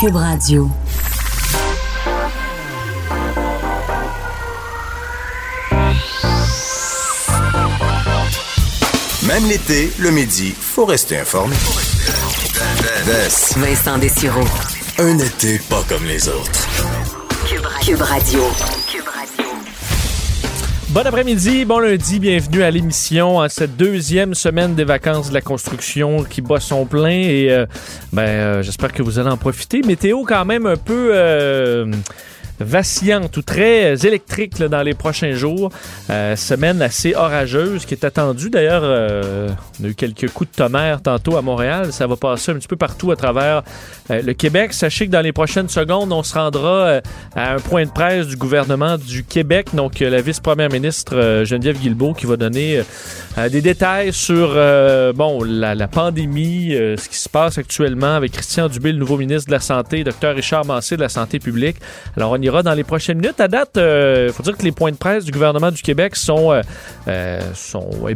Cube Radio. Même l'été, le midi, faut rester informé. Vincent Dessureau. Un été pas comme les autres. Cube Radio. Bon après-midi, bon lundi, bienvenue à l'émission en cette deuxième semaine des vacances de la construction qui bat son plein et euh, ben euh, j'espère que vous allez en profiter. Météo quand même un peu euh, vacillante ou très électrique dans les prochains jours. Euh, semaine assez orageuse qui est attendue. D'ailleurs, euh, on a eu quelques coups de tonnerre tantôt à Montréal. Ça va passer un petit peu partout à travers euh, le Québec. Sachez que dans les prochaines secondes, on se rendra à un point de presse du gouvernement du Québec. Donc, la vice-première ministre Geneviève Guilbeault qui va donner des détails sur bon la, pandémie, ce qui se passe actuellement avec Christian Dubé, le nouveau ministre de la Santé, Dr Richard Massé de la Santé publique. Alors, on dans les prochaines minutes. À date, il faut dire que les points de presse du gouvernement du Québec sont, euh, euh, euh,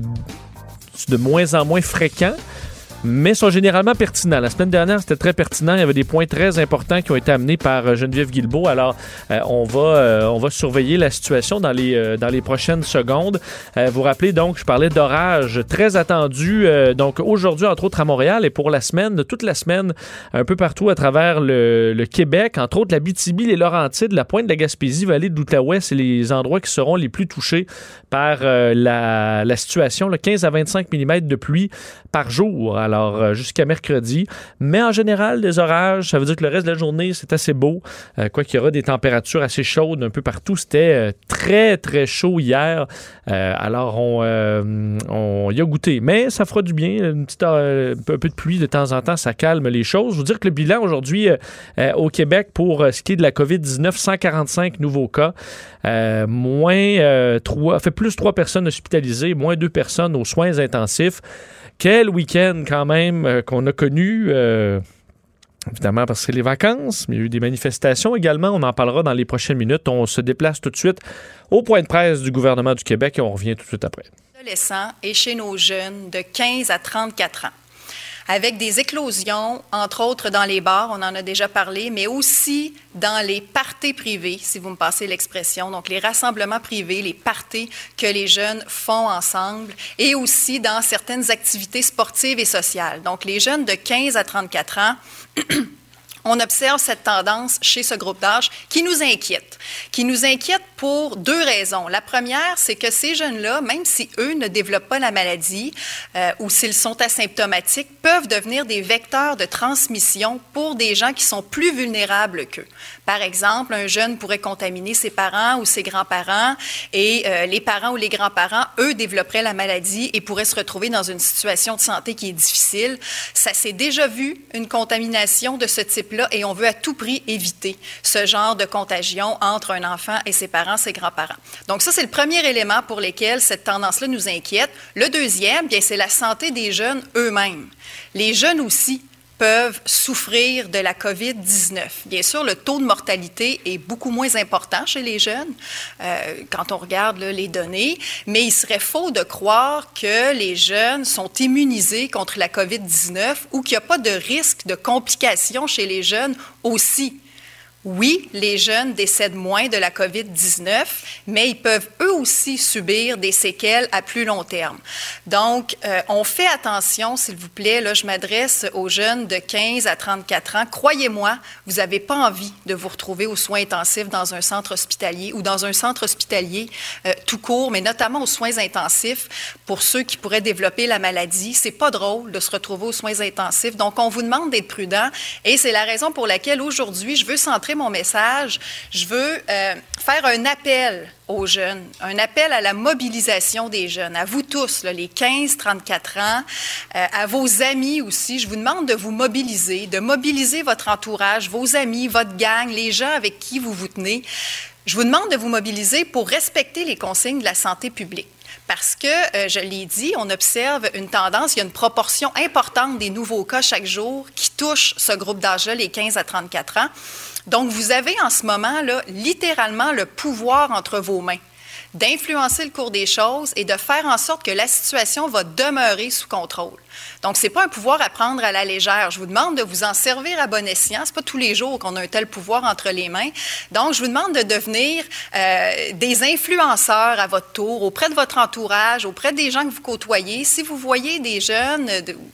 de moins en moins fréquents mais sont généralement pertinents. La semaine dernière, c'était très pertinent. Il y avait des points très importants qui ont été amenés par euh, Geneviève Guilbeault. Alors, euh, on, va, euh, on va surveiller la situation dans les, dans les prochaines secondes. Vous rappelez donc, je parlais d'orage très attendu. donc, aujourd'hui, entre autres à Montréal et pour la semaine, toute la semaine, un peu partout à travers le, Québec, entre autres la BTB, les Laurentides, la pointe de la Gaspésie, vallée de l'Outaouais, c'est les endroits qui seront les plus touchés par la, situation. Le 15 à 25 mm de pluie par jour. Euh, jusqu'à mercredi. Mais en général, des orages, ça veut dire que le reste de la journée, c'est assez beau. Euh, quoi qu'il y aura des températures assez chaudes un peu partout. C'était euh, très, très chaud hier. Alors, on, y a goûté. Mais ça fera du bien. Une un peu de pluie de temps en temps, ça calme les choses. Je vous dire que le bilan aujourd'hui au Québec pour ce qui est de la COVID-19, 145 nouveaux cas. Moins euh, 3, fait plus 3 personnes hospitalisées, moins 2 personnes aux soins intensifs. Quel week-end quand même euh, qu'on a connu. euh, Évidemment, parce que c'est les vacances, mais il y a eu des manifestations également. On en parlera dans les prochaines minutes. On se déplace tout de suite au point de presse du gouvernement du Québec et on revient tout de suite après. adolescents et chez nos jeunes de 15 à 34 ans. Avec des éclosions, entre autres dans les bars, on en a déjà parlé, mais aussi dans les parties privées, si vous me passez l'expression, donc les rassemblements privés, les parties que les jeunes font ensemble, et aussi dans certaines activités sportives et sociales. Donc les jeunes de 15 à 34 ans, on observe cette tendance chez ce groupe d'âge qui nous inquiète. Qui nous inquiète pour deux raisons. La première, c'est que ces jeunes-là, même si eux ne développent pas la maladie euh, ou s'ils sont asymptomatiques, peuvent devenir des vecteurs de transmission pour des gens qui sont plus vulnérables qu'eux. Par exemple, un jeune pourrait contaminer ses parents ou ses grands-parents et euh, les parents ou les grands-parents, eux, développeraient la maladie et pourraient se retrouver dans une situation de santé qui est difficile. Ça s'est déjà vu, une contamination de ce type-là, et on veut à tout prix éviter ce genre de contagion entre un enfant et ses parents, ses grands-parents. Donc ça, c'est le premier élément pour lequel cette tendance-là nous inquiète. Le deuxième, bien, c'est la santé des jeunes eux-mêmes. Les jeunes aussi peuvent souffrir de la COVID-19. Bien sûr, le taux de mortalité est beaucoup moins important chez les jeunes euh, quand on regarde les données, mais il serait faux de croire que les jeunes sont immunisés contre la COVID-19 ou qu'il n'y a pas de risque de complications chez les jeunes aussi. Oui, les jeunes décèdent moins de la COVID-19, mais ils peuvent eux aussi subir des séquelles à plus long terme. Donc, euh, on fait attention, s'il vous plaît. Là, je m'adresse aux jeunes de 15 à 34 ans. Croyez-moi, vous n'avez pas envie de vous retrouver aux soins intensifs dans un centre hospitalier ou dans un centre hospitalier euh, tout court, mais notamment aux soins intensifs pour ceux qui pourraient développer la maladie. C'est pas drôle de se retrouver aux soins intensifs. Donc, on vous demande d'être prudent et c'est la raison pour laquelle aujourd'hui, je veux centrer mon message. Je veux euh, faire un appel aux jeunes, un appel à la mobilisation des jeunes, à vous tous, les 15-34 ans, euh, à vos amis aussi. Je vous demande de vous mobiliser, de mobiliser votre entourage, vos amis, votre gang, les gens avec qui vous vous tenez. Je vous demande de vous mobiliser pour respecter les consignes de la santé publique. Parce que, euh, je l'ai dit, on observe une tendance, il y a une proportion importante des nouveaux cas chaque jour qui touchent ce groupe d'âge-là, les 15 à 34 ans. Donc, vous avez en ce moment, là, littéralement le pouvoir entre vos mains d'influencer le cours des choses et de faire en sorte que la situation va demeurer sous contrôle. Donc, ce n'est pas un pouvoir à prendre à la légère. Je vous demande de vous en servir à bon escient. Ce n'est pas tous les jours qu'on a un tel pouvoir entre les mains. Donc, je vous demande de devenir euh, des influenceurs à votre tour, auprès de votre entourage, auprès des gens que vous côtoyez. Si vous voyez des jeunes,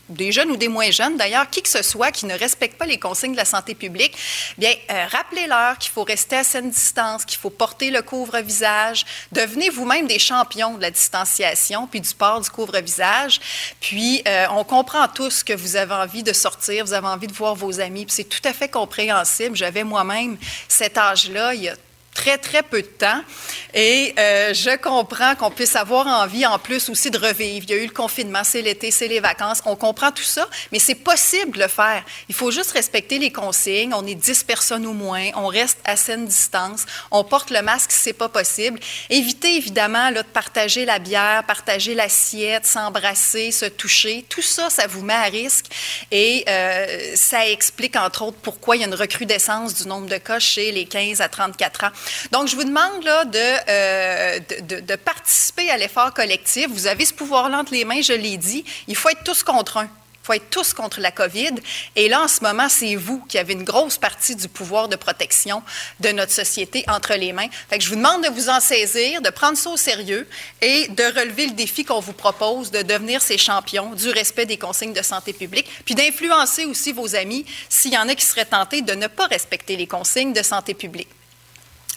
des jeunes ou des moins jeunes d'ailleurs, qui que ce soit qui ne respectent pas les consignes de la santé publique, bien, euh, rappelez-leur qu'il faut rester à saine distance, qu'il faut porter le couvre-visage. Devenez vous-même des champions de la distanciation puis du port du couvre-visage. Puis, euh, on comprend tous que vous avez envie de sortir, vous avez envie de voir vos amis, c'est tout à fait compréhensible. J'avais moi-même cet âge-là très, très peu de temps. Et euh, je comprends qu'on puisse avoir envie, en plus aussi, de revivre. Il y a eu le confinement, c'est l'été, c'est les vacances. On comprend tout ça, mais c'est possible de le faire. Il faut juste respecter les consignes. On est 10 personnes ou moins. On reste à saine distance. On porte le masque si c'est pas possible. Évitez, évidemment, là, de partager la bière, partager l'assiette, s'embrasser, se toucher. Tout ça, ça vous met à risque. Et euh, ça explique, entre autres, pourquoi il y a une recrudescence du nombre de cas chez les 15 à 34 ans. Donc, je vous demande là, euh, de, de, participer à l'effort collectif. Vous avez ce pouvoir-là entre les mains, je l'ai dit. Il faut être tous contre un. Il faut être tous contre la COVID. Et là, en ce moment, c'est vous qui avez une grosse partie du pouvoir de protection de notre société entre les mains. Fait que je vous demande de vous en saisir, de prendre ça au sérieux et de relever le défi qu'on vous propose de devenir ces champions du respect des consignes de santé publique, puis d'influencer aussi vos amis s'il y en a qui seraient tentés de ne pas respecter les consignes de santé publique.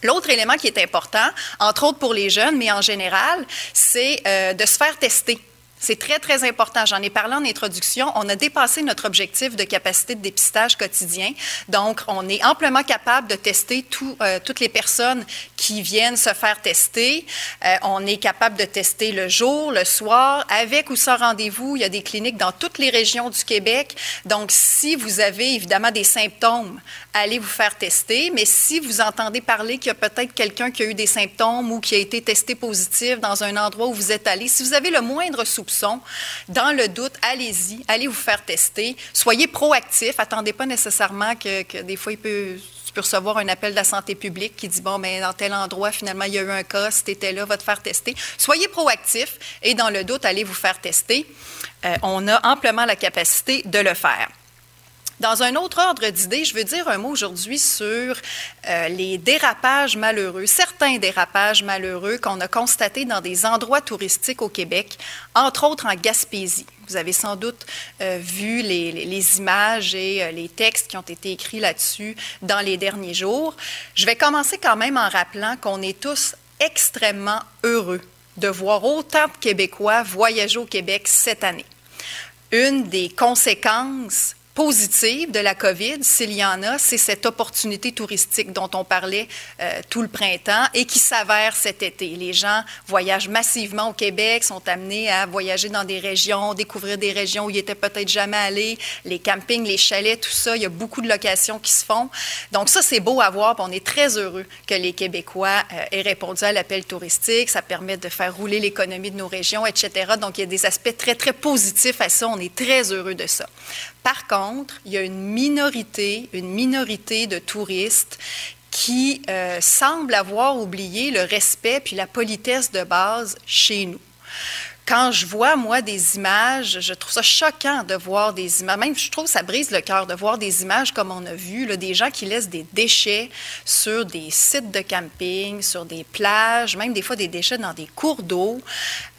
L'autre élément qui est important, entre autres pour les jeunes, mais en général, c'est euh, de se faire tester. C'est très, très important. J'en ai parlé en introduction. On a dépassé notre objectif de capacité de dépistage quotidien. Donc, on est amplement capable de tester euh, toutes les personnes qui viennent se faire tester. Euh, on est capable de tester le jour, le soir, avec ou sans rendez-vous. Il y a des cliniques dans toutes les régions du Québec. Donc, si vous avez évidemment des symptômes, allez vous faire tester. Mais si vous entendez parler qu'il y a peut-être quelqu'un qui a eu des symptômes ou qui a été testé positif dans un endroit où vous êtes allé, si vous avez le moindre soupçon, dans le doute, allez-y, allez vous faire tester. Soyez proactif. Attendez pas nécessairement que, des fois, il peut tu peux recevoir un appel de la santé publique qui dit, bon, mais dans tel endroit, finalement, il y a eu un cas, si tu étais là, va te faire tester. Soyez proactif et dans le doute, allez vous faire tester. Euh, on a amplement la capacité de le faire. Dans un autre ordre d'idée, je veux dire un mot aujourd'hui sur euh, les dérapages malheureux, certains dérapages malheureux qu'on a constatés dans des endroits touristiques au Québec, entre autres en Gaspésie. Vous avez sans doute euh, vu les, images et euh, les textes qui ont été écrits là-dessus dans les derniers jours. Je vais commencer quand même en rappelant qu'on est tous extrêmement heureux de voir autant de Québécois voyager au Québec cette année. Une des conséquences positive de la COVID, s'il y en a, c'est cette opportunité touristique dont on parlait euh, tout le printemps et qui s'avère cet été. Les gens voyagent massivement au Québec, sont amenés à voyager dans des régions, découvrir des régions où ils n'étaient peut-être jamais allés, les campings, les chalets, tout ça. Il y a beaucoup de locations qui se font. Donc ça, c'est beau à voir. On est très heureux que les Québécois euh, aient répondu à l'appel touristique. Ça permet de faire rouler l'économie de nos régions, etc. Donc il y a des aspects très, très positifs à ça. On est très heureux de ça. Par contre, il y a une minorité, une minorité de touristes qui euh, semblent avoir oublié le respect puis la politesse de base chez nous quand je vois, moi, des images, je trouve ça choquant de voir des images. Même, je trouve que ça brise le cœur de voir des images comme on a vu, des gens qui laissent des déchets sur des sites de camping, sur des plages, même des fois des déchets dans des cours d'eau.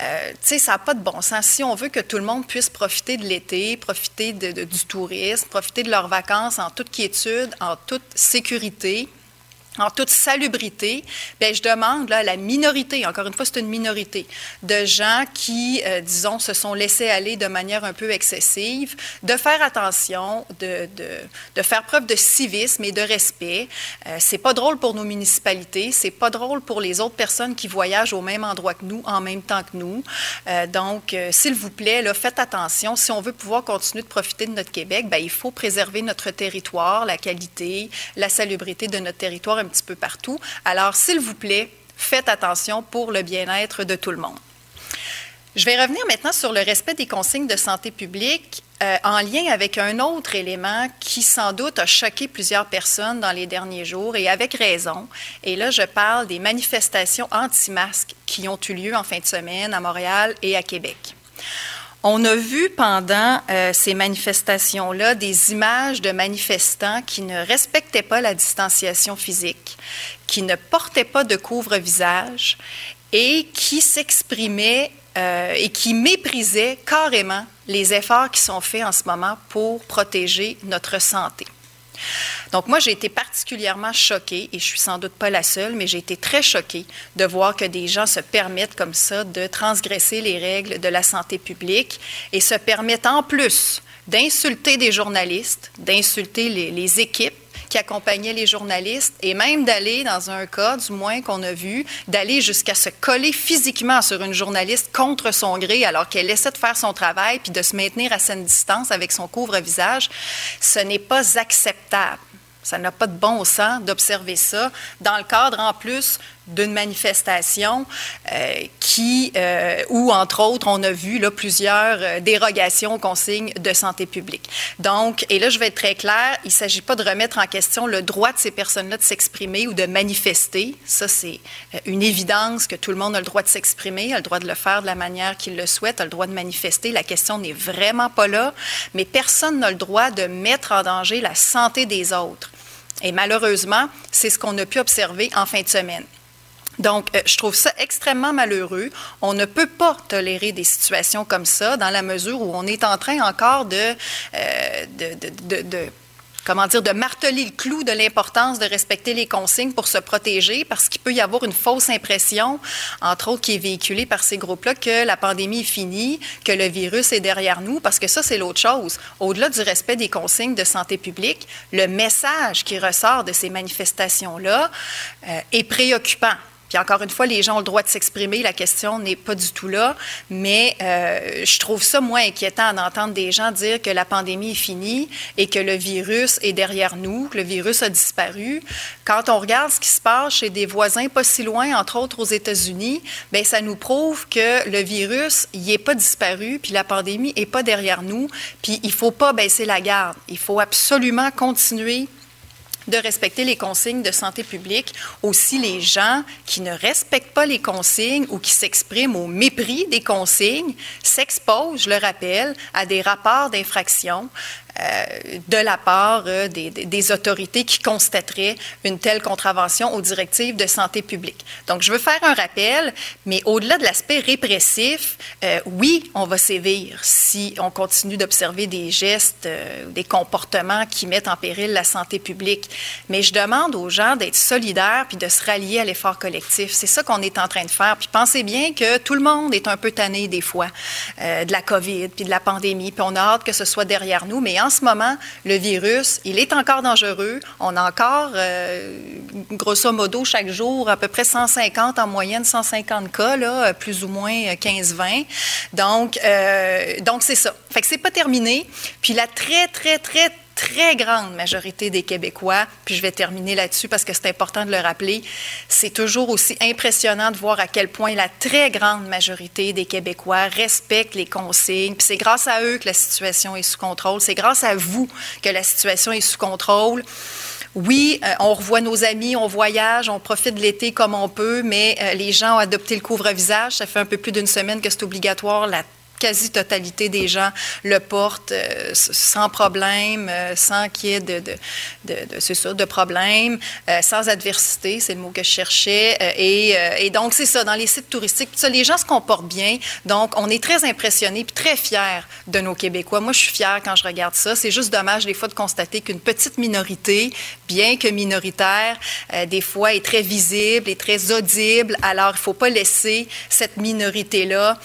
Euh, tu sais, ça n'a pas de bon sens. Si on veut que tout le monde puisse profiter de l'été, profiter du tourisme, profiter de leurs vacances en toute quiétude, en toute sécurité, en toute salubrité, bien, je demande là, à la minorité, encore une fois, c'est une minorité, de gens qui, euh, disons, se sont laissés aller de manière un peu excessive, de faire attention, de, de, de faire preuve de civisme et de respect. Euh, c'est pas drôle pour nos municipalités, c'est pas drôle pour les autres personnes qui voyagent au même endroit que nous, en même temps que nous. Euh, donc, euh, s'il vous plaît, là, faites attention. Si on veut pouvoir continuer de profiter de notre Québec, bien, il faut préserver notre territoire, la qualité, la salubrité de notre territoire un petit peu partout. Alors, s'il vous plaît, faites attention pour le bien-être de tout le monde. Je vais revenir maintenant sur le respect des consignes de santé publique euh, en lien avec un autre élément qui sans doute a choqué plusieurs personnes dans les derniers jours et avec raison. Et là, je parle des manifestations anti-masques qui ont eu lieu en fin de semaine à Montréal et à Québec. On a vu pendant euh, ces manifestations-là des images de manifestants qui ne respectaient pas la distanciation physique, qui ne portaient pas de couvre-visage et qui s'exprimaient euh, et qui méprisaient carrément les efforts qui sont faits en ce moment pour protéger notre santé. Donc moi, j'ai été particulièrement choquée, et je suis sans doute pas la seule, mais j'ai été très choquée de voir que des gens se permettent comme ça de transgresser les règles de la santé publique et se permettent en plus d'insulter des journalistes, d'insulter les, les équipes qui accompagnait les journalistes et même d'aller, dans un cas du moins qu'on a vu, d'aller jusqu'à se coller physiquement sur une journaliste contre son gré alors qu'elle essaie de faire son travail puis de se maintenir à saine distance avec son couvre-visage, ce n'est pas acceptable. Ça n'a pas de bon sens d'observer ça dans le cadre, en plus, d'une manifestation euh, qui, euh, où, entre autres, on a vu là, plusieurs euh, dérogations aux consignes de santé publique. Donc, et là, je vais être très clair, il ne s'agit pas de remettre en question le droit de ces personnes-là de s'exprimer ou de manifester. Ça, c'est une évidence que tout le monde a le droit de s'exprimer, a le droit de le faire de la manière qu'il le souhaite, a le droit de manifester. La question n'est vraiment pas là, mais personne n'a le droit de mettre en danger la santé des autres. Et malheureusement, c'est ce qu'on a pu observer en fin de semaine. Donc, euh, je trouve ça extrêmement malheureux. On ne peut pas tolérer des situations comme ça dans la mesure où on est en train encore de, euh, de, de comment dire, de marteler le clou de l'importance de respecter les consignes pour se protéger, parce qu'il peut y avoir une fausse impression, entre autres qui est véhiculée par ces groupes-là, que la pandémie est finie, que le virus est derrière nous, parce que ça, c'est l'autre chose. Au-delà du respect des consignes de santé publique, le message qui ressort de ces manifestations-là euh, est préoccupant. Puis encore une fois, les gens ont le droit de s'exprimer, la question n'est pas du tout là, mais euh, je trouve ça moins inquiétant d'entendre des gens dire que la pandémie est finie et que le virus est derrière nous, que le virus a disparu. Quand on regarde ce qui se passe chez des voisins pas si loin, entre autres aux États-Unis, bien, ça nous prouve que le virus, il n'est pas disparu, puis la pandémie n'est pas derrière nous, puis il ne faut pas baisser la garde. Il faut absolument continuer de respecter les consignes de santé publique. Aussi, les gens qui ne respectent pas les consignes ou qui s'expriment au mépris des consignes s'exposent, je le rappelle, à des rapports d'infraction de la part euh, des, autorités qui constateraient une telle contravention aux directives de santé publique. Donc, je veux faire un rappel, mais au-delà de l'aspect répressif, euh, oui, on va sévir si on continue d'observer des gestes, des comportements qui mettent en péril la santé publique. Mais je demande aux gens d'être solidaires puis de se rallier à l'effort collectif. C'est ça qu'on est en train de faire. Puis pensez bien que tout le monde est un peu tanné des fois de la COVID puis de la pandémie, puis on a hâte que ce soit derrière nous, mais en ce moment, le virus, il est encore dangereux. On a encore, euh, grosso modo, chaque jour, à peu près 150 en moyenne, 150 cas, là, plus ou moins 15-20. Donc, euh, donc c'est ça. Fait que c'est pas terminé. Puis la très, très, très, très grande majorité des Québécois, puis je vais terminer là-dessus parce que c'est important de le rappeler, c'est toujours aussi impressionnant de voir à quel point la très grande majorité des Québécois respectent les consignes. Puis c'est grâce à eux que la situation est sous contrôle. C'est grâce à vous que la situation est sous contrôle. Oui, euh, on revoit nos amis, on voyage, on profite de l'été comme on peut, mais euh, les gens ont adopté le couvre-visage. Ça fait un peu plus d'une semaine que c'est obligatoire. La quasi-totalité des gens le portent euh, sans problème, euh, sans qu'il y ait de, de, de, ça, de problème, euh, sans adversité, c'est le mot que je cherchais. Et, et, donc, c'est ça, dans les sites touristiques, ça, les gens se comportent bien. Donc, on est très impressionnés et très fiers de nos Québécois. Moi, je suis fière quand je regarde ça. C'est juste dommage, des fois, de constater qu'une petite minorité, bien que minoritaire, des fois est très visible et très audible. Alors, il ne faut pas laisser cette minorité-là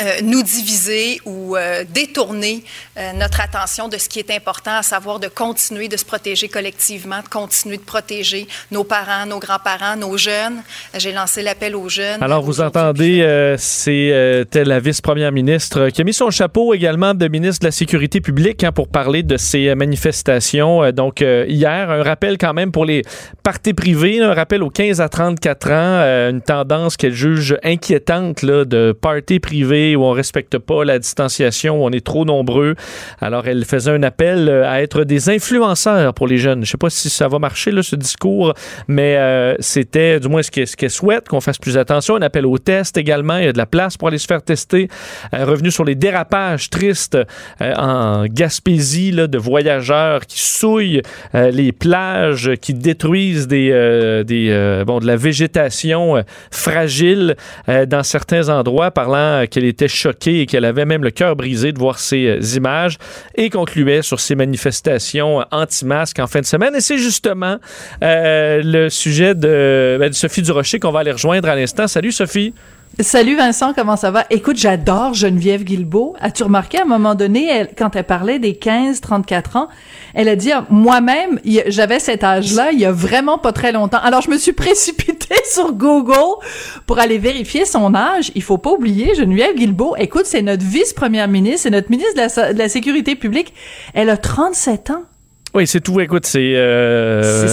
euh, nous diviser ou euh, détourner euh, notre attention de ce qui est important, à savoir de continuer de se protéger collectivement, de continuer de protéger nos parents, nos grands-parents, nos jeunes. J'ai lancé l'appel aux jeunes. Alors, vous entendez, c'est la vice-première ministre qui a mis son chapeau également de ministre de la Sécurité publique hein, pour parler de ces manifestations. donc, hier, un rappel quand même pour les parties privées, un rappel aux 15 à 34 ans, une tendance qu'elle juge inquiétante là, de parties privées où on respecte pas la distanciation, où on est trop nombreux. Alors, elle faisait un appel euh, à être des influenceurs pour les jeunes. Je sais pas si ça va marcher, là, ce discours, mais euh, c'était du moins ce qu'elle souhaite, qu'on fasse plus attention. Un appel au test également. Il y a de la place pour aller se faire tester. Euh, revenu sur les dérapages tristes euh, en Gaspésie de voyageurs qui souillent les plages, qui détruisent des, des, bon, de la végétation fragile dans certains endroits, parlant qu'elle était choquée et qu'elle avait même le cœur brisé de voir ces euh, images et concluait sur ces manifestations anti-masques en fin de semaine. Et c'est justement euh, le sujet de, ben, de Sophie Durocher qu'on va aller rejoindre à l'instant. Salut Sophie. Salut Vincent, comment ça va? Écoute, j'adore Geneviève Guilbeault. As-tu remarqué à un moment donné, quand elle parlait des 15-34 ans, elle a dit, ah, moi-même, j'avais cet âge-là il y a vraiment pas très longtemps. Alors, je me suis précipitée sur Google pour aller vérifier son âge. Il faut pas oublier, Geneviève Guilbeault, écoute, c'est notre vice-première ministre, c'est notre ministre de la, so- de la Sécurité publique. Elle a 37 ans. Oui, c'est tout. Écoute, c'est. euh,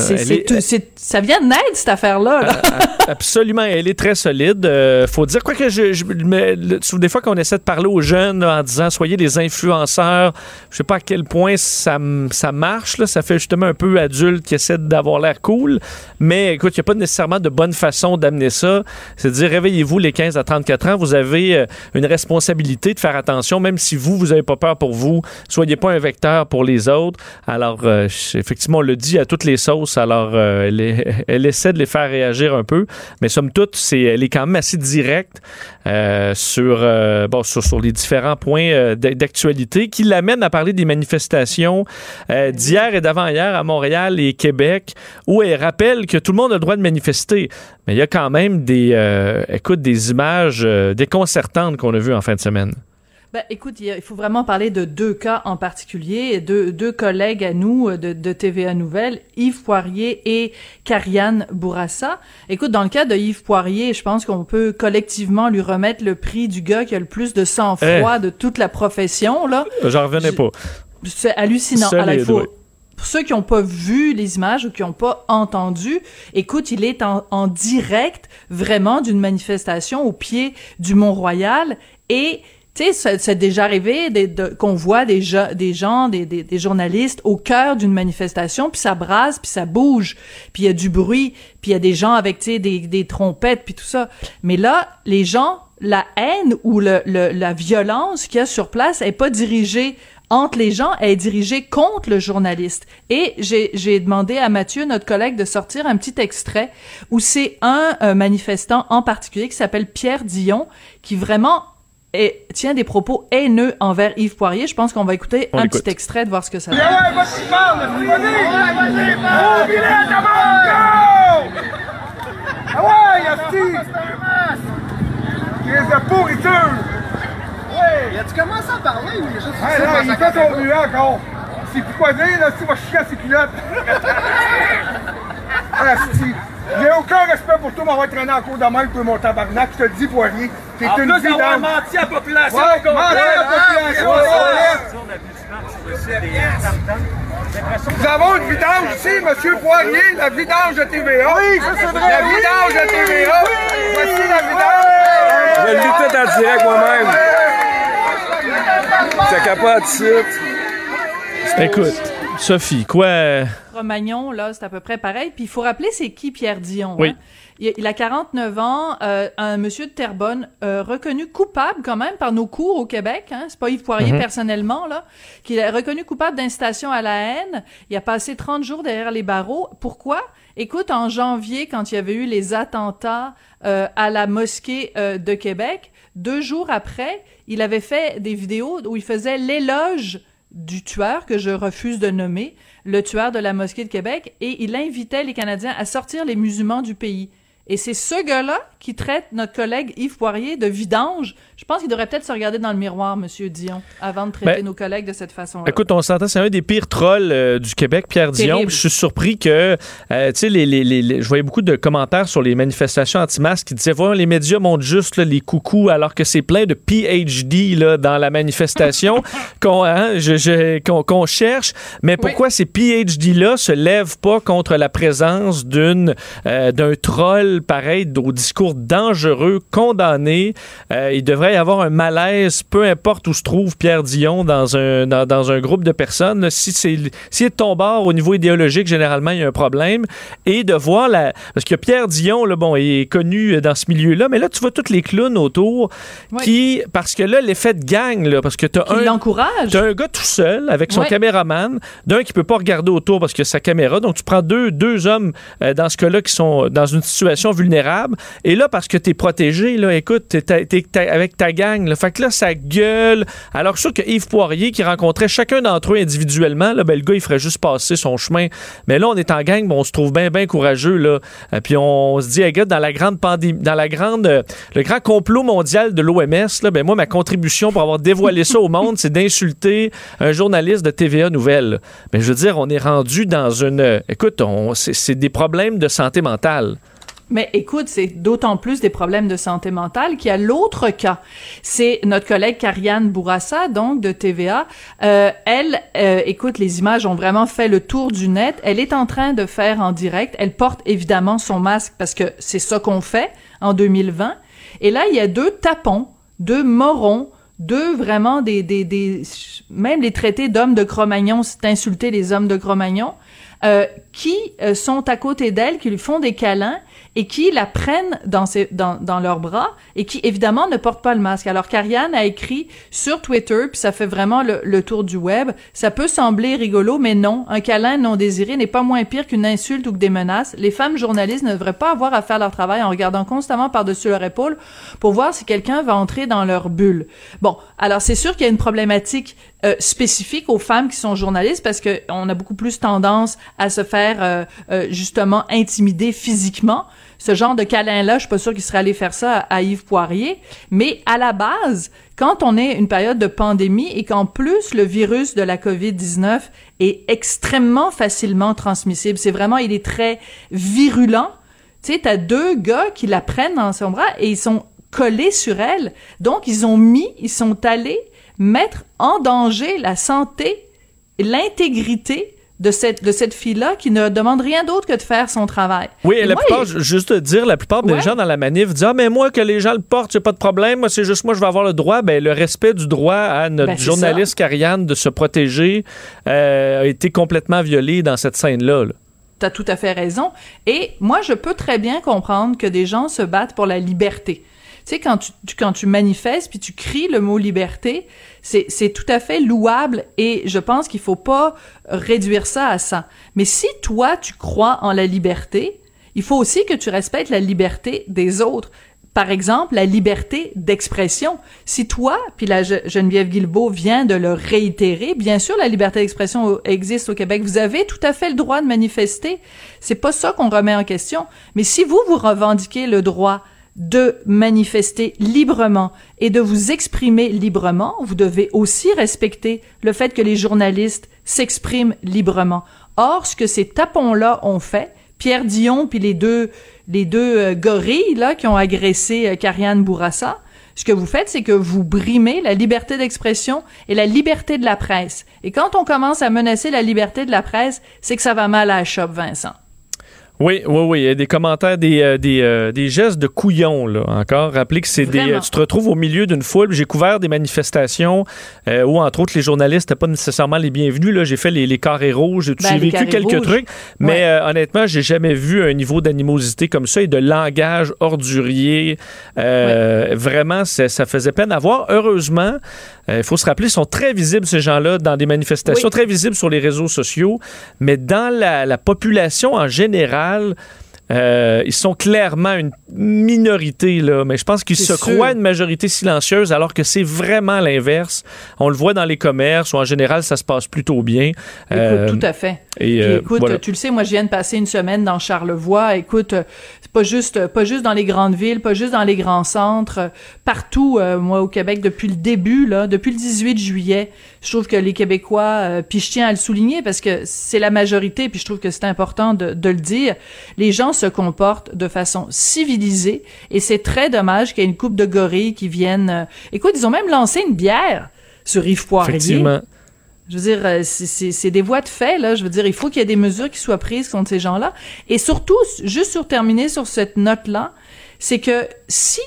ça vient de naître, cette affaire-là. là. Absolument, elle est très solide. Euh, faut dire quoi que je, je mais le- des fois qu'on essaie de parler aux jeunes là, en disant soyez des influenceurs, je sais pas à quel point ça, ça marche. Là, ça fait justement un peu adulte qui essaie d'avoir l'air cool. Mais écoute, il n'y a pas nécessairement de bonne façon d'amener ça. C'est de dire réveillez-vous les 15 à 34 ans, vous avez euh, une responsabilité de faire attention, même si vous, vous n'avez pas peur pour vous, soyez pas un vecteur pour les autres. Alors, euh, effectivement, on le dit à toutes les sauces. Alors, euh, elle, essaie de les faire réagir un peu. Mais somme toute, elle est quand même assez directe euh, sur, les différents points d'actualité qui l'amènent à parler des manifestations d'hier et d'avant-hier à Montréal et Québec, où elle rappelle que tout le monde a le droit de manifester. Mais il y a quand même des, des images déconcertantes qu'on a vues en fin de semaine. Ben, écoute, il faut vraiment parler de deux cas en particulier, deux, deux collègues à nous euh, de, de TVA Nouvelles, Yves Poirier et Karianne Bourassa. Écoute, dans le cas de Yves Poirier, je pense qu'on peut collectivement lui remettre le prix du gars qui a le plus de sang-froid de toute la profession, là. J'en revenais Je- pas. C'est hallucinant. Alors, il faut, pour ceux qui n'ont pas vu les images ou qui n'ont pas entendu, écoute, il est en, en direct vraiment d'une manifestation au pied du Mont-Royal et tu sais, c'est déjà arrivé de- qu'on voit des, des gens, des, des, des journalistes au cœur d'une manifestation, puis ça brasse, puis ça bouge, puis il y a du bruit, puis il y a des gens avec, tu sais, des, des trompettes, puis tout ça. Mais là, les gens, la haine ou le, le- la violence qu'il y a sur place est pas dirigée entre les gens, elle est dirigée contre le journaliste. Et j'ai j'ai demandé à Mathieu, notre collègue, de sortir un petit extrait où c'est un euh, manifestant en particulier qui s'appelle Pierre Dion, qui vraiment est- tient des propos haineux envers Yves Poirier. Je pense qu'on va écouter On un petit extrait de voir ce que ça donne. Ouais, vas-y, parle, vas-y, vas-y! Billet, ta mort, go! Ouais, Yasti! Les de pourriture! Ouais! Tu commences à parler ou il est juste là, il fait son muet encore! C'est plus quoi dire, là, si va chier à ses culottes! Asti! J'ai aucun respect pour toi, m'avoir traîné en cours de main, toi, mon tabarnak, je te le dis, Poirier. T'es une plus vidange. d'avoir menti à la population Ouais, menti à la population. Nous avons une vidange ici, Monsieur Poirier, la vidange de TVA. Oui, ça c'est vrai. La vidange de TVA. Voici la vidange. Je le lis tout en direct moi-même. Ça capote ici. Écoute, Sophie, quoi? Romagnon, là, c'est à peu près pareil. Puis il faut rappeler, c'est qui Pierre Dion? Oui. hein? Il, a 49 ans, euh, un monsieur de Terrebonne, euh, reconnu coupable quand même par nos cours au Québec. Hein? C'est pas Yves Poirier personnellement, là, qui est reconnu coupable d'incitation à la haine. Il a passé 30 jours derrière les barreaux. Pourquoi? Écoute, en janvier, quand il y avait eu les attentats euh, à la mosquée de Québec, deux jours après, il avait fait des vidéos où il faisait l'éloge du tueur que je refuse de nommer, le tueur de la mosquée de Québec, et il invitait les Canadiens à sortir les musulmans du pays. Et c'est ce gars-là qui traite notre collègue Yves Poirier de vidange. Je pense qu'il devrait peut-être se regarder dans le miroir, Monsieur Dion, avant de traiter Ben, nos collègues de cette façon-là. Écoute, on s'entend, c'est un des pires trolls euh, du Québec, Pierre Dion. Je suis surpris que, euh, tu sais, les, les- les- les- je voyais beaucoup de commentaires sur les manifestations anti-masques qui disaient, voilà, les médias montrent juste là, les coucous, alors que c'est plein de PhD là, dans la manifestation qu'on hein, qu'on cherche. Mais pourquoi ces PhD-là se lèvent pas contre la présence d'une euh, d'un troll pareil au discours dangereux, condamné. Euh, il devrait y avoir un malaise, peu importe où se trouve Pierre Dion dans un, dans, dans un groupe de personnes. Là, si c'est si est ton bord au niveau idéologique, généralement, il y a un problème. Et de voir la... Parce que Pierre Dion, là, bon, il est connu dans ce milieu-là, mais là, tu vois toutes les clowns autour qui... Parce que là, l'effet de gang, là, parce que t'as un... l'encourage. T'as un gars tout seul avec son caméraman, d'un qui peut pas regarder autour parce que sa caméra. Donc, tu prends deux, deux hommes euh, dans ce cas-là qui sont dans une situation vulnérable. Et là, parce que t'es protégé, là, écoute, t'es, avec ta gang. Là. Fait que là, ça gueule. Alors, je suis sûr que Yves Poirier, qui rencontrait chacun d'entre eux individuellement, là, ben, le gars, il ferait juste passer son chemin. Mais là, on est en gang, on se trouve bien, bien courageux. Là. Euh, puis on se dit, gars, dans la grande pandémie, dans la grande, euh, le grand complot mondial de l'OMS, là, ben, moi, ma contribution pour avoir dévoilé ça au monde, c'est d'insulter un journaliste de TVA Nouvelle. Mais je veux dire, on est rendu dans une. euh, Écoute, on, c'est des problèmes de santé mentale. Mais écoute, c'est d'autant plus des problèmes de santé mentale qu'il y a l'autre cas. C'est notre collègue Kariane Bourassa, donc de TVA. Euh, elle, euh, écoute, les images ont vraiment fait le tour du net. Elle est en train de faire en direct. Elle porte évidemment son masque parce que c'est ça qu'on fait en 2020. Et là, il y a deux tapons, deux morons, deux vraiment des, des, des même les traités d'hommes de Cro-Magnon, c'est insulter les hommes de Cro-Magnon, euh, qui euh, sont à côté d'elle, qui lui font des câlins et qui la prennent dans, ses, dans, dans leurs bras et qui évidemment ne portent pas le masque. Alors Karianne a écrit sur Twitter, puis ça fait vraiment le, le tour du web. Ça peut sembler rigolo, mais non. Un câlin non désiré n'est pas moins pire qu'une insulte ou que des menaces. Les femmes journalistes ne devraient pas avoir à faire leur travail en regardant constamment par-dessus leur épaule pour voir si quelqu'un va entrer dans leur bulle. Bon, alors c'est sûr qu'il y a une problématique euh, spécifique aux femmes qui sont journalistes parce que on a beaucoup plus tendance à se faire euh, euh, justement intimider physiquement. Ce genre de câlin-là, je suis pas sûre qu'il serait allé faire ça à, Yves Poirier, mais à la base, quand on est une période de pandémie et qu'en plus le virus de la COVID-19 est extrêmement facilement transmissible, c'est vraiment, il est très virulent. Tu sais, t'as deux gars qui la prennent dans son bras et ils sont collés sur elle. Donc, ils ont mis, ils sont allés mettre en danger la santé et l'intégrité de cette, de cette fille-là qui ne demande rien d'autre que de faire son travail. Oui, et la moi, plupart, il- juste dire, la plupart des Ouais. gens dans la manif disent Ah, mais moi, que les gens le portent, j'ai pas de problème. Moi, c'est juste moi, je vais avoir le droit. Ben, le respect du droit à notre Ben, journaliste Karianne de se protéger euh, a été complètement violé dans cette scène-là. là. T'as tout à fait raison. Et moi, je peux très bien comprendre que des gens se battent pour la liberté. Sais, quand tu, quand tu manifestes puis tu cries le mot liberté, c'est, tout à fait louable et je pense qu'il faut pas réduire ça à ça. Mais si toi, tu crois en la liberté, il faut aussi que tu respectes la liberté des autres. Par exemple, la liberté d'expression. Si toi, puis la Ge- Geneviève Guilbeault vient de le réitérer, bien sûr, la liberté d'expression existe au Québec. Vous avez tout à fait le droit de manifester. C'est pas ça qu'on remet en question. Mais si vous, vous revendiquez le droit de manifester librement et de vous exprimer librement, vous devez aussi respecter le fait que les journalistes s'expriment librement. Or, ce que ces tapons-là ont fait, Pierre Dion puis les deux les deux euh, gorilles là qui ont agressé euh, Kariane Bourassa, ce que vous faites, c'est que vous brimez la liberté d'expression et la liberté de la presse. Et quand on commence à menacer la liberté de la presse, c'est que ça va mal à la Vincent. Oui, oui, oui. Il y a des commentaires, des, euh, des, euh, des gestes de couillons, là, encore. Rappelez que c'est des. Euh, Tu te retrouves au milieu d'une foule. J'ai couvert des manifestations où, entre autres, les journalistes n'étaient pas nécessairement les bienvenus. Là. J'ai fait les, les carrés rouges. Ben, J'ai les vécu quelques rouges. trucs. Mais Ouais. honnêtement, j'ai jamais vu un niveau d'animosité comme ça et de langage ordurier. Euh, Vraiment, ça, faisait peine à voir. Heureusement, il faut se rappeler, ils sont très visibles, ces gens-là, dans des manifestations, Oui. très visibles sur les réseaux sociaux. Mais dans la, la population en général, euh, ils sont clairement une minorité, là, mais je pense qu'ils se sûr. croient une majorité silencieuse alors que c'est vraiment l'inverse. On le voit dans les commerces où en général ça se passe plutôt bien. Écoute, Euh, tout à fait. et, Puis euh, écoute, voilà. tu le sais, moi je viens de passer une semaine dans Charlevoix. Écoute, euh, pas juste pas juste dans les grandes villes, pas juste dans les grands centres, euh, partout euh, moi au Québec depuis le début là, depuis le 18 juillet, je trouve que les Québécois euh, puis je tiens à le souligner parce que c'est la majorité puis je trouve que c'est important de, le dire, les gens se comportent de façon civilisée et c'est très dommage qu'il y ait une coupe de gorilles qui viennent euh, Écoute, ils ont même lancé une bière sur Yves Poirier. Je veux dire, euh, c'est des voies de fait, là. Je veux dire, il faut qu'il y ait des mesures qui soient prises contre ces gens-là. Et surtout, juste sur terminer sur cette note-là, c'est que si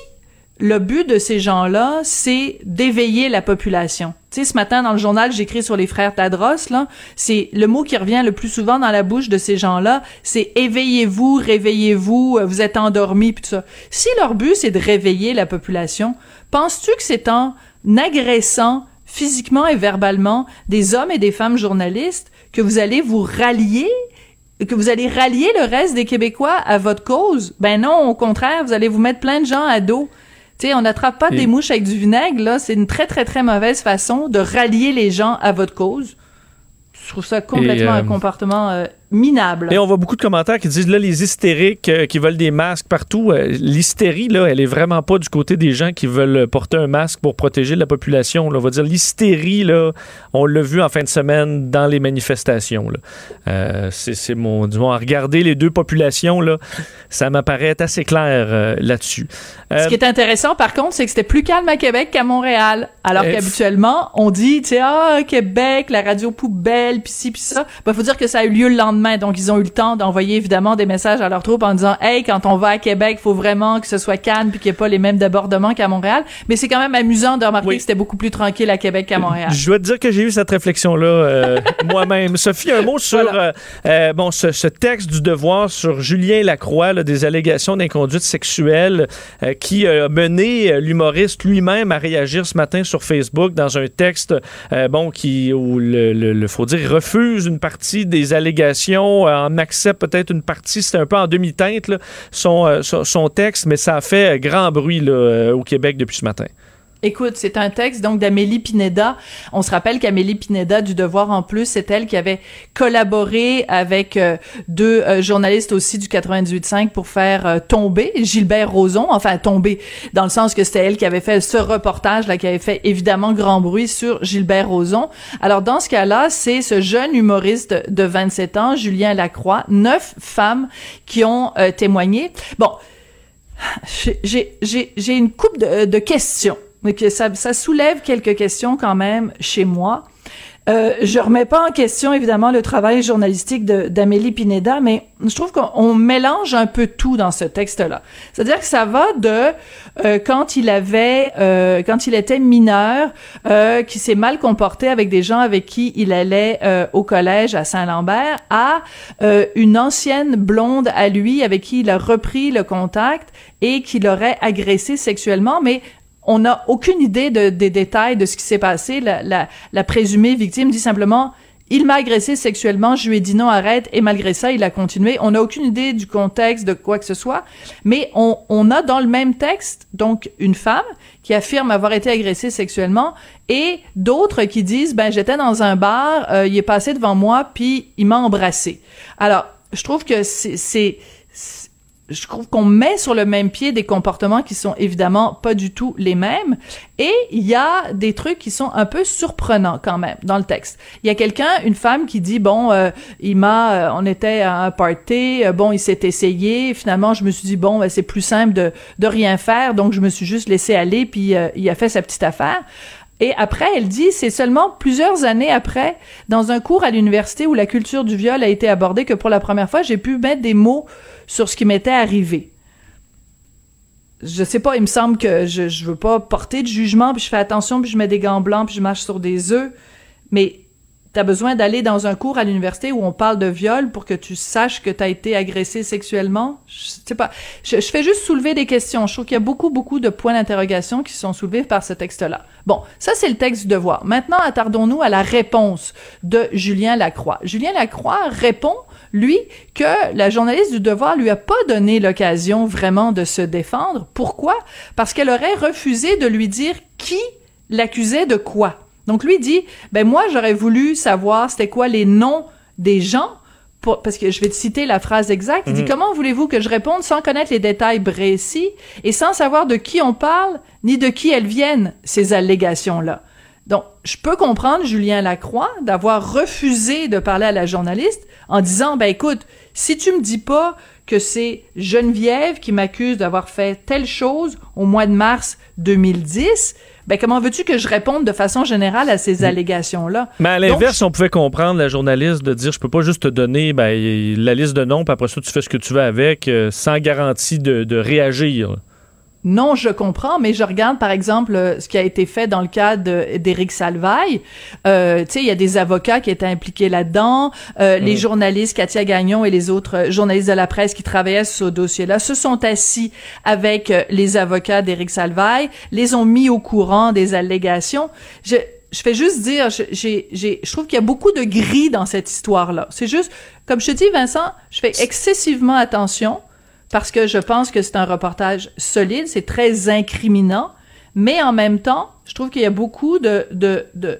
le but de ces gens-là, c'est d'éveiller la population. Tu sais, ce matin, dans le journal, j'écris sur les frères Tadros, là, c'est le mot qui revient le plus souvent dans la bouche de ces gens-là, c'est éveillez-vous, réveillez-vous, vous êtes endormis, puis tout ça. Si leur but, c'est de réveiller la population, penses-tu que c'est en agressant physiquement et verbalement des hommes et des femmes journalistes que vous allez vous rallier que vous allez rallier le reste des Québécois à votre cause? Ben non, au contraire, vous allez vous mettre plein de gens à dos. Tu sais, on n'attrape pas des mouches avec du vinaigre, là. C'est une très, très, très mauvaise façon de rallier les gens à votre cause. Je trouve ça complètement un euh, comportement euh, minable. Et on voit beaucoup de commentaires qui disent là les hystériques euh, qui veulent des masques partout. Euh, l'hystérie là, elle est vraiment pas du côté des gens qui veulent porter un masque pour protéger la population. Là. On va dire l'hystérie là, on l'a vu en fin de semaine dans les manifestations. Euh, c'est mon disons à regarder les deux populations là, ça m'apparaît assez clair là-dessus. Ce qui est intéressant par contre, c'est que c'était plus calme à Québec qu'à Montréal. Alors qu'habituellement, on dit tu sais ah Québec, la radio poubelle puis ci puis ça. Il ben, faut dire que ça a eu lieu le lendemain donc, ils ont eu le temps d'envoyer évidemment des messages à leurs troupes en disant, hey, quand on va à Québec, faut vraiment que ce soit calme puis qu'il n'y ait pas les mêmes débordements qu'à Montréal. Mais c'est quand même amusant de remarquer que c'était beaucoup plus tranquille à Québec qu'à Montréal. Je dois te dire que j'ai eu cette réflexion-là euh, moi-même. Sophie, un mot sur euh, euh, bon ce, texte du devoir sur Julien Lacroix, des allégations d'inconduite sexuelle qui a mené l'humoriste lui-même à réagir ce matin sur Facebook dans un texte bon qui où le, le faut dire refuse une partie des allégations euh, en accepte peut-être une partie. C'était un peu en demi-teinte, euh, son, texte, mais ça a fait grand bruit euh, au Québec depuis ce matin. Écoute, c'est un texte donc d'Amélie Pineda. On se rappelle qu'Amélie Pineda du Devoir en plus, c'est elle qui avait collaboré avec euh, deux euh, journalistes aussi du 98.5 pour faire euh, tomber Gilbert Rozon, enfin tomber dans le sens que c'était elle qui avait fait ce reportage là qui avait fait évidemment grand bruit sur Gilbert Rozon. Alors dans ce cas-là, c'est ce jeune humoriste de 27 ans, Julien Lacroix, neuf femmes qui ont témoigné. Bon, j'ai une coupe de, de questions mais que ça, ça soulève quelques questions quand même chez moi. Euh, je remets pas en question évidemment le travail journalistique d'Amélie Pineda, mais je trouve qu'on mélange un peu tout dans ce texte-là. C'est-à-dire que ça va de euh, quand il avait, euh, quand il était mineur, euh, qui s'est mal comporté avec des gens avec qui il allait euh, au collège à Saint-Lambert, à euh, une ancienne blonde à lui avec qui il a repris le contact et qui l'aurait agressé sexuellement, mais on n'a aucune idée de, des détails de ce qui s'est passé. La, la, la, présumée victime dit simplement il m'a agressé sexuellement, je lui ai dit non, arrête, et malgré ça, il a continué. On n'a aucune idée du contexte de quoi que ce soit, mais on, on a dans le même texte, donc, une femme qui affirme avoir été agressée sexuellement et d'autres qui disent, ben, j'étais dans un bar, euh, il est passé devant moi, puis il m'a embrassé. Alors, je trouve que c'est je trouve qu'on met sur le même pied des comportements qui sont évidemment pas du tout les mêmes et il y a des trucs qui sont un peu surprenants quand même dans le texte. Il y a quelqu'un, une femme qui dit bon, euh, il m'a, euh, on était à un party, euh, bon, il s'est essayé, finalement je me suis dit bon, ben, c'est plus simple de de rien faire, donc je me suis juste laissé aller puis il a fait sa petite affaire. Et après, elle dit, c'est seulement plusieurs années après, dans un cours à l'université où la culture du viol a été abordée, que pour la première fois, j'ai pu mettre des mots sur ce qui m'était arrivé. Je sais pas, il me semble que je, je veux pas porter de jugement, puis je fais attention, puis je mets des gants blancs, puis je marche sur des œufs, mais t'as besoin d'aller dans un cours à l'université où on parle de viol pour que tu saches que t'as été agressé sexuellement? Je sais pas. Je, je, fais juste soulever des questions. Je trouve qu'il y a beaucoup, beaucoup de points d'interrogation qui sont soulevés par ce texte-là. Bon, ça c'est le texte du devoir. Maintenant, attardons-nous à la réponse de Julien Lacroix. Julien Lacroix répond lui, que la journaliste du Devoir lui a pas donné l'occasion vraiment de se défendre. Pourquoi? Parce qu'elle aurait refusé de lui dire qui l'accusait de quoi. Donc lui dit, ben moi j'aurais voulu savoir c'était quoi les noms des gens parce que je vais te citer la phrase exacte. Il dit mhm. comment voulez-vous que je réponde sans connaître les détails précis et sans savoir de qui on parle ni de qui elles viennent ces allégations là. Donc, je peux comprendre Julien Lacroix d'avoir refusé de parler à la journaliste en disant, ben écoute, si tu me dis pas que c'est Geneviève qui m'accuse d'avoir fait telle chose au mois de mars 2010, ben comment veux-tu que je réponde de façon générale à ces allégations-là? Mais à l'inverse, on pouvait comprendre la journaliste de dire je peux pas juste te donner ben, la liste de noms, puis après ça, tu fais ce que tu veux avec, euh, sans garantie de, de réagir. Non, je comprends, mais je regarde par exemple euh, ce qui a été fait dans le cas d'Éric Salvaille. Euh, tu sais, il y a des avocats qui étaient impliqués là-dedans. Euh, Les journalistes, Katia Gagnon et les autres journalistes de la presse qui travaillaient sur ce dossier-là, se sont assis avec euh, les avocats d'Éric Salvaille, les ont mis au courant des allégations. Je, je fais juste dire, j'ai, j'ai, je trouve qu'il y a beaucoup de gris dans cette histoire-là. C'est juste, comme je te dis, Vincent, je fais excessivement attention parce que je pense que c'est un reportage solide, c'est très incriminant, mais en même temps, je trouve qu'il y a beaucoup de, de, de,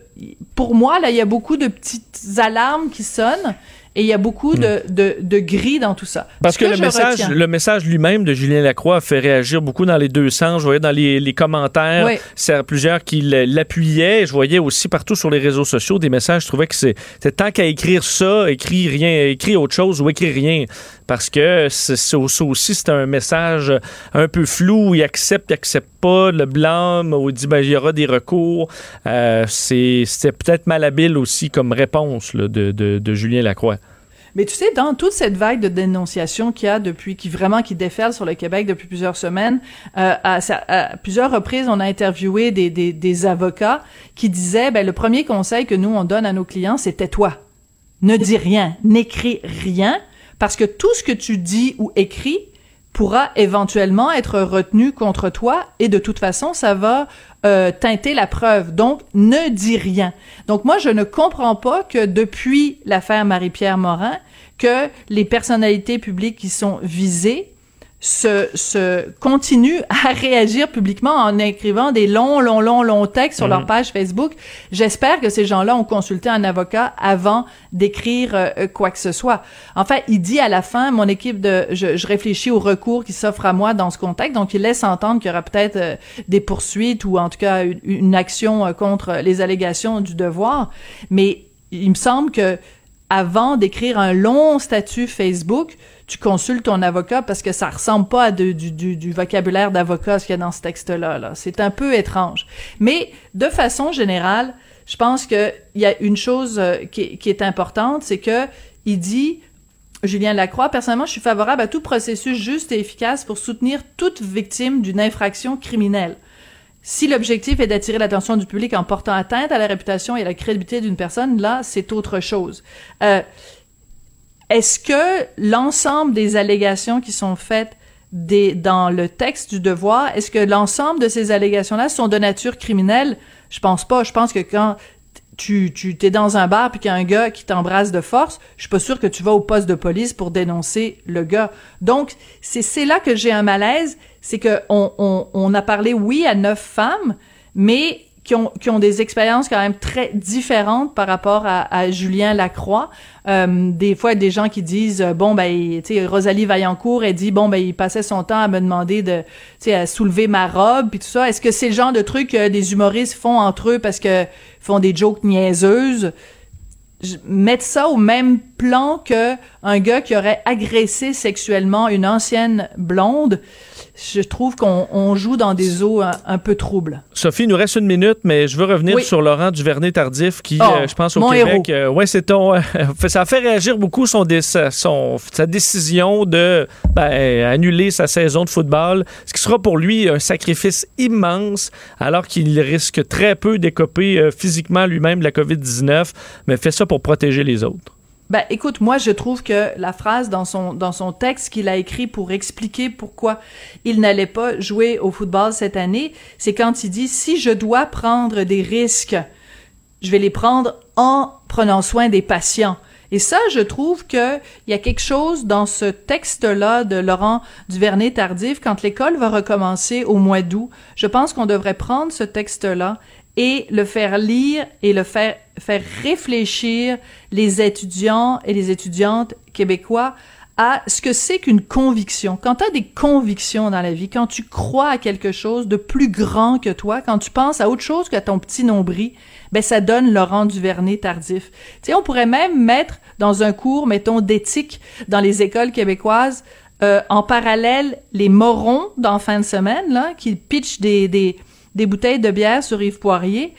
pour moi, là, il y a beaucoup de petites alarmes qui sonnent et il y a beaucoup de, Hmm. de, de gris dans tout ça. Parce Ce que, le, message, retiens- le message lui-même de Julien Lacroix a fait réagir beaucoup dans les deux sens. Je voyais dans les, les commentaires, Oui. c'est plusieurs qui l'appuyaient. Je voyais aussi partout sur les réseaux sociaux des messages. Je trouvais que c'est c'était tant qu'à écrire ça, écrit rien, écrit autre chose ou écrit rien. Parce que ça aussi, c'est un message un peu flou. Il accepte, il accepte pas, le blâme, ou il dit ben, il y aura des recours. Euh, c'est- peut-être malhabile aussi comme réponse de, de- Julien Lacroix. Mais tu sais, dans toute cette vague de dénonciation qu'il y a depuis, qui vraiment qui déferle sur le Québec depuis plusieurs semaines, euh, à, plusieurs reprises, on a interviewé des, des, des avocats qui disaient, ben le premier conseil que nous on donne à nos clients, c'est tais-toi, ne dis rien, n'écris rien, parce que tout ce que tu dis ou écris pourra éventuellement être retenu contre toi et de toute façon ça va euh, teinter la preuve. Donc ne dis rien. Donc moi je ne comprends pas que depuis l'affaire Marie-Pierre Morin que les personnalités publiques qui sont visées se, se continuent à réagir publiquement en écrivant des longs, longs, longs, longs textes sur leur page Facebook. J'espère que ces gens-là ont consulté un avocat avant d'écrire euh, quoi que ce soit. En fait, il dit à la fin, mon équipe de, je, je réfléchis aux recours qui s'offrent à moi dans ce contexte. Donc, il laisse entendre qu'il y aura peut-être euh, des poursuites ou en tout cas une, une action euh, contre les allégations du devoir. Mais il me semble que avant d'écrire un long statut Facebook, tu consultes ton avocat parce que ça ressemble pas à du, vocabulaire d'avocat ce qu'il y a dans ce texte-là. Là. C'est un peu étrange. Mais de façon générale, je pense qu'il y a une chose euh, qui, qui est importante, c'est que il dit Julien Lacroix, personnellement, je suis favorable à tout processus juste et efficace pour soutenir toute victime d'une infraction criminelle. Si l'objectif est d'attirer l'attention du public en portant atteinte à la réputation et à la crédibilité d'une personne, là, c'est autre chose. Euh, est-ce que l'ensemble des allégations qui sont faites dans le texte du devoir, est-ce que l'ensemble de ces allégations-là sont de nature criminelle? Je pense pas. Je pense que quand tu, tu t'es dans un bar puis qu'il y a un gars qui t'embrasse de force, je suis pas sûre que tu vas au poste de police pour dénoncer le gars. Donc, c'est, c'est là que j'ai un malaise, c'est que on, on, on a parlé, oui, à neuf femmes, mais qui ont, qui ont des expériences quand même très différentes par rapport à, Julien Lacroix. Euh, des fois, des gens qui disent, euh, bon, ben, tu sais, Rosalie Vaillancourt, elle dit, bon, ben, il passait son temps à me demander de, tu sais, à soulever ma robe, puis tout ça. Est-ce que c'est le genre de truc que des humoristes font entre eux parce que font des jokes niaiseuses? Mettre ça au même plan que un gars qui aurait agressé sexuellement une ancienne blonde, je trouve qu'on on joue dans des eaux un, un peu troubles. Sophie, il nous reste une minute, mais je veux revenir Oui. sur Laurent Duvernay-Tardif qui, Oh, euh, je pense, au mon Québec... euh, ouais, c'est ton... ça a fait réagir beaucoup son, sa- son- sa décision de ben, annuler sa saison de football, ce qui sera pour lui un sacrifice immense, alors qu'il risque très peu d'écoper euh, physiquement lui-même de la COVID-19, mais fait ça pour protéger les autres. Ben, écoute, moi, je trouve que la phrase dans son, dans son texte qu'il a écrit pour expliquer pourquoi il n'allait pas jouer au football cette année, c'est quand il dit, si je dois prendre des risques, je vais les prendre en prenant soin des patients. Et ça, je trouve que il y a quelque chose dans ce texte-là de Laurent Duvernay-Tardif, quand l'école va recommencer au mois d'août, je pense qu'on devrait prendre ce texte-là et le faire lire et le faire, faire réfléchir les étudiants et les étudiantes québécois à ce que c'est qu'une conviction. Quand tu as des convictions dans la vie, quand tu crois à quelque chose de plus grand que toi, quand tu penses à autre chose que ton petit nombril, ben ça donne Laurent Duvernay tardif. Tu sais, on pourrait même mettre dans un cours, mettons, d'éthique dans les écoles québécoises, euh, en parallèle les morons dans fin de semaine, là, qui pitchent des, des, des bouteilles de bière sur Yves Poirier.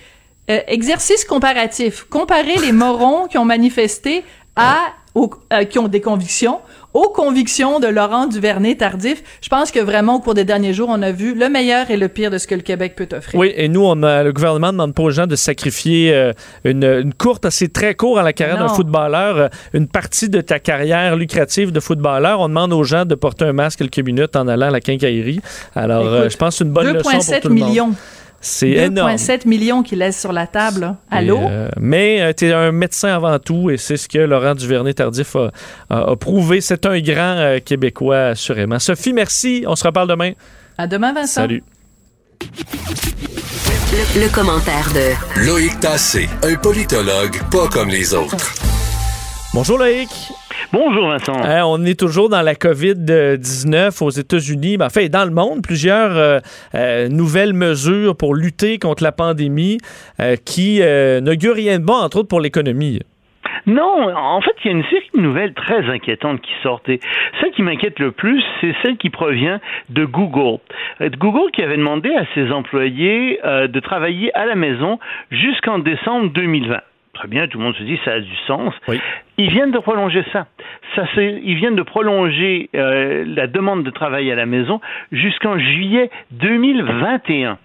Euh, exercice comparatif. Comparer les morons qui ont manifesté à euh, qui ont des convictions aux convictions de Laurent Duvernay-Tardif. Je pense que vraiment, au cours des derniers jours, on a vu le meilleur et le pire de ce que le Québec peut offrir. Oui, et nous, on a, le gouvernement ne demande pas aux gens de sacrifier euh, une, une, courte, assez très courte à la carrière d'un footballeur, euh, une partie de ta carrière lucrative de footballeur. On demande aux gens de porter un masque quelques minutes en allant à la quincaillerie. Alors, je pense que c'est une bonne leçon pour tout le monde. C'est énorme. 2,7 millions qu'il laisse sur la table. Allô? Euh, mais euh, tu es un médecin avant tout et c'est ce que Laurent Duvernay-Tardif a, prouvé. C'est un grand euh, Québécois, assurément. Sophie, merci. On se reparle demain. À demain, Vincent. Salut. Le, le commentaire de Loïc Tassé, un politologue pas comme les autres. Bonjour Loïc. Bonjour Vincent. Hein, on est toujours dans la COVID-19 aux États-Unis, ben, en fait dans le monde, plusieurs euh, euh, nouvelles mesures pour lutter contre la pandémie euh, qui n'augurent rien de bon, entre autres pour l'économie. Non, en fait, il y a une série de nouvelles très inquiétantes qui sortent. Et celle qui m'inquiète le plus, c'est celle qui provient de Google. Google qui avait demandé à ses employés de travailler à la maison jusqu'en décembre 2020. Très bien, tout le monde se dit ça a du sens. Ils viennent de prolonger ça. ça ils viennent de prolonger euh, la demande de travail à la maison jusqu'en juillet 2021.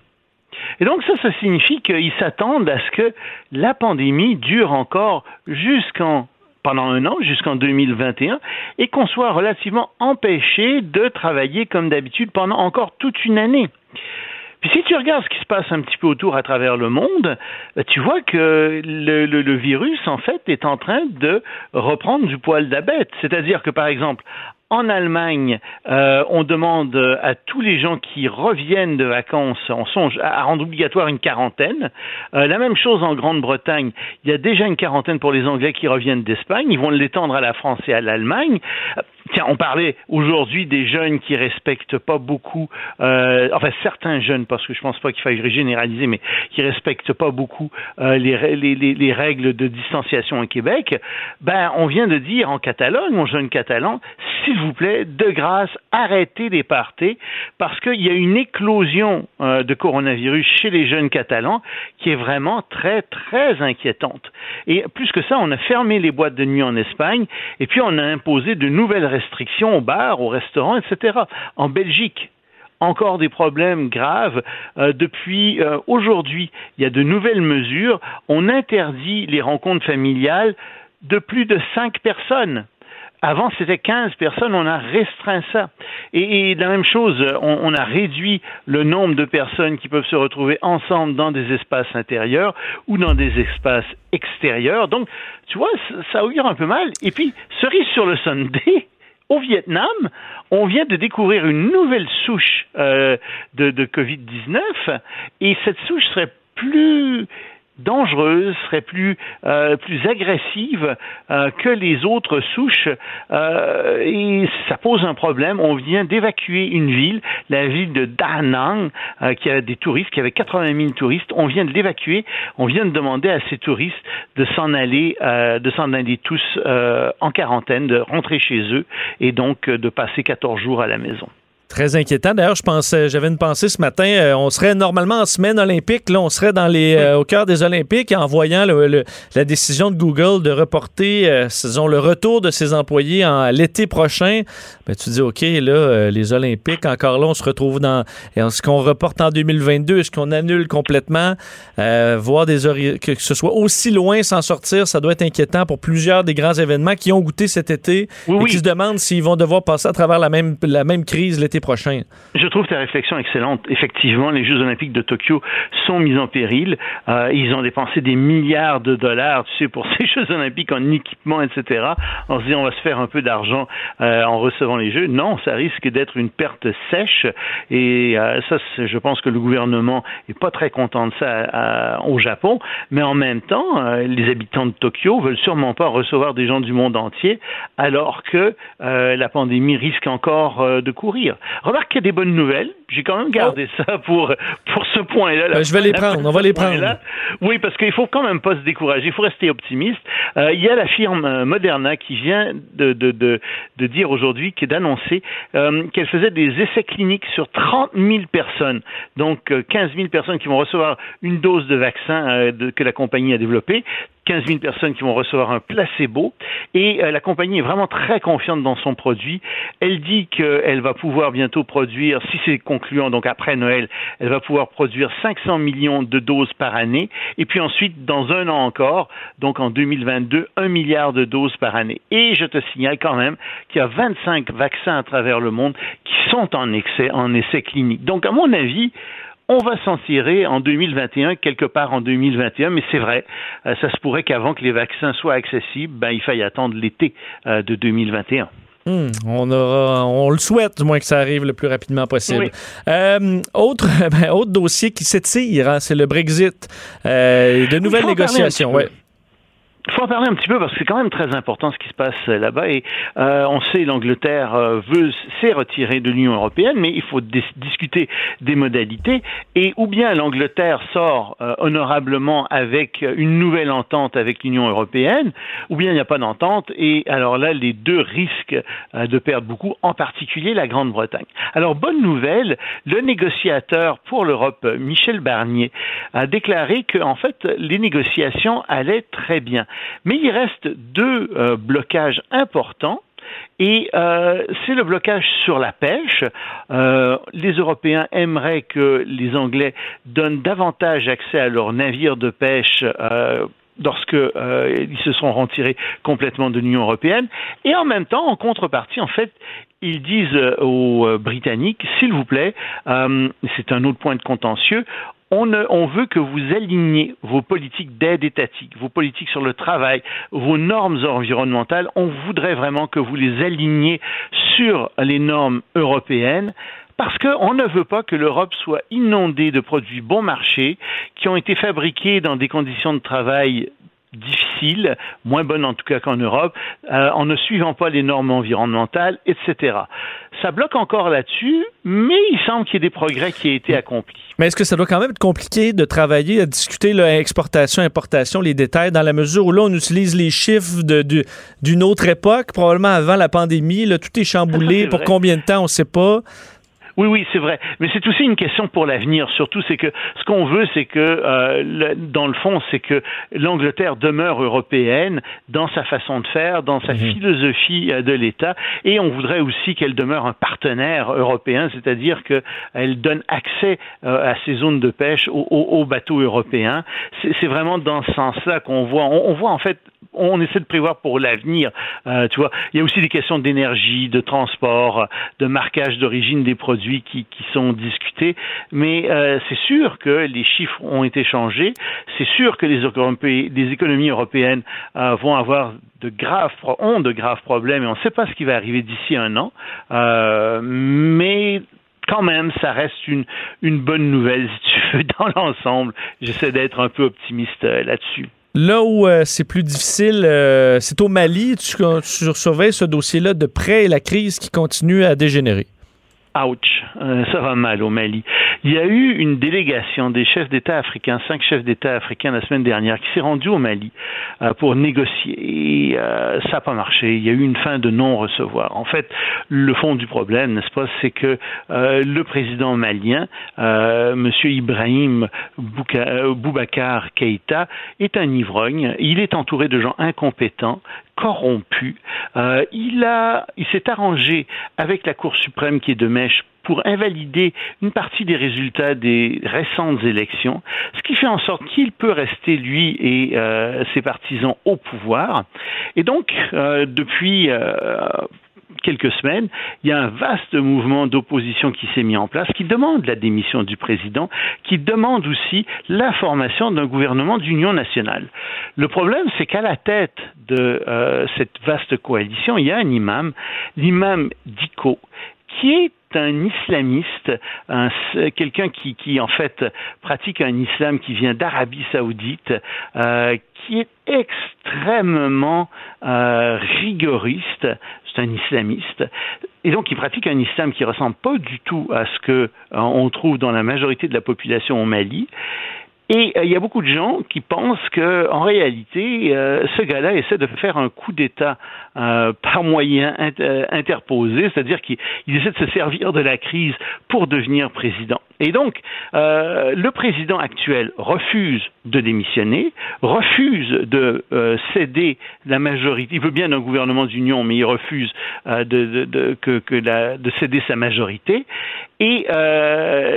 Et donc ça, ça signifie qu'ils s'attendent à ce que la pandémie dure encore jusqu'en pendant un an, jusqu'en 2021, et qu'on soit relativement empêché de travailler comme d'habitude pendant encore toute une année. Puis si tu regardes ce qui se passe un petit peu autour à travers le monde, tu vois que le, virus, en fait, est en train de reprendre du poil d'abête. C'est-à-dire que, par exemple, en Allemagne, euh, on demande à tous les gens qui reviennent de vacances, on songe à rendre obligatoire une quarantaine. Euh, la même chose en Grande-Bretagne. Il y a déjà une quarantaine pour les Anglais qui reviennent d'Espagne. Ils vont l'étendre à la France et à l'Allemagne. Tiens, on parlait aujourd'hui des jeunes qui respectent pas beaucoup, euh, enfin certains jeunes, parce que je pense pas qu'il faille généraliser, mais qui respectent pas beaucoup euh, les, les, les, règles de distanciation au Québec. Ben, on vient de dire en Catalogne, mon jeune catalan, s'il vous plaît, de grâce, arrêtez les parties, parce qu'il y a une éclosion euh, de coronavirus chez les jeunes catalans qui est vraiment très, très inquiétante. Et plus que ça, on a fermé les boîtes de nuit en Espagne, et puis on a imposé de nouvelles aux bars, aux restaurants, etc. En Belgique, encore des problèmes graves. Euh, depuis euh, aujourd'hui, il y a de nouvelles mesures. On interdit les rencontres familiales de plus de cinq personnes. Avant, c'était 15 personnes, on a restreint ça. Et, la même chose, on, a réduit le nombre de personnes qui peuvent se retrouver ensemble dans des espaces intérieurs ou dans des espaces extérieurs. Donc, tu vois, ça augure un peu mal. Et puis, cerise sur le Sunday, au Vietnam, on vient de découvrir une nouvelle souche euh, de, de Covid-19 et cette souche serait plus dangereuse, serait plus euh, plus agressive euh, que les autres souches euh, et ça pose un problème. On vient d'évacuer une ville, la ville de Da Nang, qui a des touristes, qui avait 80 000 touristes. On vient de l'évacuer. On vient de demander à ces touristes de s'en aller, de s'en aller tous en quarantaine, de rentrer chez eux et donc de passer 14 jours à la maison. Très inquiétant. D'ailleurs, je pensais, j'avais une pensée ce matin. Euh, on serait normalement en semaine olympique. Là, on serait dans les, euh, au cœur des Olympiques en voyant le, la décision de Google de reporter, euh, le retour de ses employés en l'été prochain. Ben, tu dis, OK, là, euh, les Olympiques, encore là, on se retrouve dans. Est-ce qu'on reporte en 2022? Est-ce qu'on annule complètement? voir des que ce soit aussi loin sans sortir, ça doit être inquiétant pour plusieurs des grands événements qui ont goûté cet été et qui se demandent s'ils vont devoir passer à travers la même, la même crise l'été Je trouve ta réflexion excellente. Effectivement, les Jeux olympiques de Tokyo sont mis en péril. Euh, ils ont dépensé des milliards de dollars, pour ces Jeux olympiques en équipement, etc. On se dit on va se faire un peu d'argent euh, en recevant les Jeux. Non, ça risque d'être une perte sèche. Et euh, ça, je pense que le gouvernement est pas très content de ça au Japon. Mais en même temps, les habitants de Tokyo veulent sûrement pas recevoir des gens du monde entier, alors que la pandémie risque encore de courir. Remarque qu'il y a des bonnes nouvelles. J'ai quand même gardé oh. ça pour, pour ce point-là. Ben, je vais les prendre. On va les prendre. Oui, parce qu'il faut quand même pas se décourager. Il faut rester optimiste. Euh, il y a la firme euh, Moderna qui vient de, de, de, de dire aujourd'hui, qui est d'annoncer euh, qu'elle faisait des essais cliniques sur 30 000 personnes. Donc, 15 000 personnes qui vont recevoir une dose de vaccin que la compagnie a développé 15 000 personnes qui vont recevoir un placebo et euh, la compagnie est vraiment très confiante dans son produit. Elle dit qu'elle va pouvoir bientôt produire, si c'est concluant, donc après Noël, elle va pouvoir produire 500 millions de doses par année et puis ensuite, dans un an encore, donc en 2022, un milliard de doses par année. Et je te signale quand même qu'il y a 25 vaccins à travers le monde qui sont en, excès, en essai clinique. Donc, à mon avis, on va s'en tirer en 2021, quelque part en 2021, mais c'est vrai, euh, ça se pourrait qu'avant que les vaccins soient accessibles, ben, il faille attendre l'été euh, de 2021. Hmm, on, aura, on le souhaite, du moins que ça arrive le plus rapidement possible. Euh, autre, ben, autre dossier qui s'étire, hein, c'est le Brexit. de nouvelles négociations. Ouais. Il faut en parler un petit peu parce que c'est quand même très important ce qui se passe là-bas et euh, on sait l'Angleterre euh, veut s'est retirée de l'Union européenne, mais il faut discuter des modalités et ou bien l'Angleterre sort euh, honorablement avec une nouvelle entente avec l'Union européenne, ou bien il n'y a pas d'entente et alors là les deux risquent de perdre beaucoup, en particulier la Grande-Bretagne. Alors bonne nouvelle, le négociateur pour l'Europe Michel Barnier a déclaré que en fait les négociations allaient très bien. Mais il reste deux euh, blocages importants. Et euh, c'est le blocage sur la pêche. Euh, les Européens aimeraient que les Anglais donnent davantage accès à leurs navires de pêche lorsque ils se seront retirés complètement de l'Union européenne. Et en même temps, en contrepartie, en fait, ils disent aux Britanniques, s'il vous plaît, c'est un autre point de contentieux, on, veut que vous aligniez vos politiques d'aide étatique, vos politiques sur le travail, vos normes environnementales. On voudrait vraiment que vous les aligniez sur les normes européennes parce qu'on ne veut pas que l'Europe soit inondée de produits bon marché qui ont été fabriqués dans des conditions de travail difficiles, moins bonnes en tout cas qu'en Europe, euh, en ne suivant pas les normes environnementales, etc. Ça bloque encore là-dessus, mais il semble qu'il y ait des progrès qui aient été accomplis. Mais est-ce que ça doit quand même être compliqué de travailler, à discuter l'exportation, importation, les détails, dans la mesure où là, on utilise les chiffres d'une autre époque, probablement avant la pandémie, là, tout est chamboulé, pour combien de temps, on ne sait pas. Oui, oui, c'est vrai. Mais c'est aussi une question pour l'avenir. Surtout, c'est que ce qu'on veut, c'est que, euh, dans le fond, c'est que l'Angleterre demeure européenne dans sa façon de faire, dans sa mhm. philosophie euh, de l'État, et on voudrait aussi qu'elle demeure un partenaire européen, c'est-à-dire qu'elle donne accès euh, à ces zones de pêche aux, bateaux européens. C'est vraiment dans ce sens-là qu'on voit. On, voit en fait on essaie de prévoir pour l'avenir. tu vois, il y a aussi des questions d'énergie, de transport, de marquage d'origine des produits qui, sont discutés, mais euh, c'est sûr que les chiffres ont été changés, c'est sûr que les, les économies européennes euh, vont avoir de graves ont de graves problèmes et on ne sait pas ce qui va arriver d'ici un an, euh, mais quand même, ça reste une, une bonne nouvelle, si tu veux, dans l'ensemble. J'essaie d'être un peu optimiste là-dessus. Là où c'est plus difficile, c'est au Mali. Tu, tu surveilles ce dossier-là de près et la crise qui continue à dégénérer. Ouch, euh, ça va mal au Mali. Il y a eu une délégation des chefs d'État africains, cinq chefs d'État africains la semaine dernière, qui s'est rendue au Mali euh, pour négocier. Et euh, ça n'a pas marché. Il y a eu une fin de non-recevoir. En fait, le fond du problème, n'est-ce pas, c'est que le président malien, M. Ibrahim Boubacar Keïta, est un ivrogne. Il est entouré de gens incompétents, corrompu. Euh, il a, il s'est arrangé avec la Cour suprême qui est de mèche pour invalider une partie des résultats des récentes élections, ce qui fait en sorte qu'il peut rester, lui et euh, ses partisans, au pouvoir. Et donc, euh, depuis quelques semaines, il y a un vaste mouvement d'opposition qui s'est mis en place, qui demande la démission du président, qui demande aussi la formation d'un gouvernement d'union nationale. Le problème, c'est qu'à la tête de euh, cette vaste coalition, il y a un imam, l'imam Diko, qui est un islamiste, quelqu'un qui, qui en fait pratique un islam qui vient d'Arabie Saoudite, euh, qui est extrêmement euh, rigoriste. C'est un islamiste et donc il pratique un islam qui ressemble pas du tout à ce que euh, on trouve dans la majorité de la population au Mali. Et euh, il y a beaucoup de gens qui pensent que, en réalité, euh, ce gars-là essaie de faire un coup d'État euh, par moyen interposé, c'est-à-dire qu'il essaie de se servir de la crise pour devenir président. Et donc, le président actuel refuse de démissionner, refuse de céder la majorité. Il veut bien un gouvernement d'union, mais il refuse de, de, céder sa majorité. Et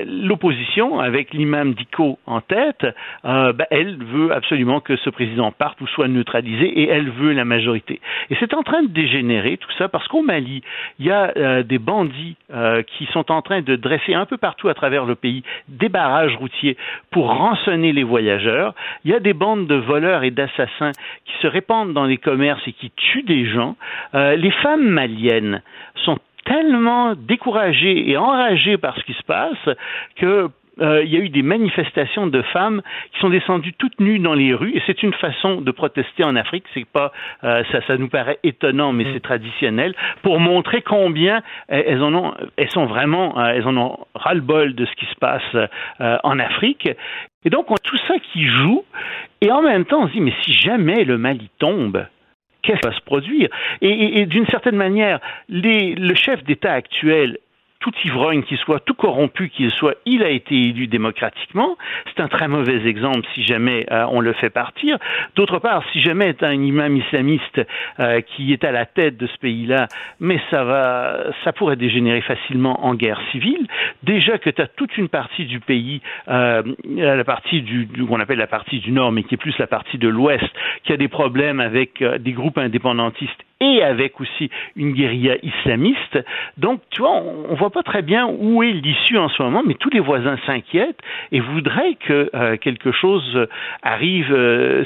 l'opposition, avec l'imam Diko en tête, euh, ben, elle veut absolument que ce président parte ou soit neutralisé et elle veut la majorité. Et c'est en train de dégénérer tout ça parce qu'au Mali, il y a euh, des bandits euh, qui sont en train de dresser un peu partout à travers le pays des barrages routiers pour rançonner les voyageurs. Il y a des bandes de voleurs et d'assassins qui se répandent dans les commerces et qui tuent des gens. les femmes maliennes sont tellement découragées et enragées par ce qui se passe que euh, il y a eu des manifestations de femmes qui sont descendues toutes nues dans les rues, et c'est une façon de protester en Afrique. C'est pas, euh, ça, ça nous paraît étonnant, mais mm. c'est traditionnel pour montrer combien elles en ont, elles sont vraiment, euh, elles en ont ras-le-bol de ce qui se passe en Afrique. Et donc on a tout ça qui joue, et en même temps on se dit mais si jamais le Mali tombe, qu'est-ce qui va se produire? Et, et d'une certaine manière, les, le chef d'État actuel tout ivrogne qu'il soit, tout corrompu qu'il soit, il a été élu démocratiquement. C'est un très mauvais exemple si jamais euh, on le fait partir. D'autre part, si jamais est un imam islamiste euh, qui est à la tête de ce pays-là, mais ça va, ça pourrait dégénérer facilement en guerre civile. Déjà que tu as toute une partie du pays, euh, la partie du, du qu'on appelle la partie du nord, mais qui est plus la partie de l'ouest, qui a des problèmes avec euh, des groupes indépendantistes et avec aussi une guérilla islamiste. Donc, tu vois, on, ne voit pas très bien où est l'issue en ce moment, mais tous les voisins s'inquiètent et voudraient que euh, quelque chose arrive, euh,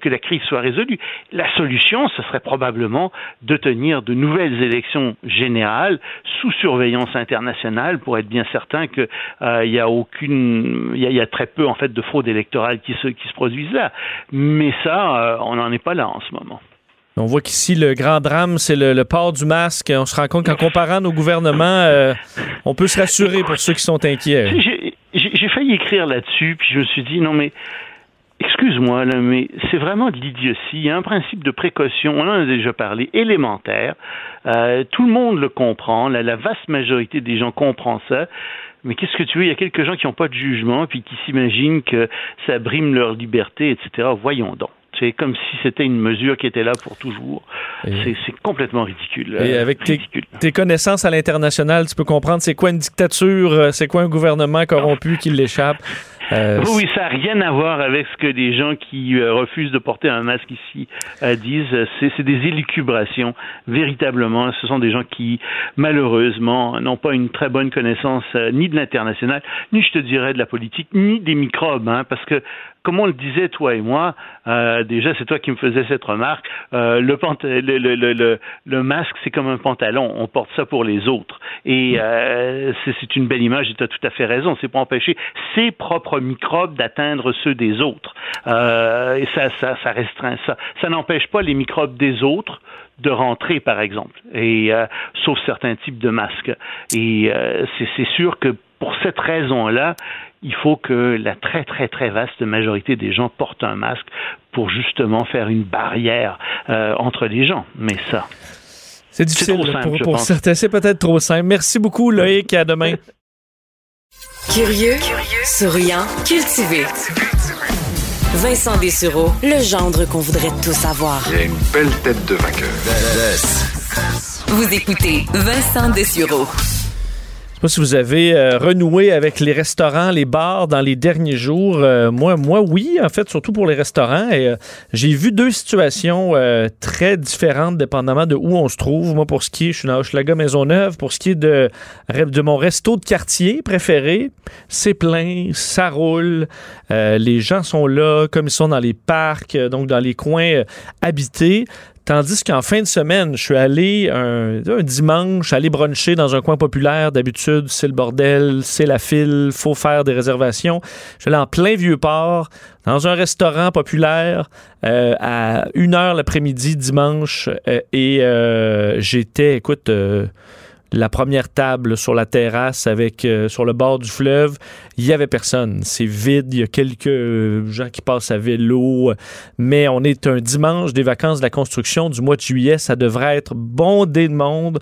que, la crise soit résolue. La solution, ce serait probablement de tenir de nouvelles élections générales sous surveillance internationale pour être bien certain qu'il euh, y a aucune, il y, a très peu en fait de fraude électorale qui se produisent là. Mais ça, on n'en est pas là en ce moment. On voit qu'ici, le grand drame, c'est le, port du masque. On se rend compte qu'en comparant nos gouvernements, euh, on peut se rassurer pour ceux qui sont inquiets. J'ai failli écrire là-dessus, puis je me suis dit, non mais, excuse-moi, mais c'est vraiment de l'idiotie. Il y a un principe de précaution, on en a déjà parlé, élémentaire. Euh, tout le monde le comprend, la, la vaste majorité des gens comprend ça mais qu'est-ce que tu veux? Il y a quelques gens qui n'ont pas de jugement, puis qui s'imaginent que ça brime leur liberté, etc. Voyons donc. C'est comme si c'était une mesure qui était là pour toujours. C'est complètement ridicule. Et avec Tes, connaissances à l'international, tu peux comprendre c'est quoi une dictature, euh, c'est quoi un gouvernement corrompu qui l'échappe. Euh, oui, ça n'a rien à voir avec ce que des gens qui euh, refusent de porter un masque ici disent. C'est des élucubrations, véritablement. Ce sont des gens qui, malheureusement, n'ont pas une très bonne connaissance ni de l'international, ni, je te dirais, de la politique, ni des microbes. Hein, parce que comme on le disait, toi et moi, euh, déjà, c'est toi qui me faisais cette remarque, euh, le, le, le, masque, c'est comme un pantalon, on porte ça pour les autres. Et euh, c'est une belle image, et tu as tout à fait raison, c'est pour empêcher ses propres microbes d'atteindre ceux des autres. et ça, ça, ça restreint ça. Ça n'empêche pas les microbes des autres de rentrer, par exemple, et sauf certains types de masques. Et c'est sûr que pour cette raison-là, il faut que la très très très vaste majorité des gens portent un masque pour justement faire une barrière euh, entre les gens. Mais ça, c'est difficile pour, certains. C'est peut-être trop simple. Merci beaucoup, Loïc. À demain. Curieux, souriant, cultivé. Vincent Dessureau, le gendre qu'on voudrait tous savoir. Il a une belle tête de vainqueur. Vous écoutez Vincent Dessureau sais pas si vous avez euh, renoué avec les restaurants, les bars dans les derniers jours. Euh, moi, moi, oui, en fait, surtout pour les restaurants. Et euh, j'ai vu deux situations très différentes dépendamment de où on se trouve. Moi, pour ce qui est, je suis dans Hochelaga Maisonneuve. Pour ce qui est de mon resto de quartier préféré, c'est plein, ça roule. les gens sont là, comme ils sont dans les parcs, donc dans les coins habités Tandis qu'en fin de semaine, je suis allé un, un dimanche, aller bruncher dans un coin populaire. D'habitude, c'est le bordel, c'est la file, faut faire des réservations. Je suis allé en plein Vieux-Port, dans un restaurant populaire, euh, à 1h l'après-midi dimanche. euh, et euh, j'étais, écoute... la première table sur la terrasse avec euh, sur le bord du fleuve, il y avait personne. C'est vide, il y a quelques euh, gens qui passent à vélo, mais on est un dimanche des vacances de la construction du mois de juillet, ça devrait être bondé de monde.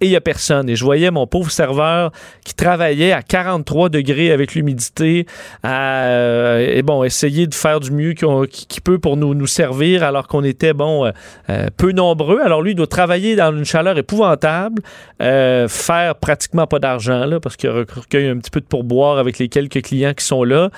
Et il n'y a personne. Et je voyais mon pauvre serveur qui travaillait à 43 degrés avec l'humidité, euh, et bon, essayer de faire du mieux qu'il peut pour nous, nous servir, alors qu'on était, bon, euh, euh, peu nombreux. Alors lui, il doit travailler dans une chaleur épouvantable, faire pratiquement pas d'argent, là, parce qu'il recueille un petit peu de pourboire avec les quelques clients qui sont là.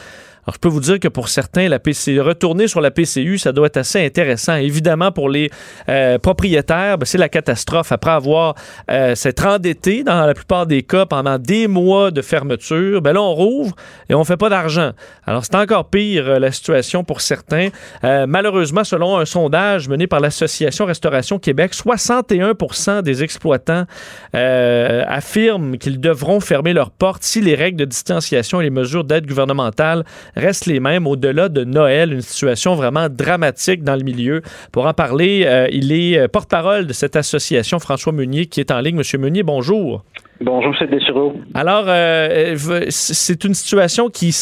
Alors, je peux vous dire que pour certains, la PC, retourner sur la PCU, ça doit être assez intéressant. Évidemment, pour les euh, propriétaires, ben, c'est la catastrophe. Après avoir euh, s'être endetté dans la plupart des cas pendant des mois de fermeture, ben là, on rouvre et on fait pas d'argent. Alors, c'est encore pire euh, la situation pour certains. Malheureusement, selon un sondage mené par l'Association Restauration Québec, 61% des exploitants affirment qu'ils devront fermer leurs portes si les règles de distanciation et les mesures d'aide gouvernementale restent les mêmes au-delà de Noël. Une situation vraiment dramatique dans le milieu. Pour en parler, euh, il est euh, porte-parole de cette association, François Meunier, qui est en ligne. Monsieur Meunier, bonjour. Bonjour, M. Dessureau. Alors, euh, c'est une situation qui,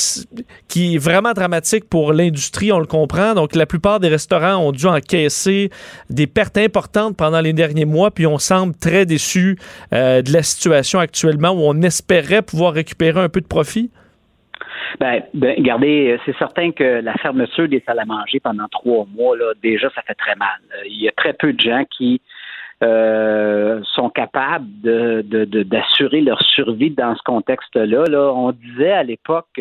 qui est vraiment dramatique pour l'industrie, on le comprend. Donc, la plupart des restaurants ont dû encaisser des pertes importantes pendant les derniers mois, puis on semble très déçu euh, de la situation actuellement où on espérait pouvoir récupérer un peu de profit. Ben, ben, regardez, euh, c'est certain que la fermeture des salles à manger pendant trois mois, là, déjà, ça fait très mal. Euh, Il y a très peu de gens qui euh, sont capables de, de- d'assurer leur survie dans ce contexte-là. Là. On disait à l'époque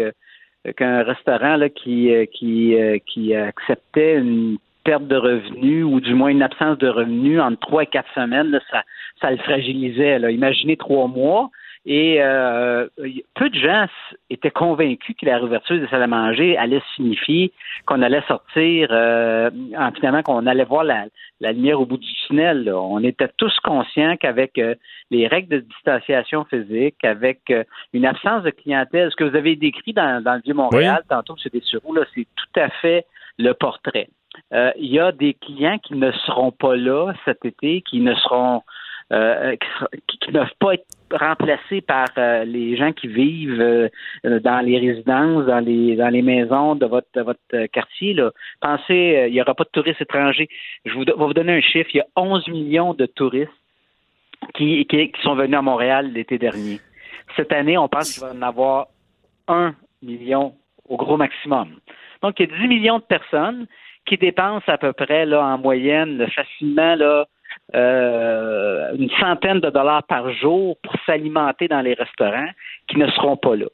qu'un restaurant là, qui, qui, acceptait une perte de revenus ou du moins une absence de revenus en trois et quatre semaines, là, ça, ça le fragilisait. Imaginez trois mois. Et euh, peu de gens étaient convaincus que la réouverture des salles à manger allait signifier qu'on allait sortir, euh, en, finalement, qu'on allait voir la, la lumière au bout du tunnel. là. On était tous conscients qu'avec euh, les règles de distanciation physique, avec euh, une absence de clientèle, ce que vous avez décrit dans, dans le Vieux-Montréal, tantôt, M. Dessureau, là, c'est tout à fait le portrait. Euh, Il y a des clients qui ne seront pas là cet été, qui ne seront euh, qui, ne peuvent pas être remplacés par euh, les gens qui vivent euh, dans les résidences, dans les dans les maisons de votre votre quartier. Pensez, il n'y aura pas de touristes étrangers. Je vous, vais vous donner un chiffre. Il y a 11 millions de touristes qui, qui, sont venus à Montréal l'été dernier. Cette année, on pense qu'il va en avoir un million au gros maximum. Donc, il y a 10 millions de personnes qui dépensent à peu près là, en moyenne facilement là, euh, une centaine de dollars par jour pour s'alimenter dans les restaurants qui ne seront pas là.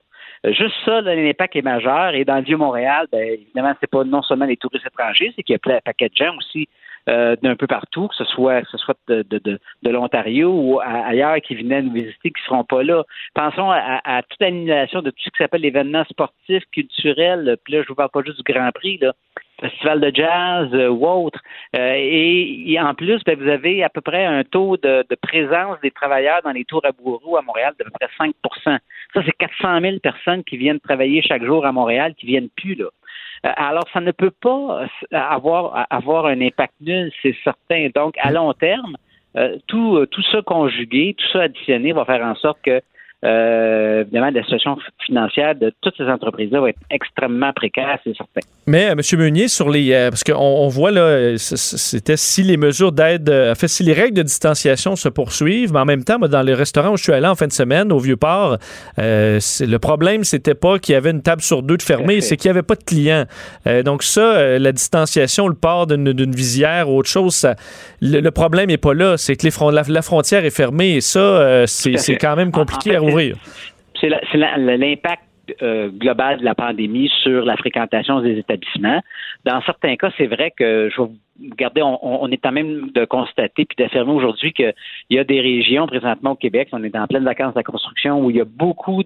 Euh, Juste ça, l'impact est majeur. Et dans le Vieux-Montréal, ben, évidemment, c'est pas non seulement les touristes étrangers, c'est qu'il y a plein un paquet de gens aussi euh, d'un peu partout, que ce soit que ce soit de, de, de, de l'Ontario ou ailleurs qui venaient nous visiter, qui seront pas là. Pensons à, à- toute l'annulation de tout ce qui s'appelle l'événement sportif, culturel. Puis là, je vous parle pas juste du Grand Prix, là. Festival de jazz euh, ou autre. Euh, et, et en plus, ben, vous avez à peu près un taux de, de présence des travailleurs dans les tours à Bourreau à Montréal d'à peu près 5% Ça, c'est 400 000 personnes qui viennent travailler chaque jour à Montréal, qui viennent plus là. Euh, Alors, ça ne peut pas avoir, avoir un impact nul, c'est certain. Donc, à long terme, euh, tout, tout ça conjugué, tout ça additionné va faire en sorte que, euh, évidemment, la situation financière de toutes ces entreprises-là va être extrêmement précaire, c'est certain. Mais euh, M. Meunier, sur les. euh, parce qu'on on voit là, c'était si les mesures d'aide. en fait, si les règles de distanciation se poursuivent, mais en même temps, moi, dans les restaurants où je suis allé en fin de semaine, au Vieux-Port, euh, le problème, c'était pas qu'il y avait une table sur deux de fermée, c'est qu'il n'y avait pas de clients. Donc, ça, la distanciation, le port d'une visière ou autre chose, ça- le, le problème n'est pas là. C'est que les la, la frontière est fermée et ça, c'est quand même compliqué En- en à fait, C'est l'impact euh, globale de la pandémie sur la fréquentation des établissements. Dans certains cas, c'est vrai que je vais vous garder, on, on est en même de constater puis d'affirmer aujourd'hui qu'il y a des régions présentement au Québec, on est en pleine vacances de la construction, où il y a beaucoup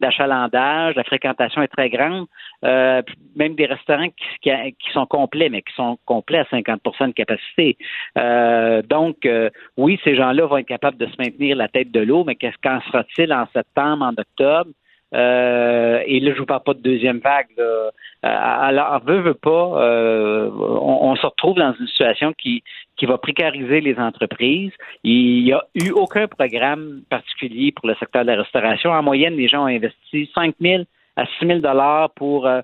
d'achalandage, la fréquentation est très grande, euh, même des restaurants qui, qui, sont complets, mais qui sont complets à 50% de capacité. Euh, donc, euh, oui, ces gens-là vont être capables de se maintenir la tête de l'eau, mais qu'est-ce qu'en sera-t-il en septembre, en octobre? Euh, et là, je vous parle pas de deuxième vague. Là. alors, veut, veut pas, euh, on, se retrouve dans une situation qui, qui va précariser les entreprises. Il n'y a eu aucun programme particulier pour le secteur de la restauration. En moyenne, les gens ont investi 5 000 à 6 000 dollars pour euh,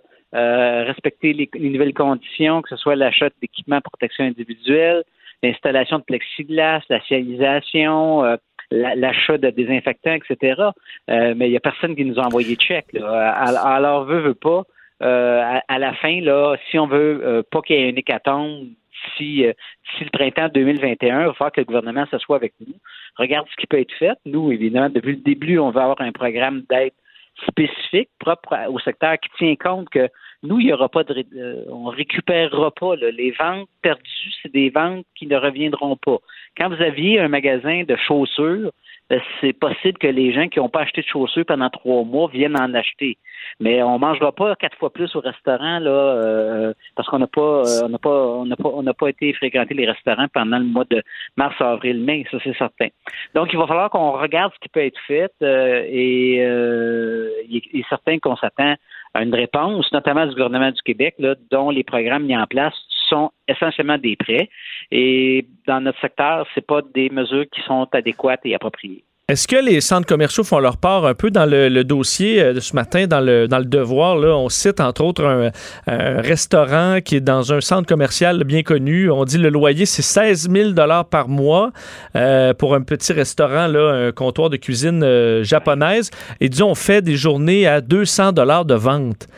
respecter les, nouvelles conditions, que ce soit l'achat d'équipements de protection individuelle, l'installation de plexiglas, la sialisation, l'achat de désinfectants, etc. Euh, mais il n'y a personne qui nous a envoyé de chèque. Alors, veut, veut pas. Euh, à, la fin, là, si on veut euh, pas qu'il y ait un hécatombe si, si le printemps 2021, il va falloir que le gouvernement s'assoie avec nous. Regarde ce qui peut être fait. Nous, évidemment, depuis le début, on va avoir un programme d'aide spécifique propre au secteur qui tient compte que nous, il y aura pas de, euh, on récupérera pas les ventes perdues, c'est des ventes qui ne reviendront pas. Quand vous aviez un magasin de chaussures, ben, c'est possible que les gens qui n'ont pas acheté de chaussures pendant trois mois viennent en acheter. Mais on mangera pas quatre fois plus au restaurant là, euh, parce qu'on n'a pas, euh, on pas, on pas, on n'a pas été fréquenter les restaurants pendant le mois de mars, avril, mai. Ça c'est certain. Donc il va falloir qu'on regarde ce qui peut être fait et il est certain qu'on s'attend une réponse, notamment du gouvernement du Québec, dont les programmes mis en place sont essentiellement des prêts. Et dans notre secteur, c'est pas des mesures qui sont adéquates et appropriées. Est-ce que les centres commerciaux font leur part un peu dans le, dossier euh, de ce matin, dans le, devoir? On cite entre autres un, restaurant qui est dans un centre commercial bien connu. On dit le loyer, c'est 16 000 par mois euh, pour un petit restaurant, un comptoir de cuisine euh, japonaise. Et disons, on fait des journées à 200 de vente.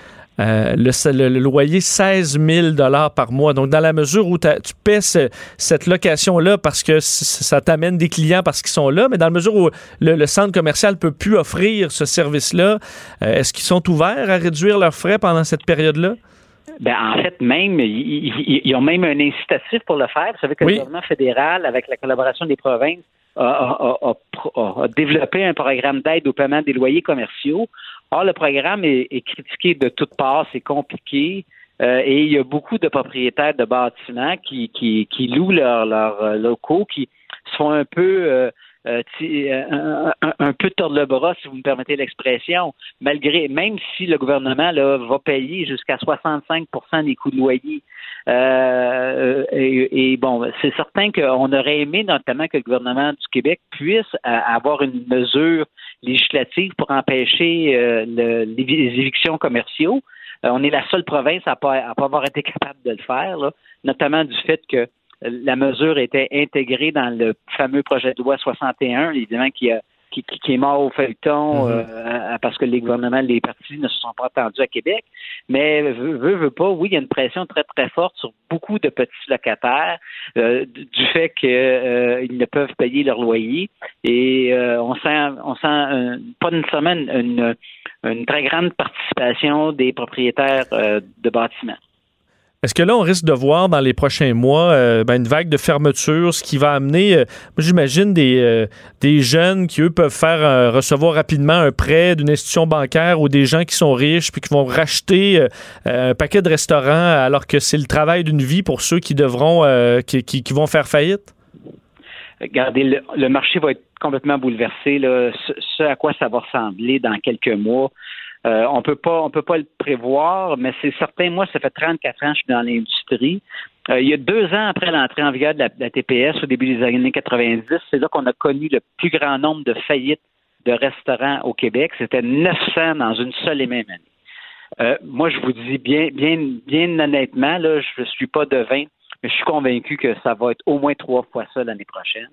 Euh, le, loyer 16 000 par mois. Donc, dans la mesure où tu paies cette location-là parce que ça t'amène des clients parce qu'ils sont là, mais dans la mesure où le, centre commercial peut plus offrir ce service-là, euh, est-ce qu'ils sont ouverts à réduire leurs frais pendant cette période-là? Ben, en fait, même, ils, ont même un incitatif pour le faire. Vous savez que le gouvernement fédéral, avec la collaboration des provinces, a, a développé un programme d'aide au paiement des loyers commerciaux. Or, le programme est, critiqué de toutes parts, c'est compliqué. Euh, et il y a beaucoup de propriétaires de bâtiments qui, qui, qui louent leurs euh, locaux, qui sont un peu euh, un, un, peu tordre le bras, si vous me permettez l'expression, malgré même si le gouvernement là, va payer jusqu'à 65% des coûts de loyer. et, et, bon, c'est certain qu'on aurait aimé notamment que le gouvernement du Québec puisse avoir une mesure législative pour empêcher euh, les évictions commerciaux. Euh, on est la seule province à pas, pas avoir été capable de le faire, notamment du fait que la mesure était intégrée dans le fameux projet de loi 61, évidemment, qui a qui, est mort au feuilleton mhm. euh, parce que les gouvernements, les partis ne se sont pas attendus à Québec. Mais veut, veut pas, oui, il y a une pression très, très forte sur beaucoup de petits locataires euh, du fait qu'ils euh, ne peuvent payer leur loyer. Et on sent, on sent pas nécessairement une, une, très grande participation des propriétaires de bâtiments. Est-ce que là, on risque de voir dans les prochains mois euh, ben, une vague de fermeture, ce qui va amener, euh, j'imagine, des, euh, des jeunes qui, eux, peuvent faire recevoir rapidement un prêt d'une institution bancaire ou des gens qui sont riches puis qui vont racheter un paquet de restaurants alors que c'est le travail d'une vie pour ceux qui devront, qui, qui, vont faire faillite? Regardez, le, marché va être complètement bouleversé. Là. ce, à quoi ça va ressembler dans quelques mois, euh, on peut pas, on peut pas le prévoir, mais c'est certain. Moi, ça fait 34 ans que je suis dans l'industrie. Euh, il y a deux ans après l'entrée en vigueur de la, TPS, au début des années 90, c'est là qu'on a connu le plus grand nombre de faillites de restaurants au Québec. C'était 900 dans une seule et même année. Euh, moi, je vous dis bien, bien, bien honnêtement, là, je ne suis pas devin, mais je suis convaincu que ça va être au moins trois fois ça l'année prochaine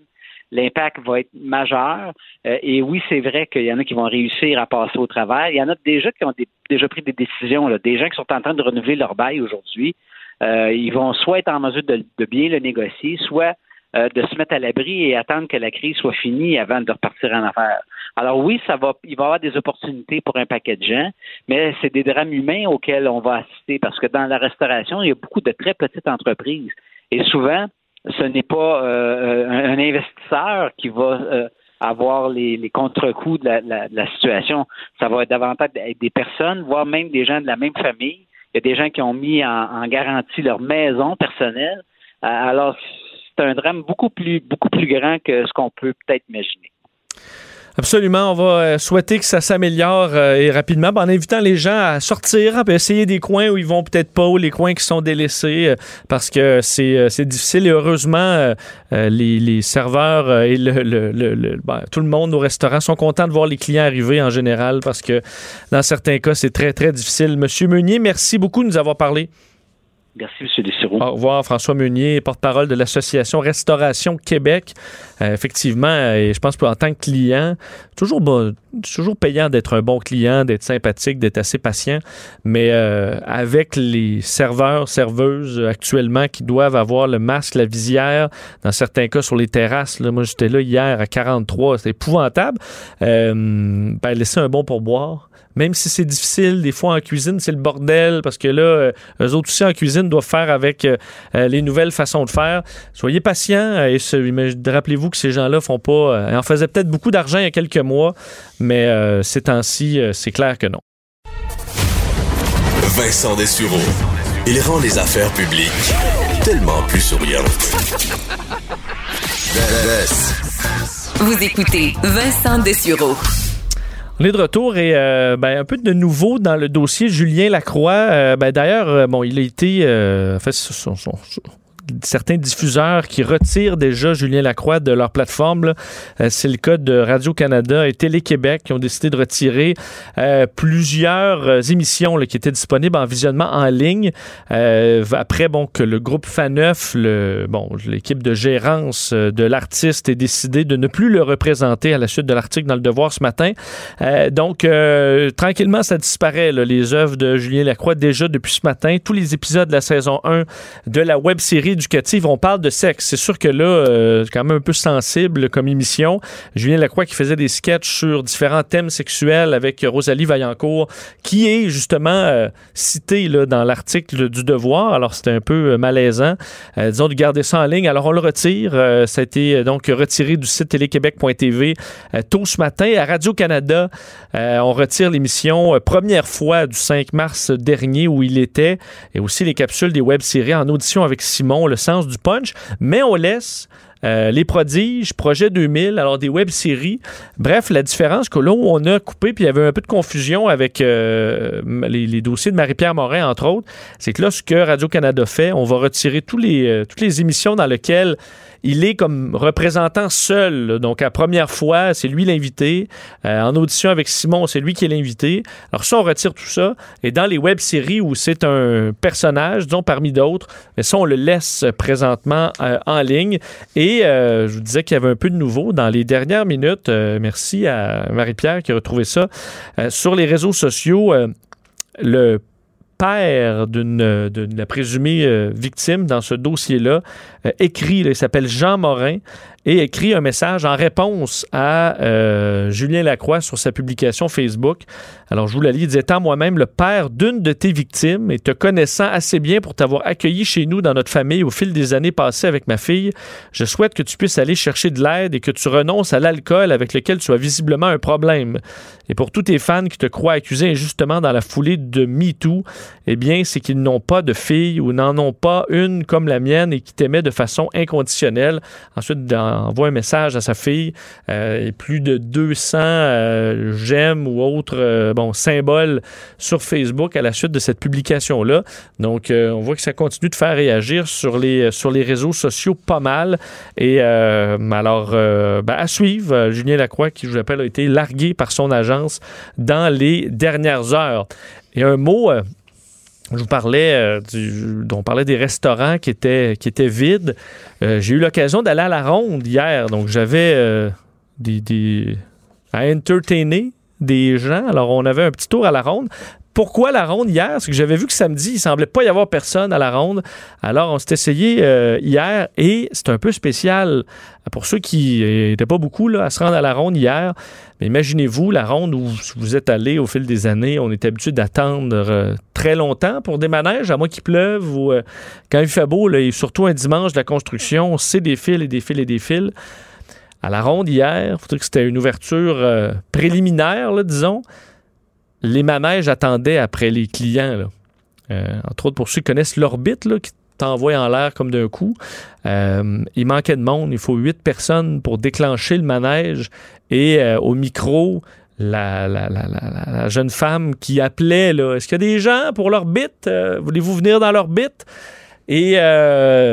l'impact va être majeur. Euh, et oui, c'est vrai qu'il y en a qui vont réussir à passer au travail. Il y en a déjà qui ont déjà pris des décisions, là, des gens qui sont en train de renouveler leur bail aujourd'hui. Euh, ils vont soit être en mesure de, bien le négocier, soit euh, de se mettre à l'abri et attendre que la crise soit finie avant de repartir en affaires. Alors oui, ça va, il va y avoir des opportunités pour un paquet de gens, mais c'est des drames humains auxquels on va assister parce que dans la restauration, il y a beaucoup de très petites entreprises et souvent, ce n'est pas euh, un investisseur qui va euh, avoir les, les contre-coups de la, situation. Ça va être davantage des personnes, voire même des gens de la même famille. Il y a des gens qui ont mis en garantie leur maison personnelle. Alors, c'est un drame beaucoup plus, beaucoup plus grand que ce qu'on peut peut-être imaginer. Absolument. On va euh, souhaiter que ça s'améliore euh, et rapidement ben, en invitant les gens à sortir, à essayer des coins où ils vont peut-être pas, ou les coins qui sont délaissés, euh, parce que c'est difficile. Et heureusement, les, serveurs et ben, tout le monde au restaurant sont contents de voir les clients arriver en général, parce que dans certains cas, c'est très, très difficile. Monsieur Meunier, merci beaucoup de nous avoir parlé. Merci, M. Dessereau. Au revoir, François Meunier, porte-parole de l'Association Restauration Québec. Euh, effectivement, et je pense qu'en tant que client, toujours, bon, toujours payant d'être un bon client, d'être sympathique, d'être assez patient, mais euh, avec les serveurs, serveuses actuellement qui doivent avoir le masque, la visière, dans certains cas sur les terrasses, moi j'étais là hier à 43, c'est épouvantable, euh, ben, laisser un bon pourboire même si c'est difficile, des fois en cuisine, c'est le bordel parce que là, euh, eux autres aussi en cuisine doivent faire avec euh, euh, les nouvelles façons de faire. Soyez patients et rappelez-vous que ces gens-là font pas. en faisaient peut-être beaucoup d'argent il y a quelques mois, mais ces temps-ci, c'est clair que non. Vincent Dessureau. Il rend les affaires publiques tellement plus souriantes. Vous écoutez Vincent Dessureau. On est de retour et euh, ben, un peu de nouveau dans le dossier Julien Lacroix. Euh, ben, D'ailleurs, euh, bon, il a été fait son, certains diffuseurs qui retirent déjà Julien Lacroix de leur plateforme. Euh, c'est le cas de Radio-Canada et Télé-Québec qui ont décidé de retirer euh, plusieurs euh, émissions qui étaient disponibles en visionnement en ligne. après, bon, que le groupe Faneuf, le, bon, l'équipe de gérance de l'artiste, ait décidé de ne plus le représenter à la suite de l'article dans Le Devoir ce matin. donc, tranquillement, ça disparaît, les œuvres de Julien Lacroix déjà depuis ce matin. Tous les épisodes de la saison 1 de la web série on parle de sexe. C'est sûr que là, euh, c'est quand même un peu sensible comme émission. Julien Lacroix qui faisait des sketchs sur différents thèmes sexuels avec Rosalie Vaillancourt, qui est justement euh, cité là, dans l'article du Devoir. Alors, c'était un peu euh, malaisant. disons de garder ça en ligne. Alors, on le retire. ça a été donc retiré du site téléquebec.tv tôt ce matin. À Radio-Canada, on retire l'émission première fois du 5 mars dernier où il était et aussi les capsules des web-séries en audition avec Simon le sens du punch, mais on laisse euh, les prodiges, Projet 2000, alors des web-séries. Bref, la différence que là où on a coupé, puis il y avait un peu de confusion avec euh, les, dossiers de Marie-Pierre Morin, entre autres, c'est que là, ce que Radio-Canada fait, on va retirer les, euh, toutes les émissions dans lesquelles il est comme représentant seul. Donc, à première fois, c'est lui l'invité. Euh, en audition avec Simon, c'est lui qui est l'invité. Alors, ça, on retire tout ça. Et dans les web-séries où c'est un personnage, disons parmi d'autres, mais ça, on le laisse présentement euh, en ligne. Et euh, je vous disais qu'il y avait un peu de nouveau dans les dernières minutes. merci à Marie-Pierre qui a retrouvé ça. sur les réseaux sociaux, le père d'une de la présumée euh, victime dans ce dossier-là euh, écrit, il s'appelle Jean Morin, et écrit un message en réponse à euh, Julien Lacroix sur sa publication Facebook. Alors, je vous la lis. Il Étant moi-même le père d'une de tes victimes et te connaissant assez bien pour t'avoir accueilli chez nous dans notre famille au fil des années passées avec ma fille, je souhaite que tu puisses aller chercher de l'aide et que tu renonces à l'alcool avec lequel tu as visiblement un problème. Et pour tous tes fans qui te croient accusé injustement dans la foulée de MeToo, eh bien, c'est qu'ils n'ont pas de fille ou n'en ont pas une comme la mienne et qui t'aimait de façon inconditionnelle. Ensuite, dans envoie un message à sa fille euh, et plus de 200 euh, j'aime ou autres euh, bon, symboles sur Facebook à la suite de cette publication-là. Donc, on voit que ça continue de faire réagir sur les, sur les réseaux sociaux pas mal. Et alors, ben, à suivre, Julien Lacroix, qui, je vous rappelle, a été largué par son agence dans les dernières heures. Et un mot je vous parlais, euh, on parlait des restaurants qui étaient, qui étaient vides. Euh, j'ai eu l'occasion d'aller à la ronde hier, donc j'avais euh, des, des, à entertainer des gens. Alors, on avait un petit tour à la ronde pourquoi la ronde hier? C'est que j'avais vu que samedi, il semblait pas y avoir personne à la ronde. Alors, on s'est essayé euh, hier et c'est un peu spécial pour ceux qui n'étaient pas beaucoup là, à se rendre à la ronde hier. Mais imaginez-vous la ronde où vous êtes allé au fil des années, on est habitué d'attendre euh, très longtemps pour des manèges, à moins qu'il pleuve ou euh, quand il fait beau, et surtout un dimanche de la construction, c'est des fils et des fils et des fils. À la ronde hier, il dire que c'était une ouverture euh, préliminaire, disons. Les manèges attendaient après les clients. Euh, entre autres, pour ceux qui connaissent l'orbite, qui t'envoie en l'air comme d'un coup. Euh, il manquait de monde. Il faut huit personnes pour déclencher le manège. Et euh, au micro, la, jeune femme qui appelait, est-ce qu'il y a des gens pour l'orbite? Voulez-vous venir dans l'orbite? Et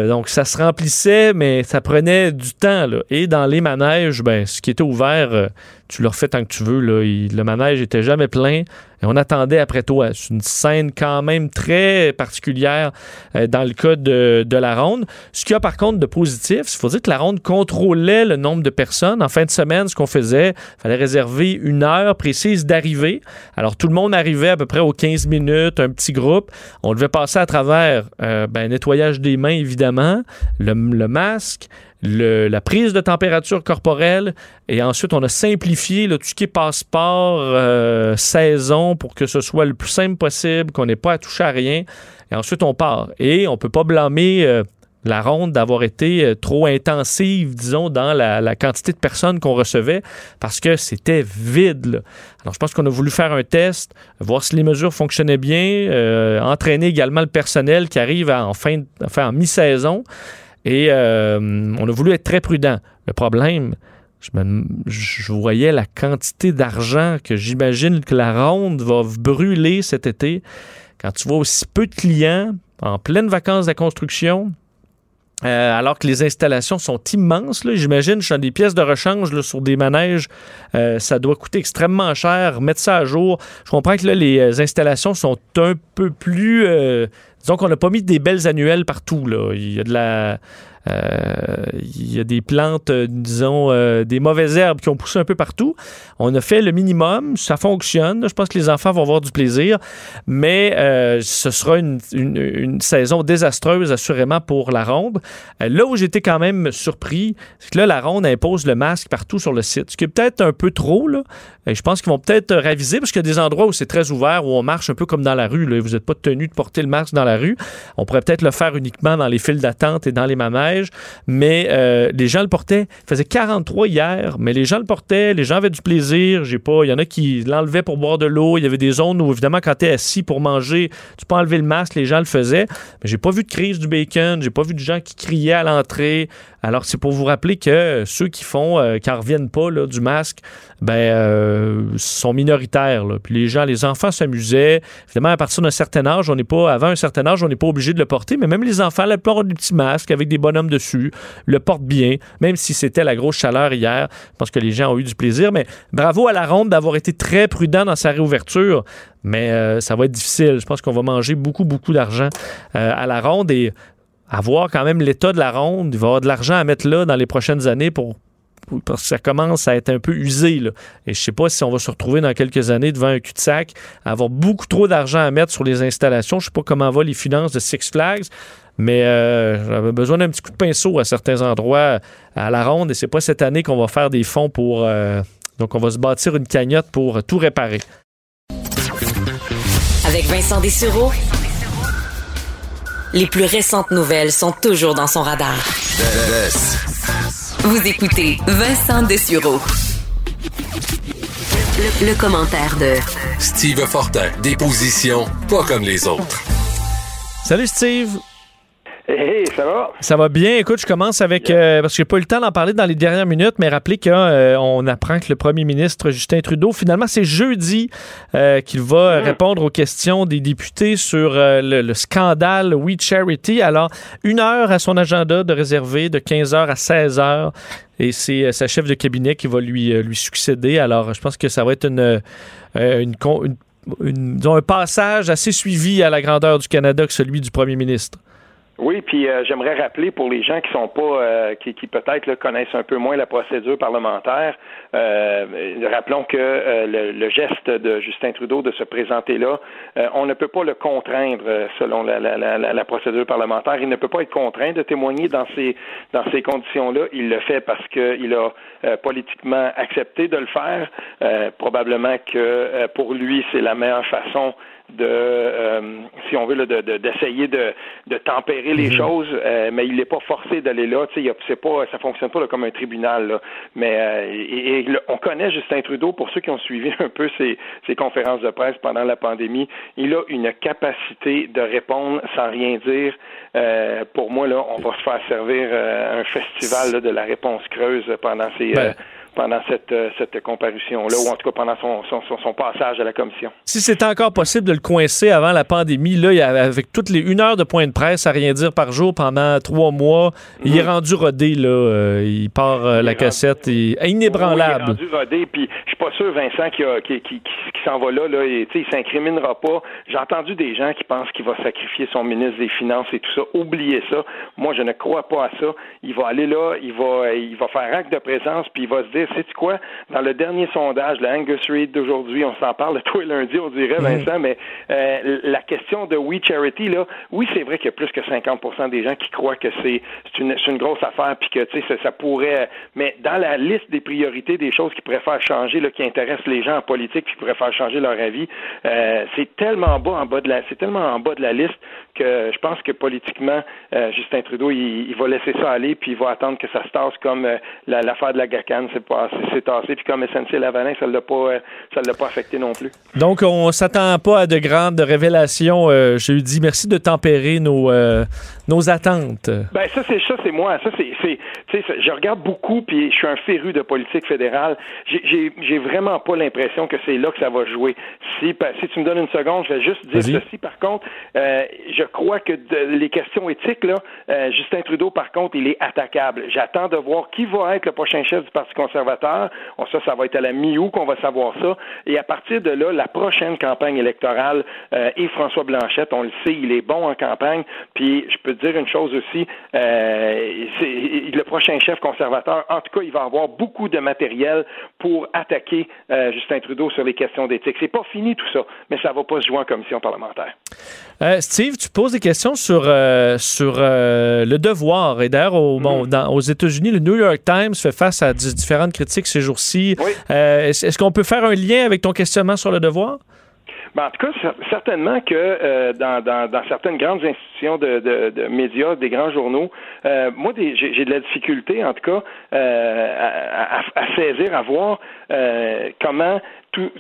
donc, ça se remplissait, mais ça prenait du temps. Et dans les manèges, ben, ce qui était ouvert, tu le refais tant que tu veux. Là. Le manège était jamais plein. Et on attendait après toi. C'est une scène quand même très particulière euh, dans le cas de, la ronde. Ce qu'il y a par contre de positif, il faut dire que la ronde contrôlait le nombre de personnes. En fin de semaine, ce qu'on faisait, il fallait réserver une heure précise d'arrivée. Alors tout le monde arrivait à peu près aux 15 minutes, un petit groupe. On devait passer à travers euh, ben, nettoyage des mains, évidemment, le masque, le- la prise de température corporelle et ensuite on a simplifié là, tout ce qui est passeport, euh, saison pour que ce soit le plus simple possible, qu'on n'ait pas à toucher à rien. Et ensuite on part. Et on peut pas blâmer euh, la ronde d'avoir été euh, trop intensive, disons, dans la, quantité de personnes qu'on recevait parce que c'était vide. Alors je pense qu'on a voulu faire un test, voir si les mesures fonctionnaient bien, entraîner également le personnel qui arrive en fin, enfin, en mi-saison. Et euh, on a voulu être très prudent. Le problème, je, voyais la quantité d'argent que j'imagine que la ronde va brûler cet été. Quand tu vois aussi peu de clients en pleine vacances de construction, euh, alors que les installations sont immenses, j'imagine, je suis des pièces de rechange sur des manèges, euh, ça doit coûter extrêmement cher, mettre ça à jour. Je comprends que là, les installations sont un peu plus... disons qu'on n'a pas mis des belles annuelles partout. Là. Il y a de la... euh, il y a des plantes, euh, disons, euh, des mauvaises herbes qui ont poussé un peu partout. On a fait le minimum, ça fonctionne. Je pense que les enfants vont avoir du plaisir, mais ce sera une, saison désastreuse, assurément, pour la ronde. Là où j'étais quand même surpris, c'est que là, la ronde impose le masque partout sur le site, ce qui est peut-être un peu trop. Là. Et je pense qu'ils vont peut-être raviser, parce qu'il y a des endroits où c'est très ouvert, où on marche un peu comme dans la rue. Là. Vous n'êtes pas tenu de porter le masque dans la rue. On pourrait peut-être le faire uniquement dans les files d'attente et dans les mais euh, les gens le portaient. Il faisait 43 hier, mais les gens le portaient, les gens avaient du plaisir. J'ai pas, il y en a qui l'enlevaient pour boire de l'eau. Il y avait des zones où, évidemment, quand tu assis pour manger, tu peux enlever le masque, les gens le faisaient. Mais j'ai pas vu de crise du bacon, j'ai pas vu de gens qui criaient à l'entrée. Alors, c'est pour vous rappeler que ceux qui font, euh, qui en reviennent pas du masque, ben, euh, sont minoritaires. Puis les gens, les enfants s'amusaient. Évidemment, à partir d'un certain âge, on n'est pas, avant un certain âge, on n'est pas obligé de le porter, mais même les enfants, la plupart ont des petits masques avec des bonhommes dessus, le portent bien, même si c'était la grosse chaleur hier. Je pense que les gens ont eu du plaisir, mais bravo à la ronde d'avoir été très prudent dans sa réouverture. Mais euh, ça va être difficile. Je pense qu'on va manger beaucoup, beaucoup d'argent à la ronde et à voir quand même l'état de la ronde. Il va y avoir de l'argent à mettre là dans les prochaines années pour parce que ça commence à être un peu usé. Là. Et je sais pas si on va se retrouver dans quelques années devant un cul-de-sac, avoir beaucoup trop d'argent à mettre sur les installations. Je sais pas comment vont les finances de Six Flags, mais euh, j'avais besoin d'un petit coup de pinceau à certains endroits à la ronde. Et c'est pas cette année qu'on va faire des fonds pour... euh, donc on va se bâtir une cagnotte pour tout réparer. Avec Vincent Dessureau, les plus récentes nouvelles sont toujours dans son radar. Vous écoutez Vincent Dessureau. Le, le commentaire de Steve Fortin, des positions pas comme les autres. Salut Steve! Hey, ça va? Ça va bien. Écoute, je commence avec euh, parce que j'ai pas eu le temps d'en parler dans les dernières minutes, mais rappelez qu'on apprend que le premier ministre Justin Trudeau, finalement, c'est jeudi euh, qu'il va répondre aux questions des députés sur euh, le, le scandale We Charity. Alors, une heure à son agenda de réserver de 15h à 16h. Et c'est euh, sa chef de cabinet qui va lui, euh, lui succéder. Alors, je pense que ça va être une, euh, une, con- une- une- disons, un passage assez suivi à la grandeur du Canada que celui du premier ministre. Oui, puis euh, j'aimerais rappeler pour les gens qui sont pas, euh, qui, qui peut-être connaissent un peu moins la procédure parlementaire, euh, rappelons que le, le, geste de Justin Trudeau de se présenter là, on ne peut pas le contraindre selon la, la, la, la, procédure parlementaire. Il ne peut pas être contraint de témoigner dans ces dans ces conditions-là. Il le fait parce qu'il a politiquement accepté de le faire. probablement que pour lui, c'est la meilleure façon de, euh, si on veut, d'essayer de, de, tempérer les mhm. choses, euh, mais il n'est pas forcé d'aller là. Tu sais, c'est pas, ça fonctionne pas comme un tribunal. Là. Mais euh, et, on connaît Justin Trudeau pour ceux qui ont suivi un peu ses, ses, conférences de presse pendant la pandémie. Il a une capacité de répondre sans rien dire. pour moi, là, on va se faire servir un festival de la réponse creuse pendant ces ben, pendant cette, euh, cette comparution-là, ou en tout cas pendant son, son, son, passage à la commission. Si c'était encore possible de le coincer avant la pandémie, là, avec toutes les une heure de point de presse à rien dire par jour pendant trois mois, il est mhm. rendu rodé, là. Euh, il part euh, la cassette, il inébranlable. il est rendu rodé, puis je suis pas sûr, Vincent, qui, qui, qui, qui s'en va là, là et, il s'incriminera pas. J'ai entendu des gens qui pensent qu'il va sacrifier son ministre des Finances et tout ça. Oubliez ça. Moi, je ne crois pas à ça. Il va aller là, il va, il va faire acte de présence, puis il va se dire sais-tu quoi? Dans le dernier sondage, le Angus Reid d'aujourd'hui, on s'en parle tous les lundis, on dirait, mhm. Vincent, mais euh, la question de We Charity, là, oui, c'est vrai qu'il y a plus que 50% des gens qui croient que c'est une, une grosse affaire, puis que, tu sais, ça, pourrait... Mais dans la liste des priorités, des choses qui pourraient faire changer, là, qui intéressent les gens en politique, qui pourraient faire changer leur avis, euh, c'est tellement bas en bas de la... C'est tellement en bas de la liste que je pense que politiquement, euh, Justin Trudeau, il, va laisser ça aller, puis il va attendre que ça se tasse comme l'affaire de la GACAN s'est passé c'est tassé. Puis comme SNC Lavalin, ça ne l'a pas, euh, ça l'a pas affecté non plus. Donc, on s'attend pas à de grandes révélations. Euh, je lui dis merci de tempérer nos, euh, nos attentes. Ben ça, c'est ça, c'est moi. Ça, c'est, c'est, je regarde beaucoup, puis je suis un féru de politique fédérale. J'ai, j'ai vraiment pas l'impression que c'est là que ça va jouer. Si, si tu me donnes une seconde, je vais juste dire ceci. Par contre, je crois que les questions éthiques, là, Justin Trudeau, par contre, il est attaquable. J'attends de voir qui va être le prochain chef du Parti conservateur ça, ça va être à la mi-août qu'on va savoir ça. Et à partir de là, la prochaine campagne électorale, euh, et François Blanchette, on le sait, il est bon en campagne. Puis je peux te dire une chose aussi, euh, le prochain chef conservateur, en tout cas, il va avoir beaucoup de matériel pour attaquer euh, Justin Trudeau sur les questions d'éthique. C'est pas fini tout ça, mais ça va pas se jouer en commission parlementaire. Steve, tu poses des questions sur, sur le devoir. Et d'ailleurs, mm-hmm. aux États-Unis, le New York Times fait face à différentes critiques ces jours-ci. Euh, est-ce qu'on peut faire un lien avec ton questionnement sur le devoir? Ben, en tout cas, certainement que euh, dans, certaines grandes institutions de, médias, des grands journaux, euh, moi, j'ai de la difficulté, en tout cas, à, à, saisir, à voir comment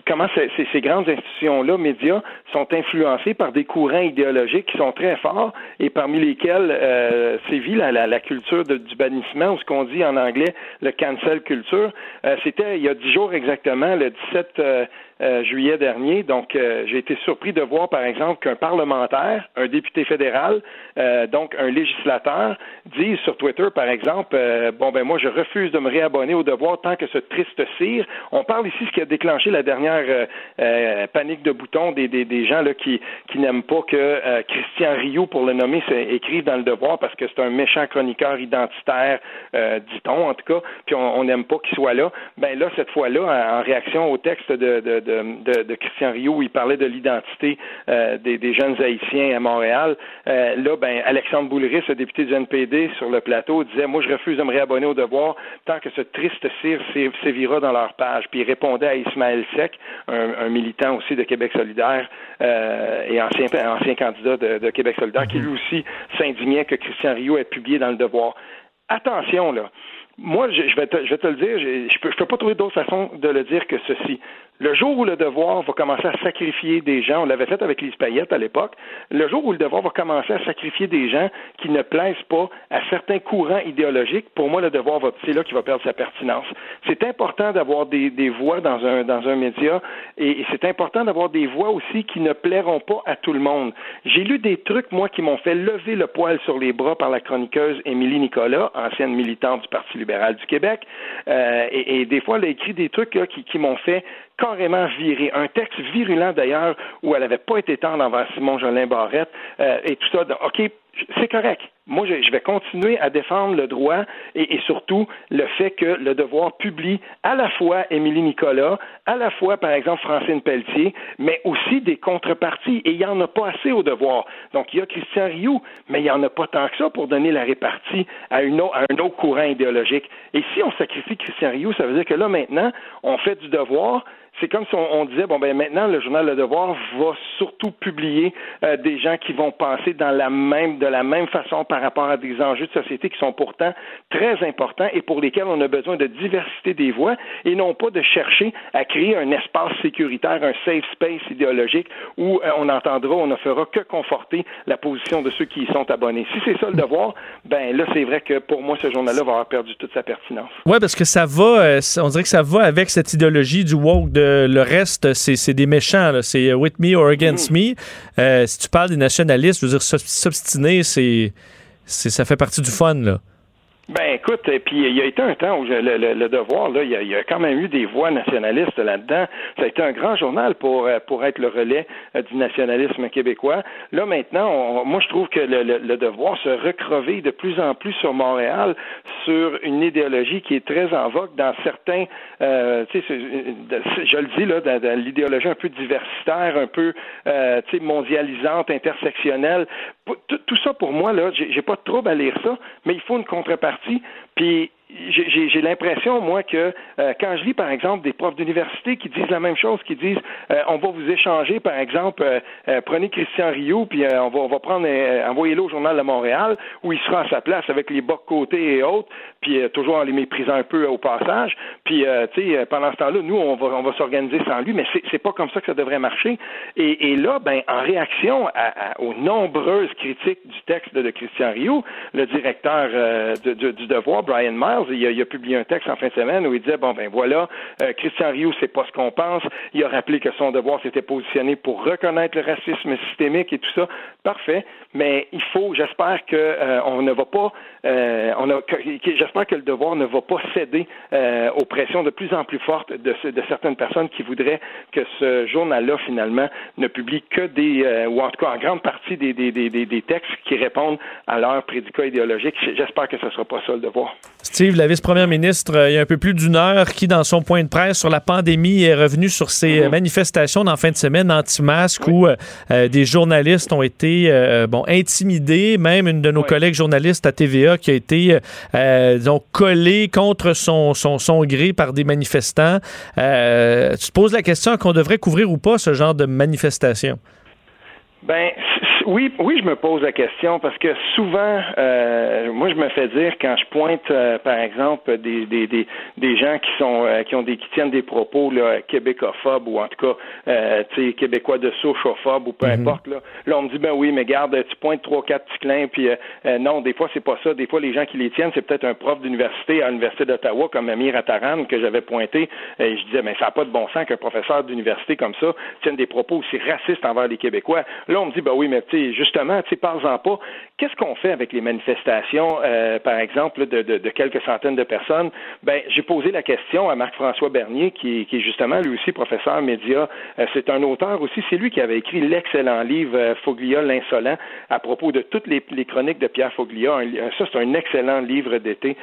comment ces, grandes institutions-là, médias, sont influencées par des courants idéologiques qui sont très forts et parmi lesquels euh, sévit la, la, culture du bannissement ou ce qu'on dit en anglais le cancel culture. Euh, c'était il y a dix jours exactement, le 17 euh, euh, juillet dernier. Donc, j'ai été surpris de voir, par exemple, qu'un parlementaire, un député fédéral, donc un législateur, dise sur Twitter, par exemple, bon ben moi je refuse de me réabonner au devoir tant que ce triste cire. On parle ici ce qui a déclenché la dernière euh, euh, panique de boutons des, des, des gens là, qui, qui n'aiment pas que euh, Christian Rio, pour le nommer, écrive dans le devoir parce que c'est un méchant chroniqueur identitaire, dit-on en tout cas, puis on n'aime pas qu'il soit là. Ben là, cette fois-là, en réaction au texte de, de, de, de, Christian Rio où il parlait de l'identité des, des, jeunes haïtiens à Montréal, là, ben Alexandre Boulris, le député du NPD sur le plateau, disait Moi, je refuse de me réabonner au devoir tant que ce triste cire sévira dans leur page. Puis il répondait à Ismaël un, militant aussi de Québec solidaire euh, et ancien, ancien candidat de, Québec solidaire, qui lui aussi s'indignait que Christian Rio ait publié dans le Devoir. Attention, là. Moi, je, vais, te, je vais te le dire, je ne peux, peux pas trouver d'autre façon de le dire que ceci. Le jour où le devoir va commencer à sacrifier des gens, on l'avait fait avec Lise Payette à l'époque, le jour où le devoir va commencer à sacrifier des gens qui ne plaisent pas à certains courants idéologiques, pour moi, le devoir va, c'est là qu'il va perdre sa pertinence. C'est important d'avoir des, des, voix dans un, dans un média et, c'est important d'avoir des voix aussi qui ne plairont pas à tout le monde. J'ai lu des trucs, moi, qui m'ont fait lever le poil sur les bras par la chroniqueuse Émilie Nicolas, ancienne militante du Parti libéral du Québec, euh, et, et, des fois, elle a écrit des trucs là, qui, qui m'ont fait carrément viré. Un texte virulent d'ailleurs où elle n'avait pas été tendre envers Simon Jolin Barrette euh, et tout ça. OK, c'est correct. Moi, je, vais continuer à défendre le droit et, surtout le fait que le devoir publie à la fois Émilie Nicolas, à la fois, par exemple, Francine Pelletier, mais aussi des contreparties. Et il n'y en a pas assez au devoir. Donc, il y a Christian Rioux, mais il n'y en a pas tant que ça pour donner la répartie à, à un autre courant idéologique. Et si on sacrifie Christian Rioux, ça veut dire que là, maintenant, on fait du devoir, c'est comme si on, disait bon ben maintenant le journal Le Devoir va surtout publier euh, des gens qui vont penser dans la même de la même façon par rapport à des enjeux de société qui sont pourtant très importants et pour lesquels on a besoin de diversité des voix et non pas de chercher à créer un espace sécuritaire, un safe space idéologique où euh, on entendra, on ne fera que conforter la position de ceux qui y sont abonnés. Si c'est ça le devoir, ben là c'est vrai que pour moi ce journal-là va avoir perdu toute sa pertinence. Ouais, parce que ça va, euh, on dirait que ça va avec cette idéologie du woke de le reste, c'est des méchants. C'est with me or against mm. me. Euh, si tu parles des nationalistes, je veux dire, s'obstiner, c'est ça fait partie du fun. Là. Ben écoute, et puis il y a été un temps où le, devoir, là, il y, a, quand même eu des voix nationalistes là-dedans. Ça a été un grand journal pour euh, pour être le relais euh, du nationalisme québécois. Là maintenant, moi je trouve que le, devoir se recrever de plus en plus sur Montréal sur une idéologie qui est très en vogue dans certains, euh, tu sais, je le dis là, dans, l'idéologie un peu diversitaire, un peu, euh, tu sais, mondialisante, intersectionnelle. Tout, ça pour moi là, j'ai pas de trouble à lire ça, mais il faut une contrepartie puis j'ai l'impression, moi, que euh, quand je lis, par exemple, des profs d'université qui disent la même chose, qui disent euh, on va vous échanger, par exemple, euh, prenez Christian Rio, puis on va, on va prendre, envoyez-le au Journal de Montréal, où il sera à sa place avec les bas côtés et autres, puis toujours en les méprisant un peu au passage. Puis, tu sais, pendant ce temps-là, nous, on va, on va s'organiser sans lui, mais c'est pas comme ça que ça devrait marcher. Et, et là, ben, en réaction à, aux nombreuses critiques du texte de, Christian Rio, le directeur de, du Devoir, Brian Miles, il a, publié un texte en fin de semaine où il disait bon ben voilà, euh, Christian Rioux, c'est pas ce qu'on pense. Il a rappelé que son devoir s'était positionné pour reconnaître le racisme systémique et tout ça. Parfait, mais il faut, j'espère que euh, on ne va pas, euh, j'espère que le devoir ne va pas céder aux pressions de plus en plus fortes de, de certaines personnes qui voudraient que ce journal-là finalement ne publie que des, ou en tout cas en grande partie des, des, des, des textes qui répondent à leur prédicat idéologique. J'espère que ce ne sera pas ça le devoir. La vice-première ministre, euh, il y a un peu plus d'une heure, qui, dans son point de presse sur la pandémie, est revenu sur ces mhm. manifestations d'en fin de semaine anti-masque où euh, euh, des journalistes ont été bon, intimidés. Même une de nos collègues journalistes à TVA qui a été donc collée contre son, son, son, gré par des manifestants. tu te poses la question qu'on devrait couvrir ou pas ce genre de manifestation? Ben, oui, oui, je me pose la question parce que souvent, euh, moi, je me fais dire quand je pointe, euh, par exemple, des, des, des, des gens qui sont euh, qui ont des qui tiennent des propos là, québécophobes ou en tout cas, euh, tu sais, québécois de souche ou peu mhm. importe. Là, là, on me dit ben oui, mais garde, tu pointes trois quatre clins, puis non, des fois c'est pas ça. Des fois, les gens qui les tiennent, c'est peut-être un prof d'université à l'université d'Ottawa comme Amir Attaran que j'avais pointé. Et je disais mais ça n'a pas de bon sens qu'un professeur d'université comme ça tienne des propos aussi racistes envers les Québécois. Là, on me dit ben oui, mais tu justement, tu sais, parle-en pas. Qu'est-ce qu'on fait avec les manifestations, euh, par exemple, de, quelques centaines de personnes? Ben, j'ai posé la question à Marc-François Bernier, qui, est justement lui aussi professeur média. Euh, c'est un auteur aussi. C'est lui qui avait écrit l'excellent livre euh, Foglia l'insolent à propos de toutes les, chroniques de Pierre Foglia. ça, c'est un excellent livre d'été,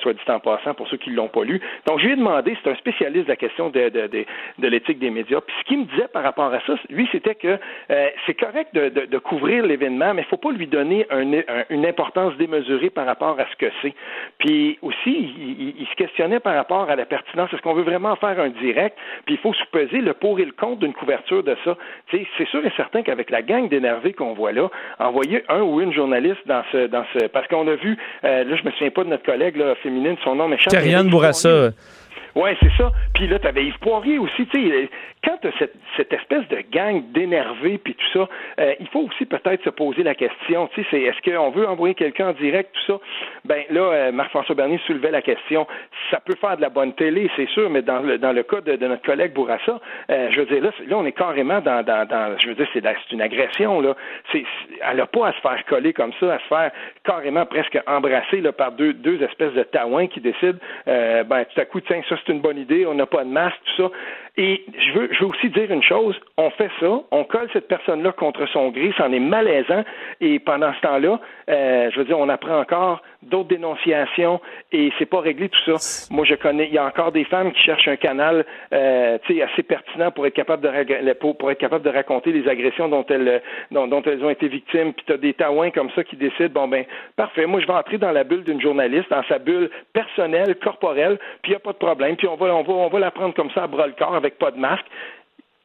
soit dit en passant, pour ceux qui l'ont pas lu. Donc, je lui ai demandé, c'est un spécialiste de la question de, l'éthique des médias. Puis ce qu'il me disait par rapport à ça, lui, c'était que c'est correct de, de couvrir l'événement, mais il ne faut pas lui donner une importance démesurée par rapport à ce que c'est. Puis aussi, il, se questionnait par rapport à la pertinence. Est-ce qu'on veut vraiment faire un direct? Puis il faut se peser le pour et le contre d'une couverture de ça. c'est sûr et certain qu'avec la gang d'énervés qu'on voit là, envoyer un ou une journaliste dans ce, dans ce, parce qu'on a vu, euh, là, je me souviens pas de notre collègue là, féminine, son nom m'échappe. Bourassa. Oui, c'est ça. Puis là, tu avais Yves Poirier aussi. Tu sais, quand tu cette, cette, espèce de gang d'énervés puis tout ça, euh, il faut aussi peut-être se poser la question. C'est est-ce qu'on veut envoyer quelqu'un en direct, tout ça? Ben là, euh, Marc-François Bernier soulevait la question. Ça peut faire de la bonne télé, c'est sûr, mais dans le, dans le cas de, notre collègue Bourassa, euh, je veux dire, là, là, on est carrément dans, dans, je veux dire, c'est une agression, là. C'est, elle n'a pas à se faire coller comme ça, à se faire carrément presque embrasser là, par deux, deux espèces de taouins qui décident, ben, tout à coup, tiens, ça, c'est une bonne idée, on n'a pas de masque, tout ça. Et je veux, je veux aussi dire une chose, on fait ça, on colle cette personne-là contre son gré, c'en est malaisant, et pendant ce temps-là, euh, je veux dire, on apprend encore d'autres dénonciations, et c'est pas réglé tout ça. Moi, je connais, il y a encore des femmes qui cherchent un canal, euh, tu sais, assez pertinent pour être capable de pour, être capable de raconter les agressions dont elles, dont, dont elles ont été victimes. Puis t'as des taouins comme ça qui décident, bon ben, parfait, moi je vais entrer dans la bulle d'une journaliste, dans sa bulle personnelle, corporelle, puis n'y a pas de problème, puis on va, on va, on va la prendre comme ça à bras le corps avec pas de masque.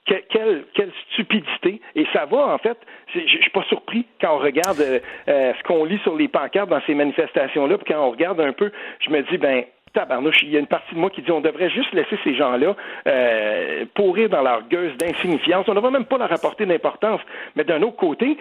quelle, quelle, stupidité. Et ça va, en fait, je suis pas surpris quand on regarde euh, euh, ce qu'on lit sur les pancartes dans ces manifestations-là, puis quand on regarde un peu, je me dis, ben, tabarnouche, il y a une partie de moi qui dit on devrait juste laisser ces gens-là euh, pourrir dans leur gueuse d'insignifiance. On ne devrait même pas leur apporter d'importance. Mais d'un autre côté,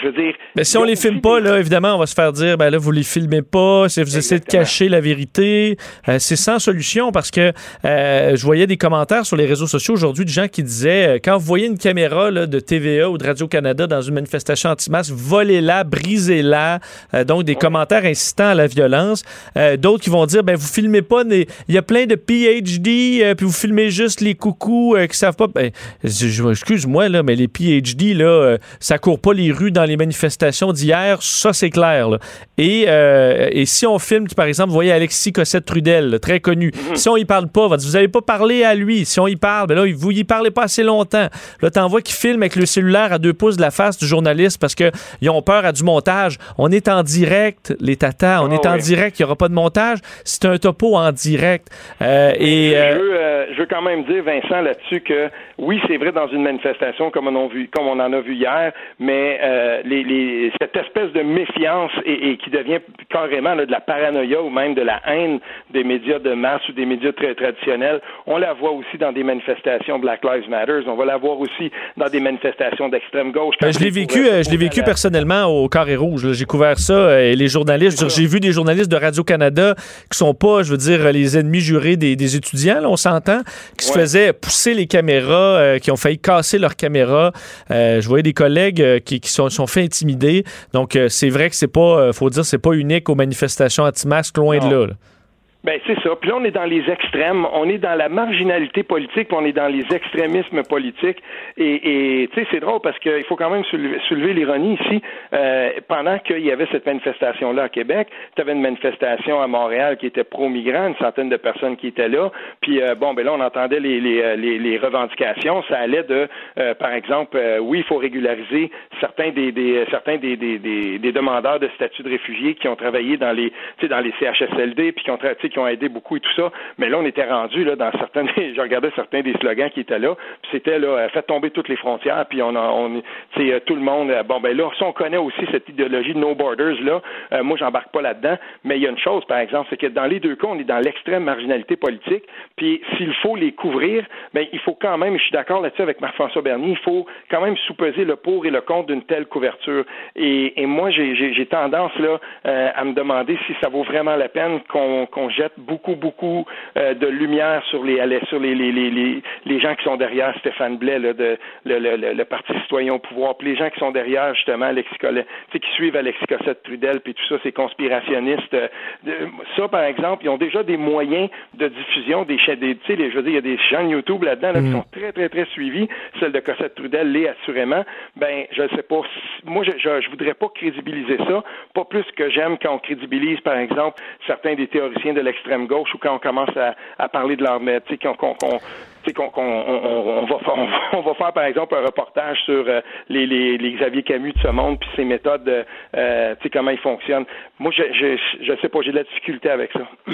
je veux dire... Mais si on les filme pas, là, évidemment, on va se faire dire, ben là, vous les filmez pas, si vous essayez de cacher la vérité. Euh, c'est sans solution parce que euh, je voyais des commentaires sur les réseaux sociaux aujourd'hui de gens qui disaient, euh, quand vous voyez une caméra là, de TVA ou de Radio-Canada dans une manifestation anti-masque, volez-la, brisez-la. Donc, des commentaires incitant à la violence. D'autres qui vont dire, ben vous filmez pas, il y a plein de PhD, puis vous filmez juste les coucous qui savent pas. Ben, excuse-moi, là, mais les PhD, là, ça court pas les rues dans les manifestations d'hier, ça c'est clair. Et, et si on filme, par exemple, vous voyez Alexis Cossette-Trudel, très connu, mhm. si on y parle pas, vous n'avez pas parlé à lui. Si on y parle, ben là, vous y parlez pas assez longtemps. Là, t'envoies qui filme avec le cellulaire à deux pouces de la face du journaliste parce qu'ils ont peur à du montage. On est en direct, les tatas, on ah est en direct, il n'y aura pas de montage. C'est un topo en direct. Euh, et, je, euh, veux, euh, je veux quand même dire, Vincent, là-dessus que oui, c'est vrai dans une manifestation comme on, a vu, comme on en a vu hier, mais les, les, cette espèce de méfiance et, qui devient carrément de la paranoïa ou même de la haine des médias de masse ou des médias très traditionnels, on la voit aussi dans des manifestations Black Lives Matter, on va la voir aussi dans des manifestations d'extrême gauche. Ben, je l'ai vécu, je l'ai vécu personnellement au Carré Rouge. J'ai couvert ça et les journalistes, j'ai vu des journalistes de Radio Canada qui sont pas je veux dire, les ennemis jurés des, étudiants, on s'entend, qui se faisaient pousser les caméras, euh, qui ont failli casser leurs caméras. Euh, je voyais des collègues euh, qui, sont, sont fait intimider. Donc, c'est vrai que c'est pas, faut dire, c'est pas unique aux manifestations anti-masques, loin de là. Ben c'est ça. Puis là, on est dans les extrêmes, on est dans la marginalité politique, puis on est dans les extrémismes politiques. Et, tu sais, c'est drôle parce qu'il faut quand même soulever, l'ironie ici. Euh, pendant qu'il y avait cette manifestation-là à Québec, tu avais une manifestation à Montréal qui était pro-migrants, une centaine de personnes qui étaient là. Puis euh, bon, ben là, on entendait les, les, euh, les, revendications. Ça allait de, par exemple, oui, il faut régulariser certains des, des certains des, des, des, demandeurs de statut de réfugiés qui ont travaillé dans les, dans les CHSLD, puis qui ont, qui ont aidé beaucoup et tout ça. Mais là, on était rendu là dans certains, je regardais certains des slogans qui étaient là. C'était là, euh, faites tomber toutes les frontières, puis on, a, on, euh, tout le monde. Euh, bon ben là, si on connaît aussi cette idéologie de no borders là, moi j'embarque pas là-dedans. Mais il y a une chose, par exemple, c'est que dans les deux cas, on est dans l'extrême marginalité politique. Puis s'il faut les couvrir, ben il faut quand même, je suis d'accord là-dessus avec Marc-François Bernier, il faut quand même sous-peser le pour et le contre d'une telle couverture. Et, moi, j'ai tendance là à me demander si ça vaut vraiment la peine qu'on qu'on jette beaucoup, beaucoup euh, de lumière sur les sur les, les, les, les, gens qui sont derrière Stéphane Blais, là, de, le, le, le, Parti citoyen au pouvoir, puis les gens qui sont derrière, justement, Alexis Collet, qui suivent Alexis Cossette-Trudel, puis tout ça, ces conspirationnistes. Euh, ça, par exemple, ils ont déjà des moyens de diffusion, des chaînes, des, tu sais, je veux dire, il y a des chaînes YouTube là-dedans là, qui mm. sont très, très, très suivies. Celle de Cossette-Trudel l'est assurément. Ben, je ne sais pas. Moi, je, je, je voudrais pas crédibiliser ça, pas plus que j'aime quand on crédibilise, par exemple, certains des théoriciens de l'extrême gauche ou quand on commence à, parler de leur tu sais, qu'on on, va, on, va faire, par exemple, un reportage sur euh, les, les, les, Xavier Camus de ce monde, puis ses méthodes, euh, tu sais, comment ils fonctionnent. Moi, je, je, je sais pas, j'ai de la difficulté avec ça.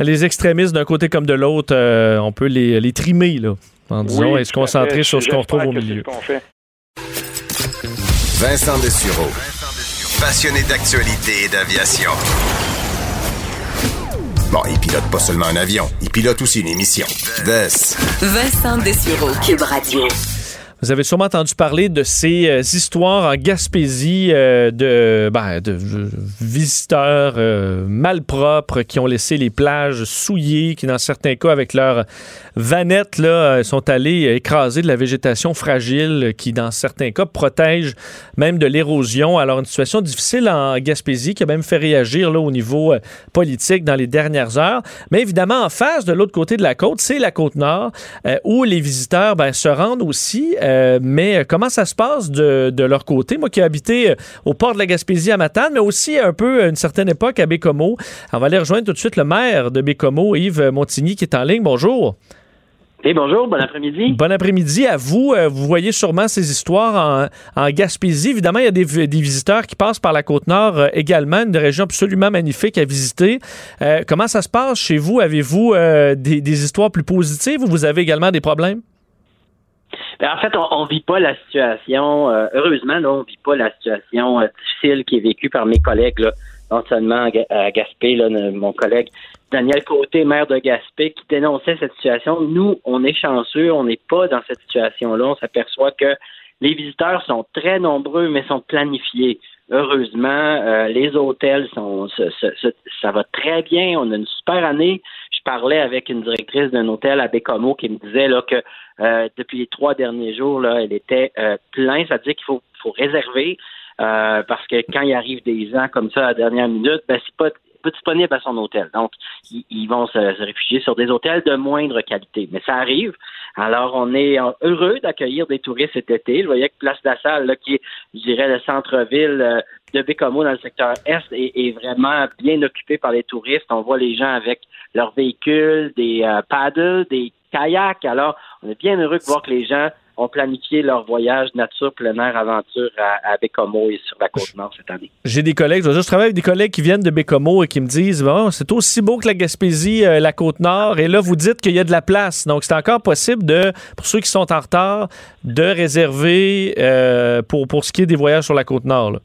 Les extrémistes d'un côté comme de l'autre, euh, on peut les, les trimer, là, en disant, et se concentrer sur ce qu'on retrouve au milieu. Vincent Dessureau, passionné d'actualité et d'aviation. Bon, il pilote pas seulement un avion, il pilote aussi une émission. Vincent Dessureau, Cube Radio. Vous avez sûrement entendu parler de ces euh, histoires en Gaspésie euh, de, ben, de visiteurs euh, malpropres qui ont laissé les plages souillées, qui dans certains cas avec leurs vanettes là, sont allés écraser de la végétation fragile qui dans certains cas protège même de l'érosion. Alors une situation difficile en Gaspésie qui a même fait réagir là, au niveau politique dans les dernières heures. Mais évidemment en face de l'autre côté de la côte, c'est la côte nord où les visiteurs ben, se rendent aussi euh, mais euh, comment ça se passe de, leur côté? Moi qui ai habité euh, au port de la Gaspésie à Matane, mais aussi un peu à une certaine époque à Bécomo. On va aller rejoindre tout de suite le maire de Bécomo, Yves Montigny, qui est en ligne. Bonjour. Et bonjour, bon après-midi. Bon après-midi à vous. Vous voyez sûrement ces histoires en, Gaspésie. Évidemment, il y a des, visiteurs qui passent par la Côte-Nord également, une région absolument magnifique à visiter. comment ça se passe chez vous? Avez-vous des, des, histoires plus positives ou vous avez également des problèmes? Ben, en fait, on, ne vit pas la situation, euh, heureusement, là, on vit pas la situation euh, difficile qui est vécue par mes collègues, là, seulement à, Gaspé, là, mon collègue Daniel Côté, maire de Gaspé, qui dénonçait cette situation. Nous, on est chanceux, on n'est pas dans cette situation-là. On s'aperçoit que les visiteurs sont très nombreux, mais sont planifiés. Heureusement, euh, les hôtels sont, ça va très bien. On a une super année. Je parlais avec une directrice d'un hôtel à Bécomo qui me disait là que euh, depuis les trois derniers jours, là, elle était euh, plein. Ça veut dire qu'il faut réserver euh, parce que quand il arrive des gens comme ça à la dernière minute, ben c'est pas disponible à son hôtel. Donc, ils, vont se, réfugier sur des hôtels de moindre qualité. Mais ça arrive. Alors, on est heureux d'accueillir des touristes cet été. Je voyais que Place de la Salle, là, qui est, je dirais, le centre-ville de Bécomo dans le secteur Est, est, vraiment bien occupé par les touristes. On voit les gens avec leurs véhicules, des paddles, des kayak. Alors, on est bien heureux de voir que les gens ont planifié leur voyage nature, plein air, aventure à, Bécomo et sur la côte nord cette année. J'ai des collègues, je, je travaille avec des collègues qui viennent de Bécomo et qui me disent bon, c'est aussi beau que la Gaspésie, euh, la côte nord, et là vous dites qu'il y a de la place. Donc c'est encore possible de, pour ceux qui sont en retard, de réserver euh, pour, pour ce qui est des voyages sur la côte nord.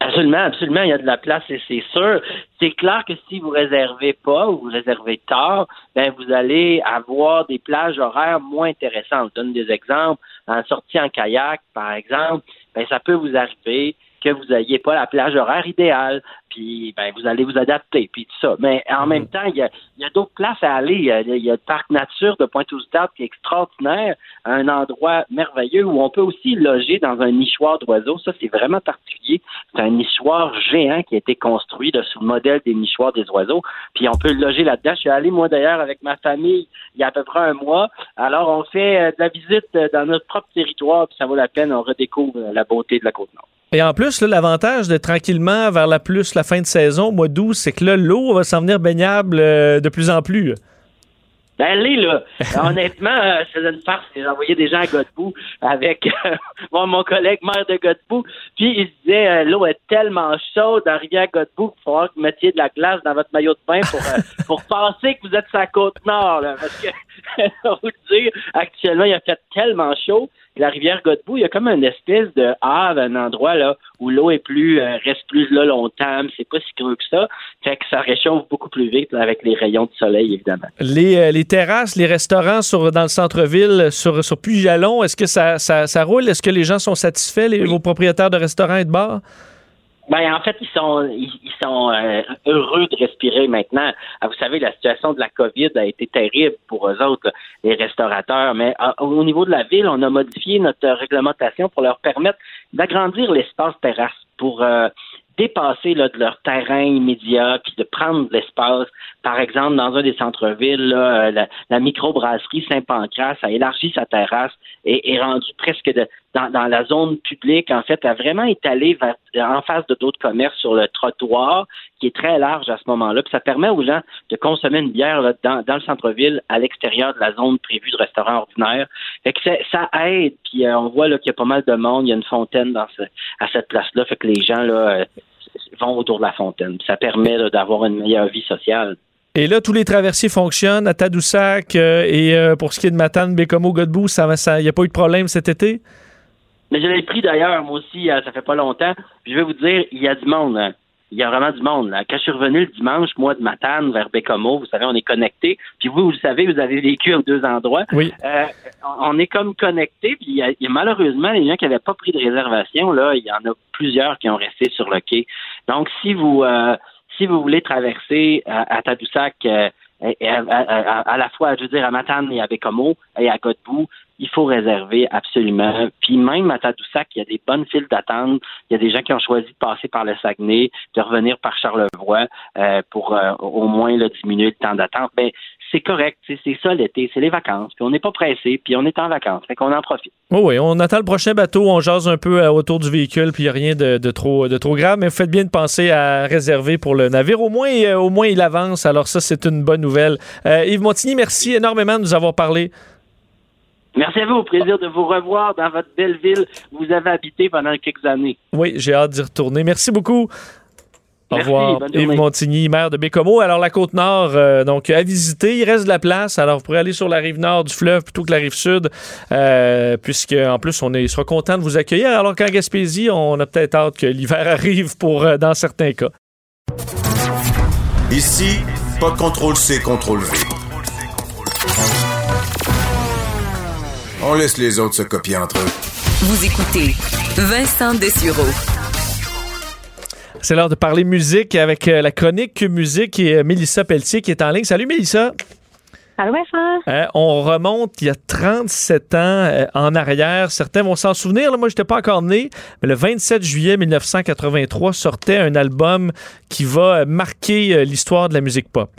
Absolument, absolument, il y a de la place et c'est sûr. C'est clair que si vous réservez pas ou vous réservez tard, ben vous allez avoir des plages horaires moins intéressantes. Je donne des exemples. En sortie en kayak, par exemple, ben ça peut vous arriver que vous n'ayez pas la plage horaire idéale, puis ben, vous allez vous adapter, puis tout ça. Mais en même mhm. temps, il y a, y a d'autres places à aller. Il y a, le parc nature de Pointe-aux-Stades qui est extraordinaire, un endroit merveilleux où on peut aussi loger dans un nichoir d'oiseaux. Ça, c'est vraiment particulier. C'est un nichoir géant qui a été construit de, sous le modèle des nichoirs des oiseaux. Puis on peut loger là-dedans. Je suis allé, moi, d'ailleurs, avec ma famille il y a à peu près un mois. Alors, on fait euh, de la visite euh, dans notre propre territoire, puis ça vaut la peine. On redécouvre la beauté de la Côte-Nord. Et en plus, l'avantage de tranquillement vers la plus la fin de saison, mois d'août, c'est que là, l'eau va s'en venir baignable euh, de plus en plus. Ben, allez, là. Honnêtement, euh, c'est une farce. J'ai envoyé des gens à Godbout avec euh, mon, collègue maire de Godbout. Puis, il se disait, l'eau est tellement chaude dans rivière Godbout qu'il faudra que vous mettiez de la glace dans votre maillot de bain pour, pour penser que vous êtes sur la côte nord. Là, parce que, on vous dire, actuellement, il a fait tellement chaud la rivière Godbout, il y a comme une espèce de havre, un endroit là où l'eau est plus euh, reste plus là longtemps, c'est pas si creux que ça, fait que ça réchauffe beaucoup plus vite avec les rayons de soleil évidemment. Les, euh, les terrasses, les restaurants sur dans le centre-ville sur sur Puy-Jalon, est-ce que ça, ça, ça roule? Est-ce que les gens sont satisfaits les, vos propriétaires de restaurants et de bars? Ben, en fait, ils sont, ils, sont euh, heureux de respirer maintenant. Ah, vous savez, la situation de la COVID a été terrible pour eux autres, les restaurateurs. Mais ah, au niveau de la ville, on a modifié notre réglementation pour leur permettre d'agrandir l'espace terrasse pour euh, dépasser là, de leur terrain immédiat, puis de prendre l'espace. Par exemple, dans un des centres-villes, euh, la, la microbrasserie Saint-Pancras a élargi sa terrasse et est presque de, dans, la zone publique, en fait, a vraiment étalé en face de d'autres commerces sur le trottoir, qui est très large à ce moment-là. Puis ça permet aux gens de consommer une bière dans, le centre-ville, à l'extérieur de la zone prévue de restaurant ordinaire. Fait que ça aide. Puis euh, on voit qu'il y a pas mal de monde. Il y a une fontaine à cette place-là. Fait que les gens euh, vont autour de la fontaine. Ça permet d'avoir une meilleure vie sociale. Et là, tous les traversiers fonctionnent à Tadoussac euh, et pour ce qui est de Matane, Bécomo, Godbout, il n'y a pas eu de problème cet été? Mais je l'ai pris d'ailleurs, moi aussi, ça fait pas longtemps. je vais vous dire, il y a du monde. Hein. il y a vraiment du monde. Là. Quand je suis revenu le dimanche, moi de Matane vers Bécomo, vous savez, on est connecté. Puis vous, vous le savez, vous avez vécu aux deux endroits. Oui. Euh, on est comme connecté. Puis il y, a, il y a malheureusement les gens qui n'avaient pas pris de réservation. Là, il y en a plusieurs qui ont resté sur le quai. Donc, si vous euh, si vous voulez traverser à, à Tadoussac, euh, et à, à- à- à la fois, je veux dire, à Matane et à Bécomo et à Godbout, il faut réserver absolument. Puis même à Tadoussac, il y a des bonnes files d'attente. Il y a des gens qui ont choisi de passer par le Saguenay, de revenir par Charlevoix euh, pour euh, au moins là, diminuer le temps d'attente. Ben, c'est correct, c'est ça l'été, c'est les vacances. Puis on n'est pas pressé, puis on est en vacances, fait qu'on en profite. Oui, oui, on attend le prochain bateau, on jase un peu euh, autour du véhicule, puis il n'y a rien de, de trop, de trop grave, mais vous faites bien de penser à réserver pour le navire. Au moins, euh, au moins il avance, alors ça, c'est une bonne nouvelle. Yves Montigny, merci énormément de nous avoir parlé. Merci à vous, au plaisir de vous revoir dans votre belle ville où vous avez habité pendant quelques années. Oui, j'ai hâte d'y retourner. Merci beaucoup. Au Merci, revoir. Yves. Montigny, maire de Bécomo. Alors, la Côte-Nord, euh, donc, à visiter. Il reste de la place. Alors, vous pourrez aller sur la rive nord du fleuve plutôt que la rive sud, euh, puisque, en plus, on est, sera content de vous accueillir. Alors qu'en Gaspésie, on a peut-être hâte que l'hiver arrive pour, euh, dans certains cas. Ici, pas de contrôle C, contrôle V. On laisse les autres se copier entre eux. Vous écoutez Vincent Dessureau. C'est l'heure de parler musique avec euh, la chronique musique et euh, Mélissa Pelletier qui est en ligne. Salut Mélissa. Allô, Vincent? Euh, on remonte il y a 37 ans euh, en arrière. Certains vont s'en souvenir. Là, moi, je n'étais pas encore né, mais le 27 juillet 1983 sortait un album qui va euh, marquer euh, l'histoire de la musique pop.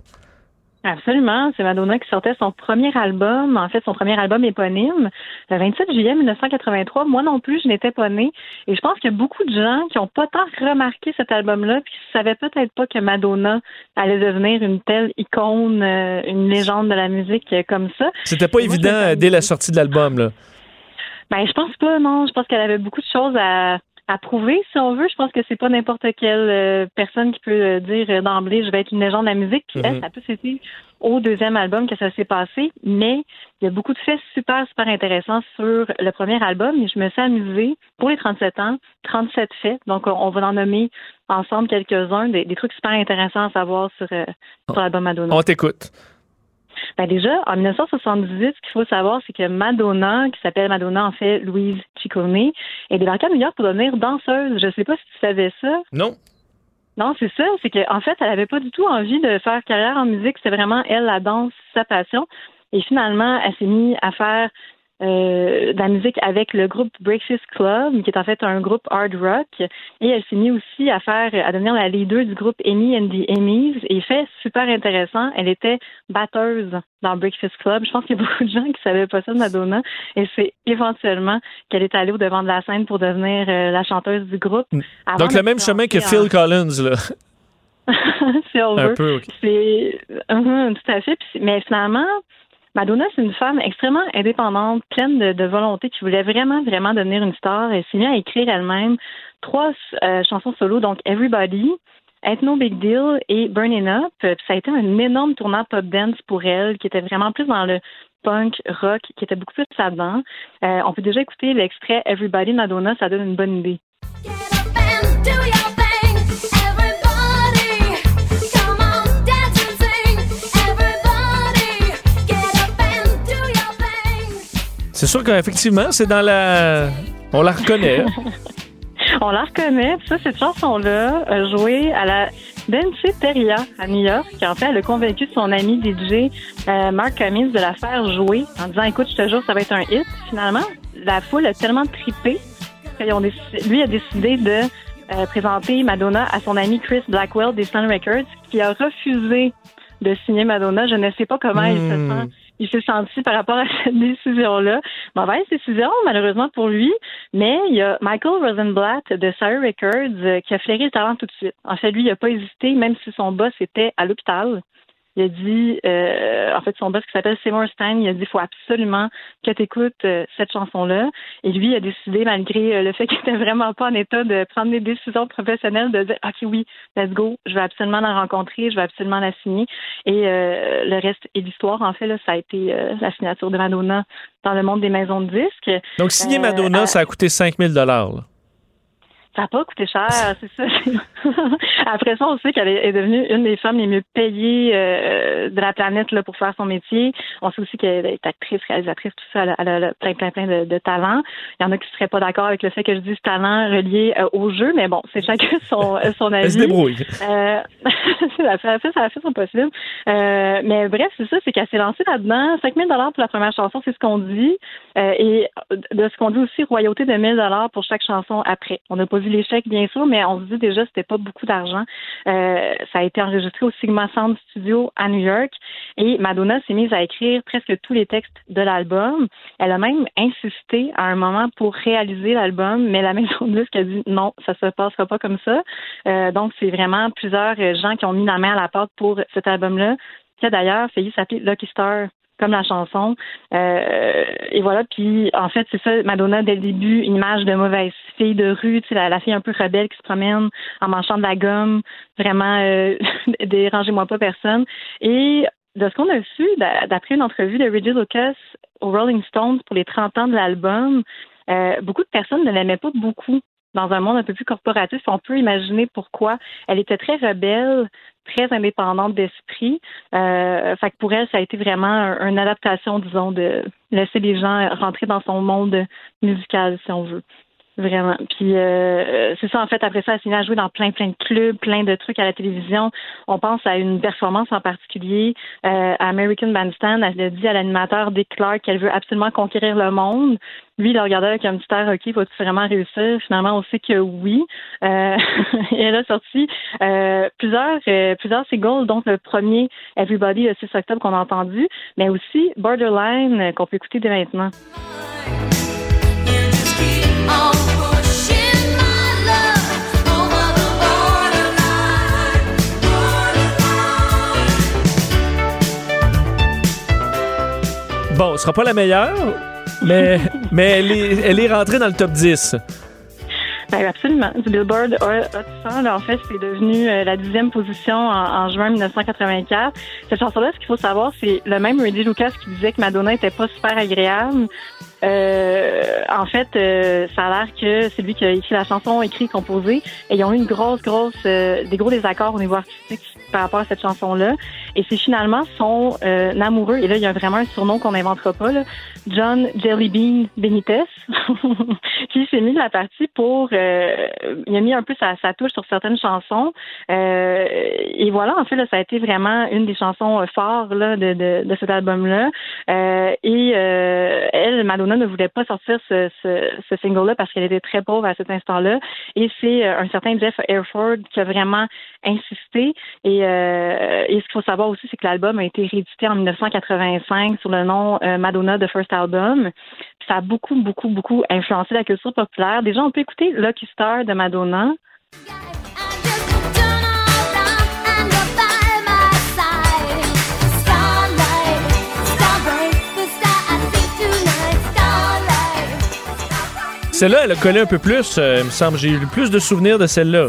Absolument. C'est Madonna qui sortait son premier album, en fait, son premier album éponyme, le 27 juillet 1983. Moi non plus, je n'étais pas née. Et je pense qu'il y a beaucoup de gens qui n'ont pas tant remarqué cet album-là, puis qui ne savaient peut-être pas que Madonna allait devenir une telle icône, euh, une légende de la musique euh, comme ça. C'était pas Et évident euh, dès la sortie de l'album. là. Ben, je pense pas, non. Je pense qu'elle avait beaucoup de choses à, à prouver, si on veut. Je pense que c'est pas n'importe quelle euh, personne qui peut euh, dire euh, d'emblée, je vais être une légende de la musique. Puis elle, Mhm. ça plus été au deuxième album que ça s'est passé. Mais il y a beaucoup de faits super, super intéressants sur le premier album. Et je me suis amusée, pour les 37 ans, 37 faits. Donc, on, va en nommer ensemble quelques-uns, des, des trucs super intéressants à savoir sur, sur l'album Madonna. On t'écoute. Ben déjà, en 1978, ce qu'il faut savoir, c'est que Madonna, qui s'appelle Madonna, en fait, Louise Ciccone, est débarquée à New York pour devenir danseuse. Je sais pas si tu savais ça. Non. Non, c'est ça. C'est qu'en en fait, elle avait pas du tout envie de faire carrière en musique. C'était vraiment, elle, la danse, sa passion. Et finalement, elle s'est mise à faire euh, de la musique avec le groupe Breakfast Club, qui est en fait un groupe hard rock. Et elle s'est mise aussi à faire, à devenir la leader du groupe Amy and the Emmys. Et fait super intéressant, elle était batteuse dans Breakfast Club. Je pense qu'il y a beaucoup de gens qui savaient pas ça de Madonna. Et c'est éventuellement qu'elle est allée au devant de la scène pour devenir euh, la chanteuse du groupe. Avant Donc, le même chemin que en- Phil Collins. Là. si on Un veut. peu. C'est Mhm, tout à fait. Puis mais finalement, Madonna, c'est une femme extrêmement indépendante, pleine de, volonté, qui voulait vraiment, vraiment devenir une star. Elle s'est mise à écrire elle-même trois euh, chansons solo, donc Everybody, Ain't No Big Deal et Burning Up. Puis ça a été un énorme tournant pop dance pour elle, qui était vraiment plus dans le punk rock, qui était beaucoup plus là-dedans. Euh, on peut déjà écouter l'extrait Everybody Madonna, ça donne une bonne idée. C'est sûr qu'effectivement, c'est dans la. On la reconnaît. On la reconnaît. Ça, cette chanson-là a joué à la Danceteria à New York. En fait, elle a convaincu son ami DJ euh, Mark Cummins de la faire jouer en disant Écoute, je te jure, ça va être un hit. Finalement, la foule a tellement ont décidé- lui a décidé de euh, présenter Madonna à son ami Chris Blackwell des Sun Records, qui a refusé de signer Madonna. Je ne sais pas comment il se Hmm. sent il s'est senti par rapport à cette décision-là. Mauvaise décision, malheureusement pour lui, mais il y a Michael Rosenblatt de Sire Records euh, qui a flairé le talent tout de suite. En fait, lui, il n'a pas hésité, même si son boss était à l'hôpital. Il a dit, euh, en fait, son boss qui s'appelle Seymour Stein, il a dit, il faut absolument que tu écoutes cette chanson-là. Et lui, il a décidé, malgré euh, le fait qu'il était vraiment pas en état de prendre des décisions professionnelles, de dire, OK, oui, let's go, je vais absolument la rencontrer, je vais absolument la signer. Et euh, le reste est l'histoire. En fait, là, ça a été euh, la signature de Madonna dans le monde des maisons de disques. Donc, signer Euh, Madonna, ça a coûté 5000 là. Ça n'a pas coûté cher, c'est ça. Après ça, on sait qu'elle est devenue une des femmes les mieux payées euh, de la planète là, pour faire son métier. On sait aussi qu'elle est actrice, réalisatrice, tout ça. Elle a, plein, plein, plein de, de talents. Il y en a qui ne seraient pas d'accord avec le fait que je dise talent relié euh, au jeu, mais bon, c'est chacun son, son avis. Elle se débrouille. Euh, ça, a fait, ça a fait son possible. Euh, mais bref, c'est ça, c'est qu'elle s'est lancée là-dedans. 5 000 pour la première chanson, c'est ce qu'on dit. Euh, et de ce qu'on dit aussi, royauté de 1 000 pour chaque chanson après. On n'a pas vu l'échec, bien sûr, mais on se dit déjà c'était pas beaucoup d'argent. Euh, ça a été enregistré au Sigma Sound Studio à New York et Madonna s'est mise à écrire presque tous les textes de l'album. Elle a même insisté à un moment pour réaliser l'album, mais la maison de disque a dit non, ça se passera pas comme ça. Euh, donc c'est vraiment plusieurs gens qui ont mis la main à la porte pour cet album-là, qui a d'ailleurs failli s'appeler Lucky Star comme la chanson. Euh, et voilà, puis en fait, c'est ça, Madonna, dès le début, une image de mauvaise fille de rue, tu sais, la, fille un peu rebelle qui se promène en manchant de la gomme, vraiment, euh, dérangez-moi pas personne. Et de ce qu'on a su, d'après une entrevue de Reggie Lucas au Rolling Stones pour les 30 ans de l'album, euh, beaucoup de personnes ne l'aimaient pas beaucoup dans un monde un peu plus corporatif. On peut imaginer pourquoi. Elle était très rebelle, très indépendante d'esprit. Euh, pour elle, ça a été vraiment une adaptation, disons, de laisser les gens rentrer dans son monde musical, si on veut. Vraiment. Puis euh, c'est ça, en fait, après ça, elle s'est à jouer dans plein, plein de clubs, plein de trucs à la télévision. On pense à une performance en particulier. Euh, à American Bandstand, elle a dit à l'animateur Dick Clark qu'elle veut absolument conquérir le monde. Lui, il a regardé avec un petit air, OK, vas-tu vraiment réussir? Finalement, on sait que oui. Euh, et elle a sorti euh, plusieurs, euh, plusieurs singles, dont le premier, Everybody, le 6 octobre, qu'on a entendu, mais aussi Borderline, qu'on peut écouter dès maintenant. Bon, ce sera pas la meilleure, mais, mais elle, est, elle est rentrée dans le top 10. Ben, absolument. Du Billboard Hot 100, en fait, c'est devenu euh, la dixième position en, juin 1984. Cette chanson-là, ce qu'il faut savoir, c'est le même Rudy Lucas qui disait que Madonna était pas super agréable. Euh, en fait, euh, ça a l'air que c'est lui qui a écrit la chanson, écrit, composé, et ils ont eu une grosse, grosse, des gros désaccords au niveau artistique par rapport à cette chanson-là. Et c'est finalement son amoureux, et là, il y a vraiment un surnom qu'on n'inventera pas, là, John Jellybean Benitez, qui s'est mis de la partie pour... Euh, il a mis un peu sa, touche sur certaines chansons. Euh, et voilà, en fait, là, ça a été vraiment une des chansons fortes là, de, de, de cet album-là. Euh, et elle, Madonna, ne voulait pas sortir ce, ce, ce single-là parce qu'elle était très pauvre à cet instant-là. Et c'est un certain Jeff Airford qui a vraiment insisté. Et, et ce qu'il faut savoir aussi, c'est que l'album a été réédité en 1985 sous le nom Madonna The First album. Ça a beaucoup, beaucoup, beaucoup influencé la culture populaire. Déjà, on peut écouter Lucky Star de Madonna. Celle-là, elle a collé un peu plus, euh, il me semble. J'ai eu plus de souvenirs de celle-là.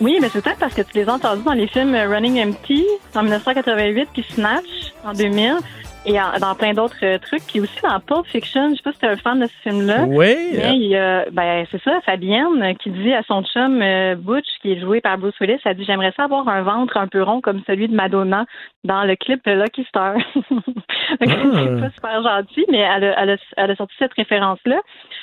Oui, mais c'est peut-être parce que tu les as entendus dans les films Running Empty en 1988 puis Snatch en 2000 et dans plein d'autres euh, trucs. Puis aussi dans Pulp Fiction, je sais pas si tu es un fan de ce film-là. Oui. Mais il, ben, c'est ça, Fabienne euh, qui dit à son chum euh, Butch, qui est joué par Bruce Willis, elle dit J'aimerais ça avoir un ventre un peu rond comme celui de Madonna dans le clip Lucky Star. c'est ah. pas super gentil, mais elle a, elle a, elle a sorti cette référence-là.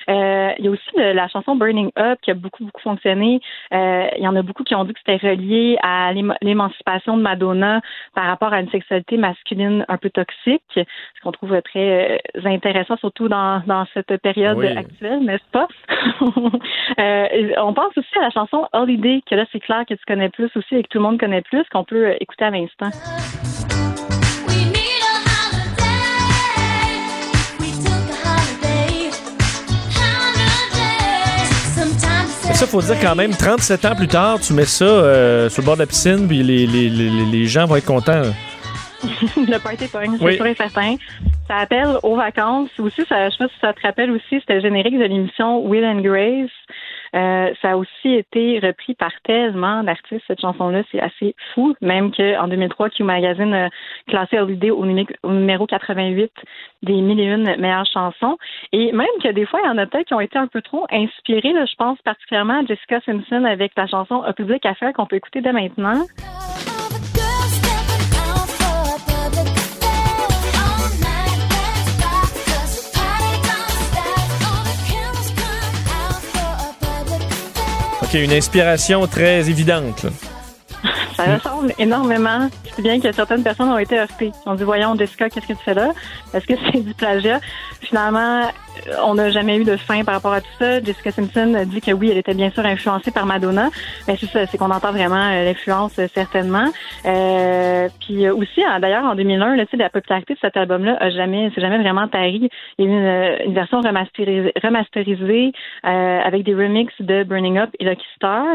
Euh, il y a aussi la chanson Burning Up qui a beaucoup, beaucoup fonctionné. Euh, il y en a beaucoup qui ont dit que c'était relié à l'émancipation de Madonna par rapport à une sexualité masculine un peu toxique, ce qu'on trouve très euh, intéressant, surtout dans, dans cette période actuelle, n'est-ce pas? on pense aussi à la chanson Holiday, que là, c'est clair que tu connais plus aussi et que tout le monde connaît plus, qu'on peut écouter à l'instant. ça, faut dire quand même, 37 ans plus tard, tu mets ça euh, sur le bord de la piscine, puis les, les, les, les gens vont être contents. le party point, c'est sûr et certain. Ça appelle aux vacances. Aussi, ça, je sais pas si ça te rappelle aussi, c'était le générique de l'émission Will and Grace. Euh, ça a aussi été repris par tellement d'artistes, cette chanson-là. C'est assez fou. Même qu'en 2003, Q Magazine a classé Holiday au, numéro 88 des mille et une meilleures chansons. Et même que des fois, il y en a peut-être qui ont été un peu trop inspirés. Là, je pense particulièrement à Jessica Simpson avec la chanson A Public Affair qu'on peut écouter dès maintenant. OK, une inspiration très évidente. Ça ressemble énormément. Sais bien que certaines personnes ont été heurtées. Ont dit, voyons, Jessica, qu'est-ce que tu fais là? Est-ce que c'est du plagiat? Finalement, on n'a jamais eu de fin par rapport à tout ça. Jessica Simpson dit que oui, elle était bien sûr influencée par Madonna. Mais c'est ça, c'est qu'on entend vraiment euh, l'influence euh, certainement. Euh, puis aussi, d'ailleurs, en 2001, là, la popularité de cet album-là a jamais, c'est jamais vraiment tari. Il y a eu une, version remasterisée, remasterisée avec des remixes de Burning Up et Lucky Star.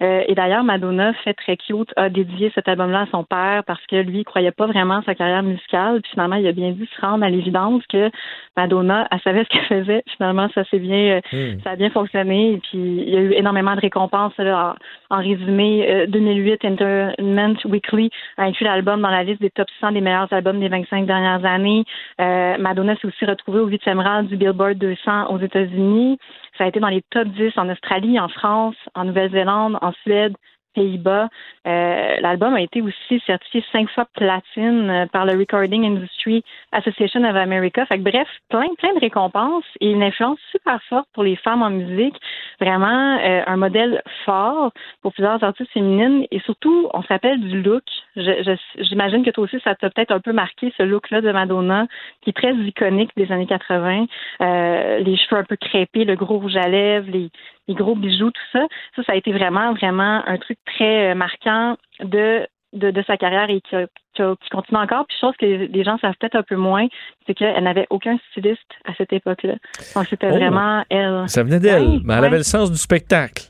et d'ailleurs, Madonna, fait très cute, a dédié cet album-là à son père parce que lui, il croyait pas vraiment à sa carrière musicale. Puis finalement, il a bien dû se rendre à l'évidence que Madonna, elle savait ce qu'elle faisait. Finalement, ça s'est bien, euh, hmm. ça a bien fonctionné. Et puis, il y a eu énormément de récompenses. Là, en, résumé, 2008, euh, Entertainment Weekly a inclus l'album dans la liste des top 100 des meilleurs albums des 25 dernières années. Euh, Madonna s'est aussi retrouvée au huitième rang du Billboard 200 aux États-Unis. Ça a été dans les top 10 en Australie, en France, en Nouvelle-Zélande, en Suède, Pays-Bas. Euh, l'album a été aussi certifié cinq fois platine euh, par le Recording Industry Association of America. Fait que, bref, plein, plein de récompenses et une influence super forte pour les femmes en musique. Vraiment euh, un modèle fort pour plusieurs artistes féminines et surtout, on se rappelle du look. J'imagine que toi aussi, ça t'a peut-être un peu marqué ce look-là de Madonna qui est très iconique des années 80. les cheveux un peu crépés, le gros rouge à lèvres, les, les gros bijoux, tout ça. Ça, ça a été vraiment, vraiment un truc très euh, marquant de de, de, sa carrière et qui, qui, continue encore. Puis chose que les gens savent peut-être un peu moins, c'est qu'elle n'avait aucun styliste à cette époque-là. Donc c'était oh. vraiment elle. Ça venait d'elle, mais elle avait le sens du spectacle.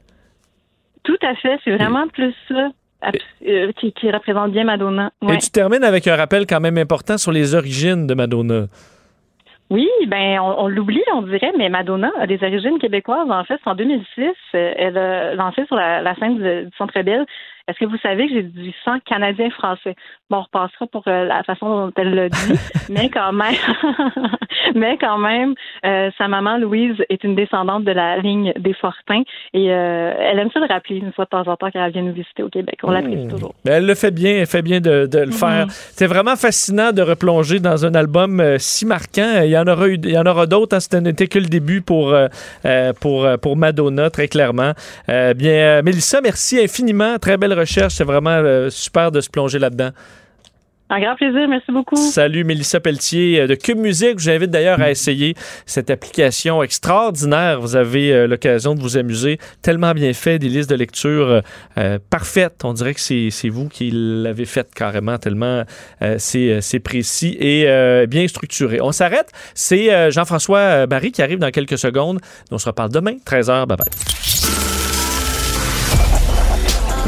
Tout à fait, c'est vraiment plus ça. Euh, qui, qui, représente bien Madonna. Et tu termines avec un rappel quand même important sur les origines de Madonna. Oui, ben on, l'oublie, on dirait, mais Madonna a des origines québécoises. En fait, en 2006, elle a lancé sur la, scène du, du Centre Belle est-ce que vous savez que j'ai du sang canadien-français? Bon, on repassera pour euh, la façon dont elle l'a dit, mais quand même, mais quand même, euh, sa maman Louise est une descendante de la ligne des Fortins et euh, elle aime ça le rappeler une fois de temps en temps quand elle vient nous visiter au Québec. On l'apprécie mmh. toujours. Ben, elle le fait bien, elle fait bien de, le mmh. faire. C'est vraiment fascinant de replonger dans un album si marquant. Il y en aura eu, il y en aura d'autres. Hein. Ce n'était que le début pour pour pour Madonna, très clairement. bien, Mélissa, merci infiniment. Très belle recherche. C'est vraiment euh, super de se plonger là-dedans. Un grand plaisir, merci beaucoup. Salut, Mélissa Pelletier euh, de Cube Musique. Je vous invite d'ailleurs à essayer cette application extraordinaire. Vous avez euh, l'occasion de vous amuser. Tellement bien fait, des listes de lecture parfaites. On dirait que c'est vous qui l'avez faite carrément, tellement c'est précis et bien structuré. On s'arrête. C'est Jean-François Barry qui arrive dans quelques secondes. On se reparle demain, 13h. Bye bye.